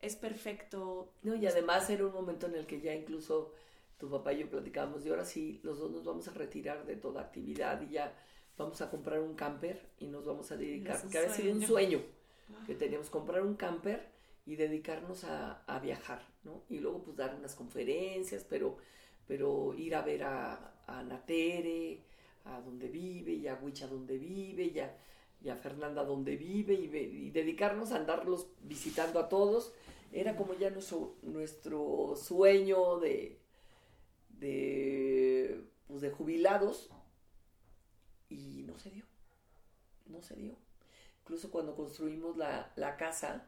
es perfecto. No, y además era un momento en el que ya incluso tu papá y yo platicábamos de ahora sí, los dos nos vamos a retirar de toda actividad y ya vamos a comprar un camper y nos vamos a dedicar, que había sido un sueño. sueño que teníamos, comprar un camper y dedicarnos a, a viajar, ¿no? Y luego pues dar unas conferencias, pero, pero ir a ver a, a Natere, a donde vive, y a Huicha donde vive, y a, y a Fernanda donde vive, y, ve- y dedicarnos a andarlos visitando a todos. Era como ya nuestro, nuestro sueño de, de, pues de jubilados y no se dio, no se dio. Incluso cuando construimos la, la casa,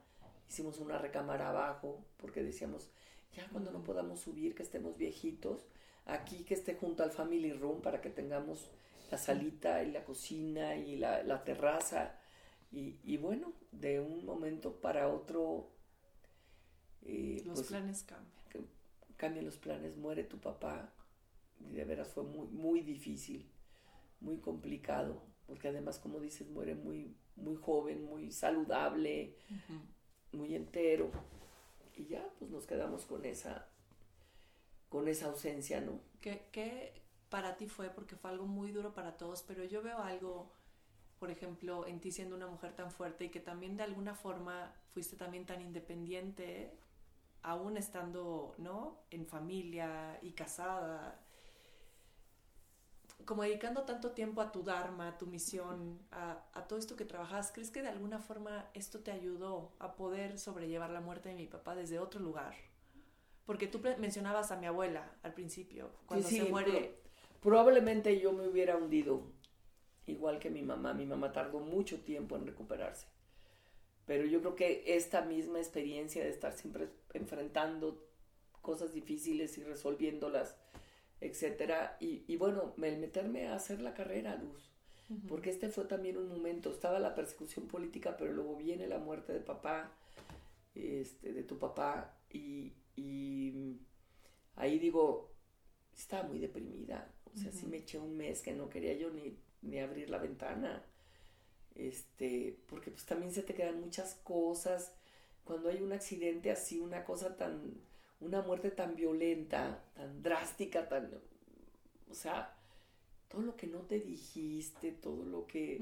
hicimos una recámara abajo porque decíamos, ya cuando no podamos subir, que estemos viejitos, aquí que esté junto al family room para que tengamos la salita y la cocina y la, la terraza. Y, y bueno, de un momento para otro, eh, Los pues, planes cambian. cambian los planes, muere tu papá. Y de veras fue muy, muy difícil, muy complicado, porque además, como dices, muere muy, muy joven, muy saludable, muy entero. Y ya, pues nos quedamos con esa, con esa ausencia, ¿no? ¿Qué, ¿Qué para ti fue? Porque fue algo muy duro para todos, pero yo veo algo, por ejemplo, en ti siendo una mujer tan fuerte y que también de alguna forma fuiste también tan independiente, aún estando, ¿no? En familia y casada, como dedicando tanto tiempo a tu Dharma, a tu misión, a, todo esto que trabajas, ¿crees que de alguna forma esto te ayudó a poder sobrellevar la muerte de mi papá desde otro lugar? Porque tú mencionabas a mi abuela al principio, cuando se muere. probablemente yo me hubiera hundido, igual que mi mamá. Mi mamá tardó mucho tiempo en recuperarse. Pero yo creo que esta misma experiencia de estar siempre enfrentando cosas difíciles y resolviéndolas etcétera. Y, bueno, el meterme a hacer la carrera, Luz, porque este fue también un momento, estaba la persecución política, pero luego viene la muerte de papá, este, de tu papá, y, ahí digo, estaba muy deprimida, o sea, sí me eché un mes que no quería yo ni, ni abrir la ventana, este, porque pues también se te quedan muchas cosas, cuando hay un accidente así, una cosa tan una muerte tan violenta, tan drástica, tan... O sea, todo lo que no te dijiste, todo lo que...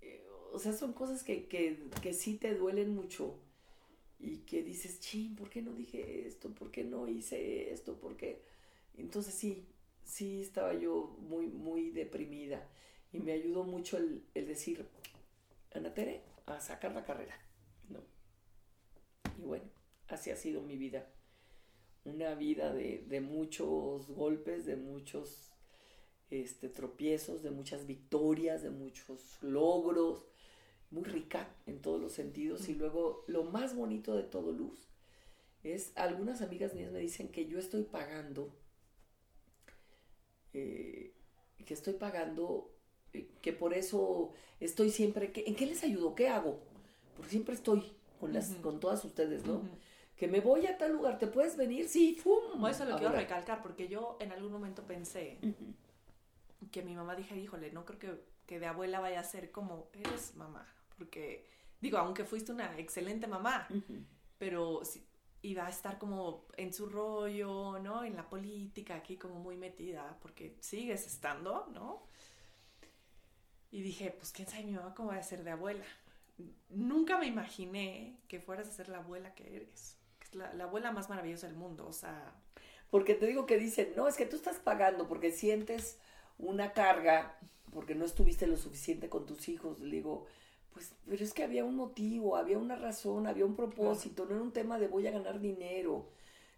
Eh, o sea, son cosas que, que, que, sí te duelen mucho y que dices, ching, ¿por qué no dije esto? ¿Por qué no hice esto? ¿Por qué? Entonces sí, sí estaba yo muy, muy deprimida y me ayudó mucho el, el decir, Ana Tere, a sacar la carrera, ¿no? Y bueno, así ha sido mi vida una vida de, muchos golpes, de muchos este, tropiezos, de muchas victorias, de muchos logros, muy rica en todos los sentidos. Y luego lo más bonito de todo, Luz, es, algunas amigas mías me dicen que yo estoy pagando, eh, que estoy pagando, eh, que por eso estoy siempre, que, ¿en qué les ayudo? ¿Qué hago? Porque siempre estoy con, las, con todas ustedes, ¿no? que me voy a tal lugar, ¿te puedes venir? Sí, ¡fum! Eso lo quiero recalcar, porque yo en algún momento pensé que mi mamá dije, híjole, no creo que, que, de abuela vaya a ser como eres mamá, porque digo, aunque fuiste una excelente mamá, pero iba a estar como en su rollo, ¿no? En la política, aquí como muy metida, porque sigues estando, ¿no? Y dije, pues quién sabe mi mamá cómo va a ser de abuela. Nunca me imaginé que fueras a ser la abuela que eres la, abuela más maravillosa del mundo, o sea... Porque te digo que dicen, no, es que tú estás pagando porque sientes una carga, porque no estuviste lo suficiente con tus hijos. Le digo, pues, pero es que había un motivo, había una razón, había un propósito, no era un tema de voy a ganar dinero,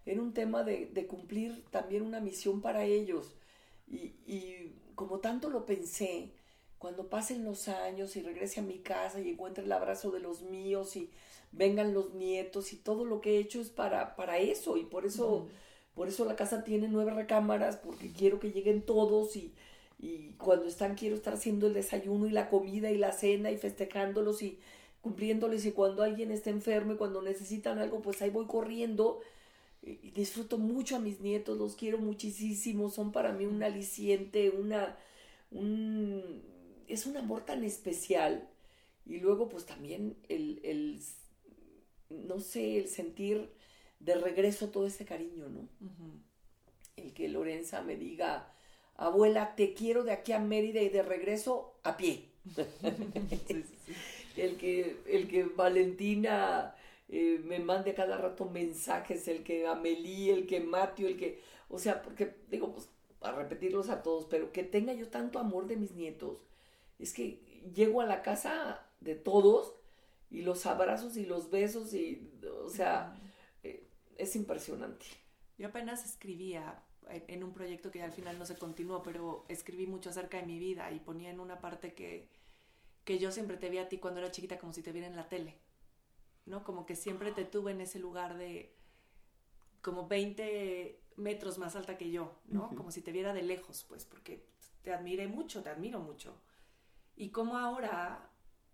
era un tema de, de cumplir también una misión para ellos. Y, y, como tanto lo pensé, cuando pasen los años y regrese a mi casa y encuentre el abrazo de los míos y vengan los nietos y todo lo que he hecho es para, para eso y por eso, por eso la casa tiene nueve recámaras porque quiero que lleguen todos y, y cuando están quiero estar haciendo el desayuno y la comida y la cena y festejándolos y cumpliéndoles y cuando alguien está enfermo y cuando necesitan algo pues ahí voy corriendo y disfruto mucho a mis nietos, los quiero muchísimo, son para mí un aliciente, una, un, es un amor tan especial y luego pues también el, el no sé, el sentir de regreso todo ese cariño, ¿no? El que Lorenza me diga, abuela, te quiero de aquí a Mérida y de regreso a pie. El, que, el que Valentina eh, me mande cada rato mensajes, el que Amelie, el que Mateo, el que, o sea, porque digo, pues, a repetirlos a todos, pero que tenga yo tanto amor de mis nietos, es que llego a la casa de todos y los abrazos y los besos y, o sea, eh, es impresionante. Yo apenas escribía en un proyecto que al final no se continuó, pero escribí mucho acerca de mi vida y ponía en una parte que, que yo siempre te vi a ti cuando era chiquita como si te viera en la tele, ¿no? Como que siempre te tuve en ese lugar de como 20 metros más alta que yo, ¿no? Como si te viera de lejos, pues, porque te admiré mucho, te admiro mucho. Y como ahora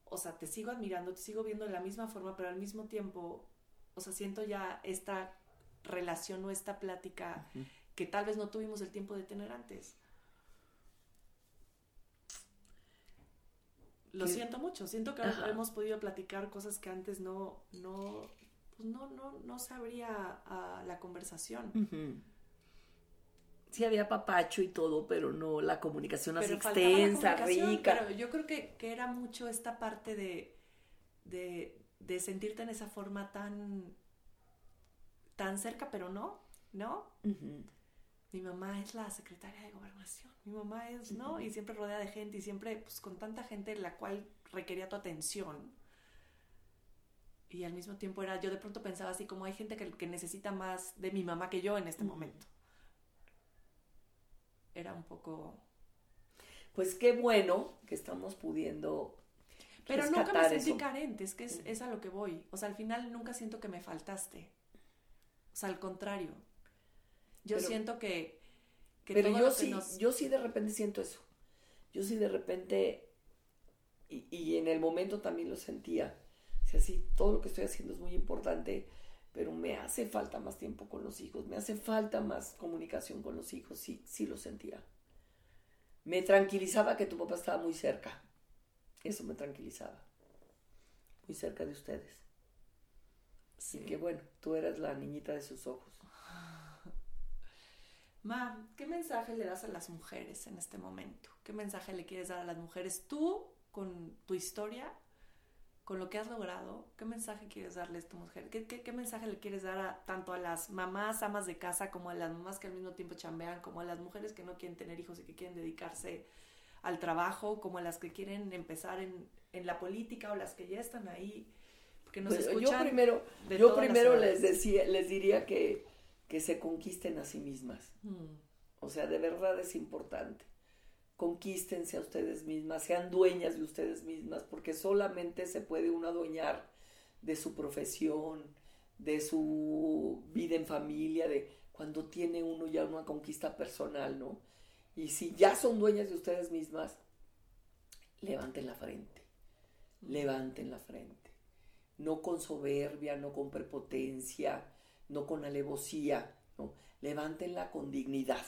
o sea, te sigo admirando, te sigo viendo de la misma forma, pero al mismo tiempo, o sea, siento ya esta relación o esta plática que tal vez no tuvimos el tiempo de tener antes. Lo siento mucho, siento que hemos podido platicar cosas que antes no, no, pues no, no, no sabría la conversación. Sí había papacho y todo, pero no la comunicación así extensa, rica. Pero yo creo que, era mucho esta parte de, de, sentirte en esa forma tan, tan cerca, pero no, ¿no? Mi mamá es la secretaria de gobernación, mi mamá es, ¿no? Y siempre rodea de gente y siempre, pues con tanta gente la cual requería tu atención. Y al mismo tiempo era, yo de pronto pensaba así como hay gente que, que necesita más de mi mamá que yo en este momento. Era un poco... Pues qué bueno que estamos pudiendo... Pero nunca me sentí carente, es que es, es a lo que voy. O sea, al final nunca siento que me faltaste. O sea, al contrario, yo siento que... pero yo sí, yo sí de repente siento eso. Yo sí de repente, y, en el momento también lo sentía. O sea, sí, todo lo que estoy haciendo es muy importante, pero me hace falta más tiempo con los hijos, me hace falta más comunicación con los hijos, sí, sí lo sentía. Me tranquilizaba que tu papá estaba muy cerca. Eso me tranquilizaba. Muy cerca de ustedes. Así que bueno, tú eras la niñita de sus ojos. Ma, ¿qué mensaje le das a las mujeres en este momento? ¿Qué mensaje le quieres dar a las mujeres tú con tu historia, con lo que has logrado? ¿Qué mensaje quieres darle a esta mujer? ¿Qué, mensaje le quieres dar a, tanto a las mamás, amas de casa, como a las mamás que al mismo tiempo chambean, como a las mujeres que no quieren tener hijos y que quieren dedicarse al trabajo, como a las que quieren empezar en, la política o las que ya están ahí? Porque nos pues, escuchan yo primero, yo primero les, decía, les diría que que se conquisten a sí mismas. Mm. O sea, de verdad es importante. Conquístense a ustedes mismas, sean dueñas de ustedes mismas, porque solamente se puede uno adueñar de su profesión, de su vida en familia, de cuando tiene uno ya una conquista personal, ¿no? Y si ya son dueñas de ustedes mismas, levanten la frente, mm. levanten la frente. No con soberbia, no con prepotencia, no con alevosía. Levántenla con dignidad,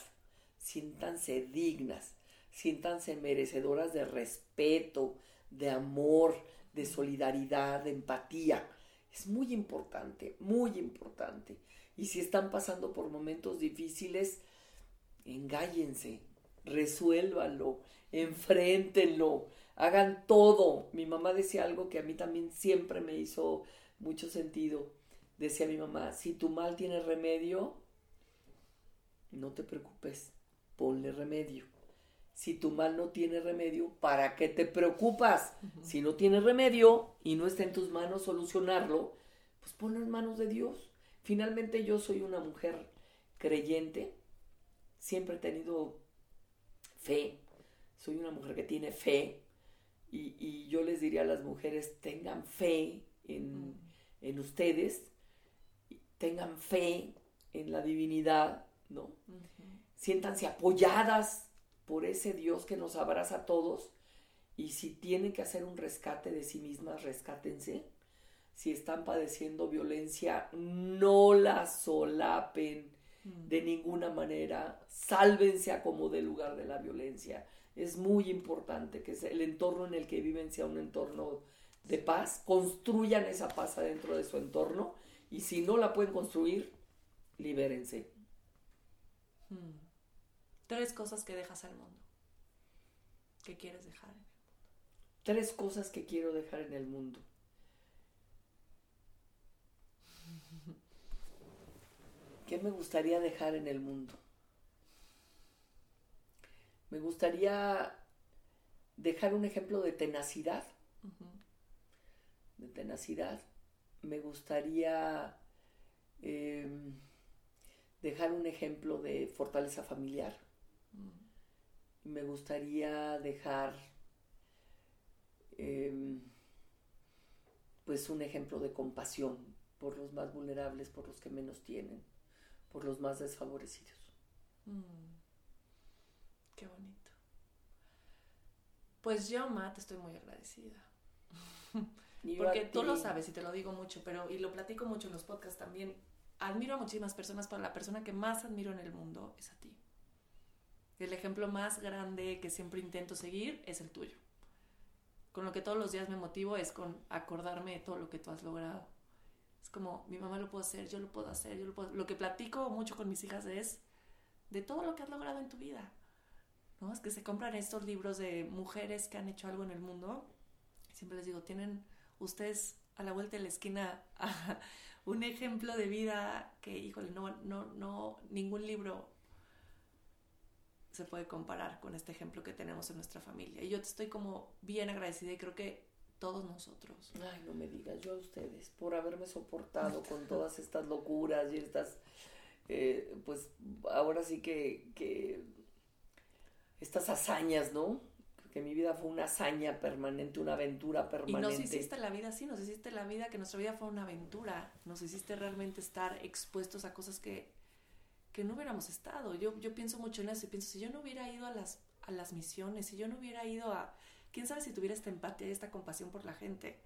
siéntanse dignas, siéntanse merecedoras de respeto, de amor, de solidaridad, de empatía. Es muy importante, muy importante. Y si están pasando por momentos difíciles, engállense, resuélvanlo, enfréntenlo, hagan todo. Mi mamá decía algo que a mí también siempre me hizo mucho sentido decía mi mamá, si tu mal tiene remedio, no te preocupes, ponle remedio. Si tu mal no tiene remedio, ¿para qué te preocupas? Si no tiene remedio y no está en tus manos solucionarlo, pues ponlo en manos de Dios. Finalmente yo soy una mujer creyente, siempre he tenido fe, soy una mujer que tiene fe y, yo les diría a las mujeres, tengan fe en, en ustedes, tengan fe en la divinidad, ¿no? Siéntanse apoyadas por ese Dios que nos abraza a todos y si tienen que hacer un rescate de sí mismas, rescátense. Si están padeciendo violencia, no la solapen de ninguna manera, sálvense a como del lugar de la violencia. Es muy importante que el entorno en el que viven sea un entorno de paz, construyan esa paz adentro de su entorno y si no la pueden construir, libérense. Hmm. Tres cosas que dejas al mundo. ¿Qué quieres dejar en el mundo? Tres cosas que quiero dejar en el mundo. ¿Qué me gustaría dejar en el mundo? Me gustaría dejar un ejemplo de tenacidad. De tenacidad me gustaría em, dejar un ejemplo de fortaleza familiar. Mm. Me gustaría dejar em, pues un ejemplo de compasión por los más vulnerables, por los que menos tienen, por los más desfavorecidos. Mm. Qué bonito. Pues yo, Matt, estoy muy agradecida. Porque tú lo sabes y te lo digo mucho, pero y lo platico mucho en los podcasts también. admiro a muchísimas personas, pero la persona que más admiro en el mundo es a ti. El ejemplo más grande que siempre intento seguir es el tuyo. Con lo que todos los días me motivo es con acordarme de todo lo que tú has logrado. Es como, mi mamá lo puede hacer, yo lo puedo hacer, yo lo puedo... Lo que platico mucho con mis hijas es de todo lo que has logrado en tu vida. ¿No? Es que se compran estos libros de mujeres que han hecho algo en el mundo. Siempre les digo, tienen ustedes a la vuelta de la esquina un ejemplo de vida que, híjole, no, no, no, ningún libro se puede comparar con este ejemplo que tenemos en nuestra familia. Y yo te estoy como bien agradecida y creo que todos nosotros. Ay, no me digas, yo a ustedes, por haberme soportado con todas estas locuras y estas, eh, pues ahora sí que, que estas hazañas, ¿no? Que mi vida fue una hazaña permanente, una aventura permanente. Y nos hiciste la vida así, nos hiciste la vida que nuestra vida fue una aventura, nos hiciste realmente estar expuestos a cosas que, que no hubiéramos estado. Yo, yo pienso mucho en eso y pienso, si yo no hubiera ido a las, a las misiones, si yo no hubiera ido a, quién sabe si tuviera esta empatía y esta compasión por la gente,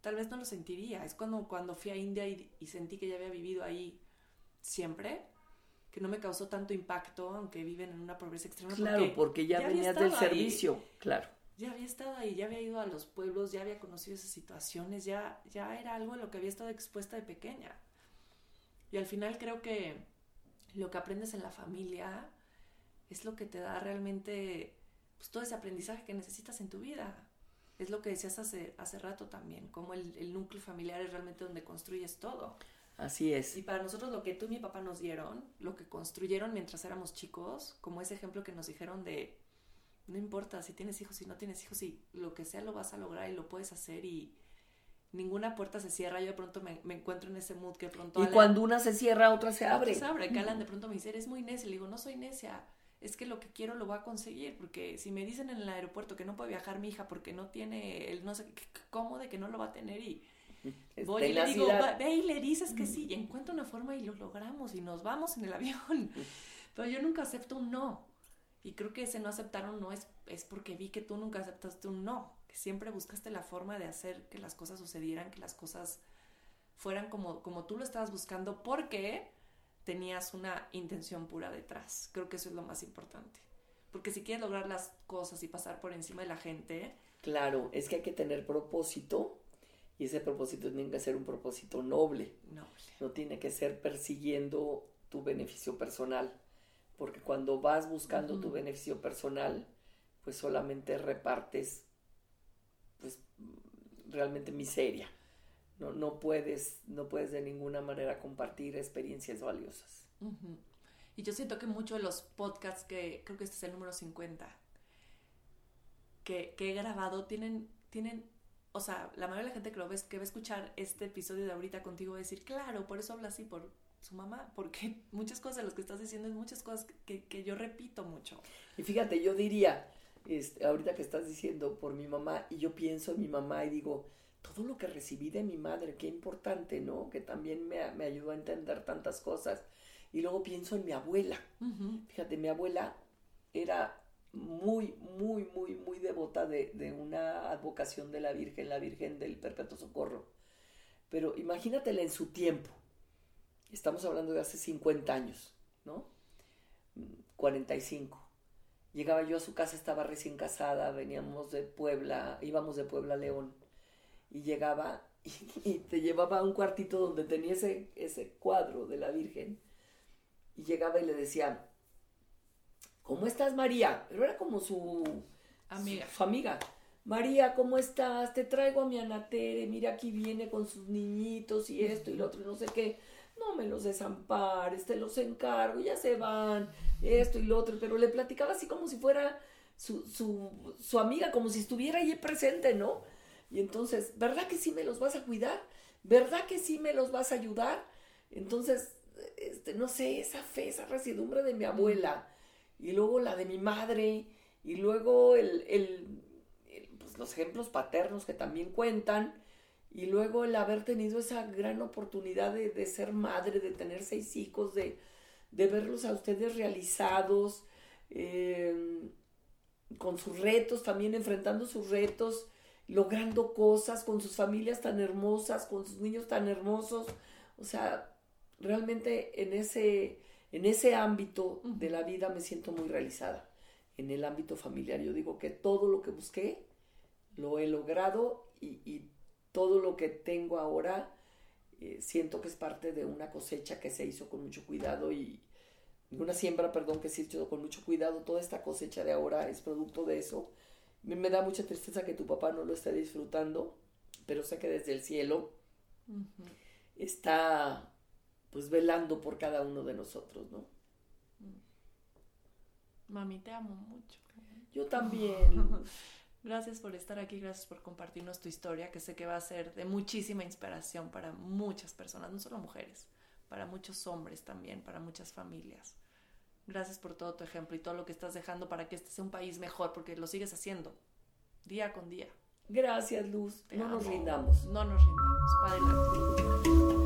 tal vez no lo sentiría. Es cuando, cuando fui a India y, y sentí que ya había vivido ahí siempre, que no me causó tanto impacto, aunque viven en una pobreza extrema. Claro, porque, ya, venías del servicio, claro. Ya había estado ahí, ya había ido a los pueblos, ya había conocido esas situaciones, ya, ya era algo a lo que había estado expuesta de pequeña. Y al final creo que lo que aprendes en la familia es lo que te da realmente pues, todo ese aprendizaje que necesitas en tu vida. Es lo que decías hace, hace rato también, como el, el núcleo familiar es realmente donde construyes todo. Así es. Y para nosotros lo que tú y mi papá nos dieron, lo que construyeron mientras éramos chicos, como ese ejemplo que nos dijeron de, no importa si tienes hijos, si no tienes hijos, si lo que sea lo vas a lograr y lo puedes hacer y ninguna puerta se cierra. Yo de pronto me, encuentro en ese mood que de pronto... Y cuando una se cierra, otra se abre. Otra se abre. Que Alan de pronto me dice, eres muy necia. Le digo, no soy necia. Es que lo que quiero lo voy a conseguir. Porque si me dicen en el aeropuerto que no puede viajar mi hija porque no tiene el no sé cómo de que no lo va a tener y Voy y le digo, ve y le dices que sí, y encuentro una forma y lo logramos y nos vamos en el avión. Pero yo nunca acepto un no. Y creo que ese no aceptar un no es, es porque vi que tú nunca aceptaste un no, que siempre buscaste la forma de hacer que las cosas sucedieran, que las cosas fueran como, como tú lo estabas buscando, porque tenías una intención pura detrás. Creo que eso es lo más importante. Porque si quieres lograr las cosas y pasar por encima de la gente... Claro, es que hay que tener propósito y ese propósito tiene que ser un propósito noble. No tiene que ser persiguiendo tu beneficio personal. Porque cuando vas buscando tu beneficio personal, pues solamente repartes, pues realmente miseria. No, no, puedes, no puedes de ninguna manera compartir experiencias valiosas. Y yo siento que muchos de los podcasts que, creo que este es el número 50, que, que he grabado, tienen, tienen o sea, la mayoría de la gente que lo ves, que va a escuchar este episodio de ahorita contigo va a decir, claro, por eso habla así, por su mamá, porque muchas cosas de las que estás diciendo es muchas cosas que, yo repito mucho. Y fíjate, yo diría, este, ahorita que estás diciendo por mi mamá, y yo pienso en mi mamá y digo, todo lo que recibí de mi madre, qué importante, ¿no? Que también me, me ayudó a entender tantas cosas. Y luego pienso en mi abuela. Fíjate, mi abuela era muy, muy, muy, muy devota de, una advocación de la Virgen, la Virgen del Perpetuo Socorro. Pero imagínatela en su tiempo. Estamos hablando de hace 50 años, ¿no? 45. Llegaba yo a su casa, estaba recién casada, veníamos de Puebla, íbamos de Puebla a León. Y llegaba y, te llevaba a un cuartito donde tenía ese, ese cuadro de la Virgen. Y llegaba y le decía, ¿cómo estás María? Pero era como su amiga. Su, amiga. María, ¿cómo estás? Te traigo a mi Anatere, mira aquí viene con sus niñitos y esto y lo otro y no sé qué. No me los desampares, te los encargo, ya se van, esto y lo otro, pero le platicaba así como si fuera su, su, su amiga, como si estuviera ahí presente, ¿no? Y entonces, ¿verdad que sí me los vas a cuidar? ¿Verdad que sí me los vas a ayudar? Entonces, este, no sé, esa fe, esa residumbre de mi abuela, y luego la de mi madre, y luego el, pues, los ejemplos paternos que también cuentan, y luego el haber tenido esa gran oportunidad de, ser madre, de tener seis hijos, de, verlos a ustedes realizados, em, con sus retos, también enfrentando sus retos, logrando cosas con sus familias tan hermosas, con sus niños tan hermosos. O sea, realmente en ese, en ese ámbito de la vida me siento muy realizada. En el ámbito familiar, yo digo que todo lo que busqué lo he logrado y, todo lo que tengo ahora eh, siento que es parte de una cosecha que se hizo con mucho cuidado y una siembra, perdón, que se hizo con mucho cuidado. Toda esta cosecha de ahora es producto de eso. Me, me da mucha tristeza que tu papá no lo esté disfrutando, pero sé que desde el cielo está pues velando por cada uno de nosotros, ¿no? Mami, te amo mucho. Yo también. gracias por estar aquí, gracias por compartirnos tu historia, que sé que va a ser de muchísima inspiración para muchas personas, no solo mujeres, para muchos hombres también, para muchas familias. Gracias por todo tu ejemplo y todo lo que estás dejando para que este sea un país mejor, porque lo sigues haciendo día con día. Gracias, Luz. no nos rindamos. No nos rindamos. Padre